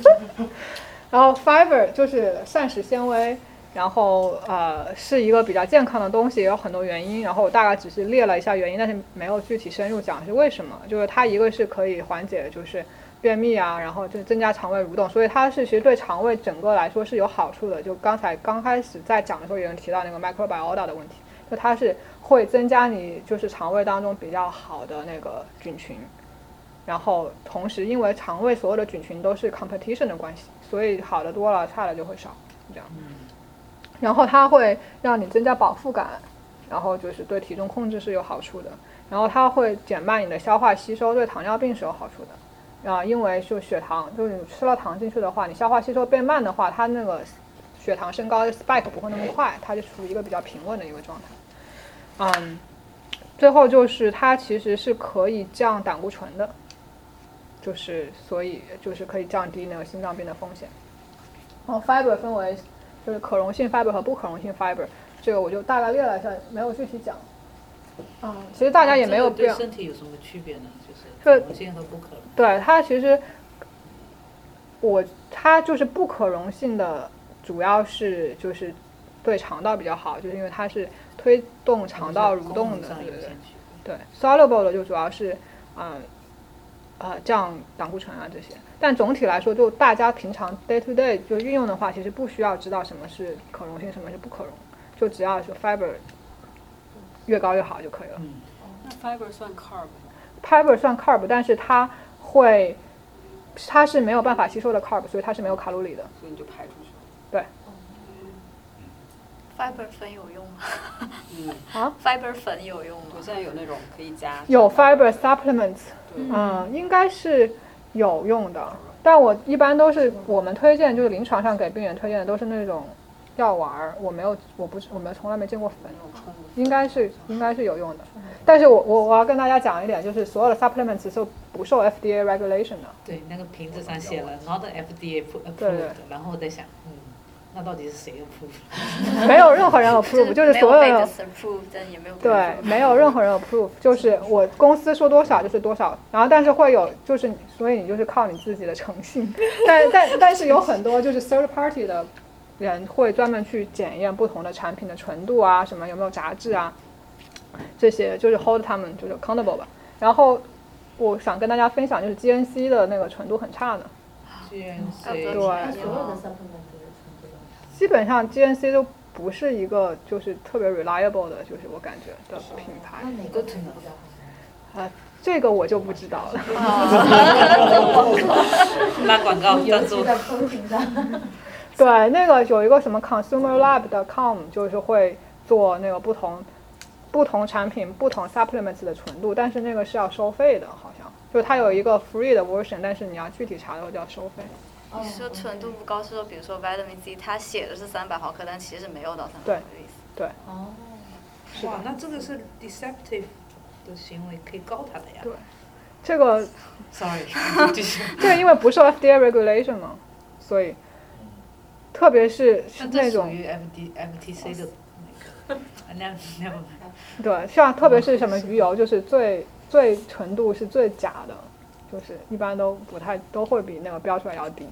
[LAUGHS] 然后 fiber 就是膳食纤维。然后呃是一个比较健康的东西，也有很多原因。然后我大概只是列了一下原因，但是没有具体深入讲是为什么。就是它一个是可以缓解就是便秘啊，然后就增加肠胃蠕动，所以它是其实对肠胃整个来说是有好处的。就刚才刚开始在讲的时候，有人提到那个 microbiota 的问题，就它是会增加你就是肠胃当中比较好的那个菌群。然后同时因为肠胃所有的菌群都是 competition 的关系，所以好的多了，差的就会少，这样。然后它会让你增加饱腹感，然后就是对体重控制是有好处的。然后它会减慢你的消化吸收，对糖尿病是有好处的。啊，因为就血糖，就是你吃了糖进去的话，你消化吸收变慢的话，它那个血糖升高 spike 不会那么快，它就处于一个比较平稳的一个状态。嗯，最后就是它其实是可以降胆固醇的，就是所以就是可以降低那个心脏病的风险。然后 fiber 分为就是可溶性 fiber 和不可溶性 fiber，这个我就大概列了一下，没有具体讲。嗯，其实大家也没有必要。对身体有什么区别呢？就是可溶性和不可溶。对它其实，我它就是不可溶性的，主要是就是对肠道比较好，就是因为它是推动肠道蠕动的，对对对。对，soluble 的就主要是嗯呃降胆固醇啊这些。但总体来说，就大家平常 day to day 就运用的话，其实不需要知道什么是可溶性，什么是不可溶，就只要是 fiber 越高越好就可以了。嗯，那 fiber 算 carb 吗？fiber 算 carb，但是它会，它是没有办法吸收的 carb，所以它是没有卡路里的。所以你就排出去了。对。fiber 粉有用吗？嗯啊，fiber 粉有用吗？我现在有那种可以加。有 fiber supplements，嗯，应该是有用的，但我一般都是我们推荐，就是临床上给病人推荐的都是那种药丸儿，我没有，我不是，我们从来没见过粉，应该是应该是有用的，但是我我我要跟大家讲一点，就是所有的 supplements 是不受 FDA regulation 的，对，那个瓶子上写了 not FDA approved，对对。然后我在想，嗯，那到底是谁 approve？[LAUGHS] 没有任何人 approve，就是所有的 approve，但也没有对，没有任何人 approve，就是我公司说多少就是多少，然后但是会有，就是所以你就是靠你自己的诚信，[LAUGHS] 但但但是有很多就是 third party 的人会专门去检验不同的产品的纯度啊，什么有没有杂质啊，这些就是 hold 他们就是 accountable 吧。然后我想跟大家分享就是 GNC 的那个纯度很差的，GNC 对它所有的 supplement。基本上 GNC 都不是一个就是特别 reliable 的，就是我感觉的品牌。那哪个品牌比较好？啊，这个我就不知道了。[LAUGHS] 拉广告尤赞助其在风评上。对，那个有一个什么 consumerlab.com，就是会做那个不同不同产品、不同 supplements 的纯度，但是那个是要收费的，好像就它有一个 free 的 version，但是你要具体查的话就要收费。你说纯度不高，是说比如说 vitamin C，它写的是三百毫克，但其实没有到三百对毫克的意思。对，哦，哇，那这个是 deceptive 的行为，可以告他的呀。对，这个，sorry，[LAUGHS] 这个 [LAUGHS] 因为不受 FDA regulation 嘛，所以特别是那那种这属于 FD FTC 的那个，[LAUGHS] 那那不对，像特别是什么鱼油，就是最最纯度是最假的，就是一般都不太都会比那个标出来要低。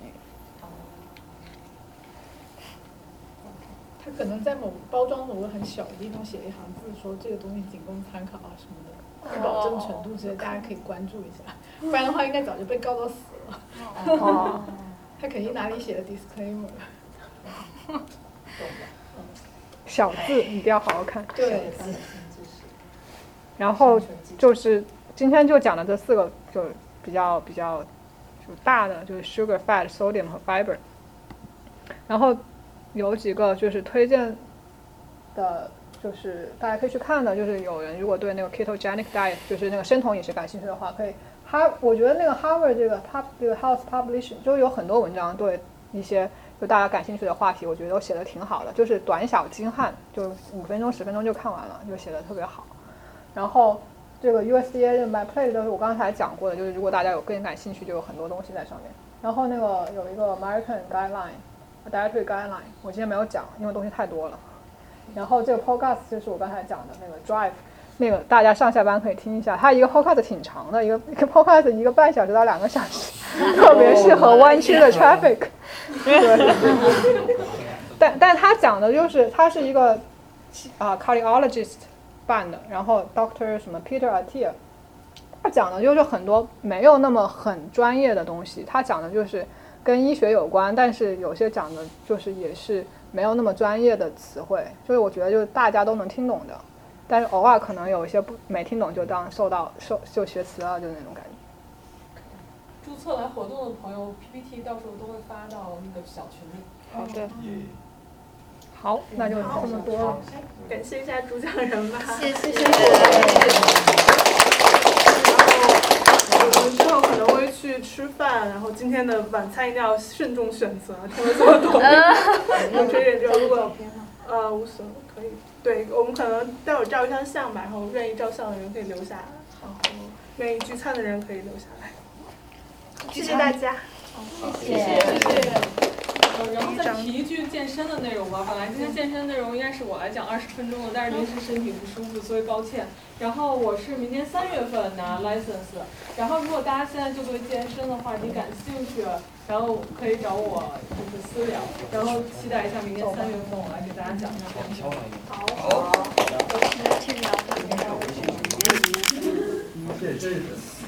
它可能在某包装某个很小的地方写了一行字，说这个东西仅供参考啊什么的，不保证程度之类，大家可以关注一下。不然的话，应该早就被告到死了。哦 [LAUGHS] 他肯定哪里写的 disclaimer。小字一定要好好看。对，然后就是今天就讲的这四个，就比较比较就大的，就是 sugar、fat、sodium 和 fiber。然后有几个就是推荐的，就是大家可以去看的，就是有人如果对那个 ketogenic diet，就是那个生酮饮食感兴趣的话，可以。哈，我觉得那个 Harvard 这个 pub 这个 Health Publication 就有很多文章对一些就大家感兴趣的话题，我觉得都写的挺好的，就是短小精悍，就五分钟十分钟就看完了，就写的特别好。然后这个 USDA 的 MyPlate 都是我刚才讲过的，就是如果大家有更感兴趣，就有很多东西在上面。然后那个有一个 American Guideline Dietary Guideline，我今天没有讲，因为东西太多了。然后这个 Podcast 就是我刚才讲的那个 Drive，那个大家上下班可以听一下，它一个 Podcast 挺长的，一个一个 Podcast 一个半小时到两个小时，[LAUGHS] 特别适合弯曲的 traffic。[LAUGHS] 对，但但他讲的就是他是一个啊、cardiologist 办的，然后 Doctor 什么 Peter Attia，他讲的就是很多没有那么很专业的东西，他讲的就是跟医学有关，但是有些讲的就是也是没有那么专业的词汇，所以我觉得就是大家都能听懂的，但是偶尔可能有一些不没听懂就当受到受就学词了，就那种感觉。注册来活动的朋友，PPT 到时候都会发到那个小群里。好的。好，那就这么多了。感谢一下主讲人吧。谢谢谢谢。我们之后可能会去吃。饭，然后今天的晚餐一定要慎重选择。听了 [LAUGHS] 这么多，有这点就如果呃无所谓可以，对我们可能待会儿照一张相吧，然后愿意照相的人可以留下来，然后愿意聚餐的人可以留下来。谢谢大家，谢谢谢谢。然后再提一句健身的内容吧。本来今天健身内容应该是我来讲二十分钟的，但是临时身体不舒服，所以抱歉。然后我是明年三月份拿 license。然后如果大家现在就对健身的话题感兴趣，然后可以找我就是私聊。然后期待一下明年三月份我来给大家讲一下。健身。好。好。我是天聊。这这是死忠。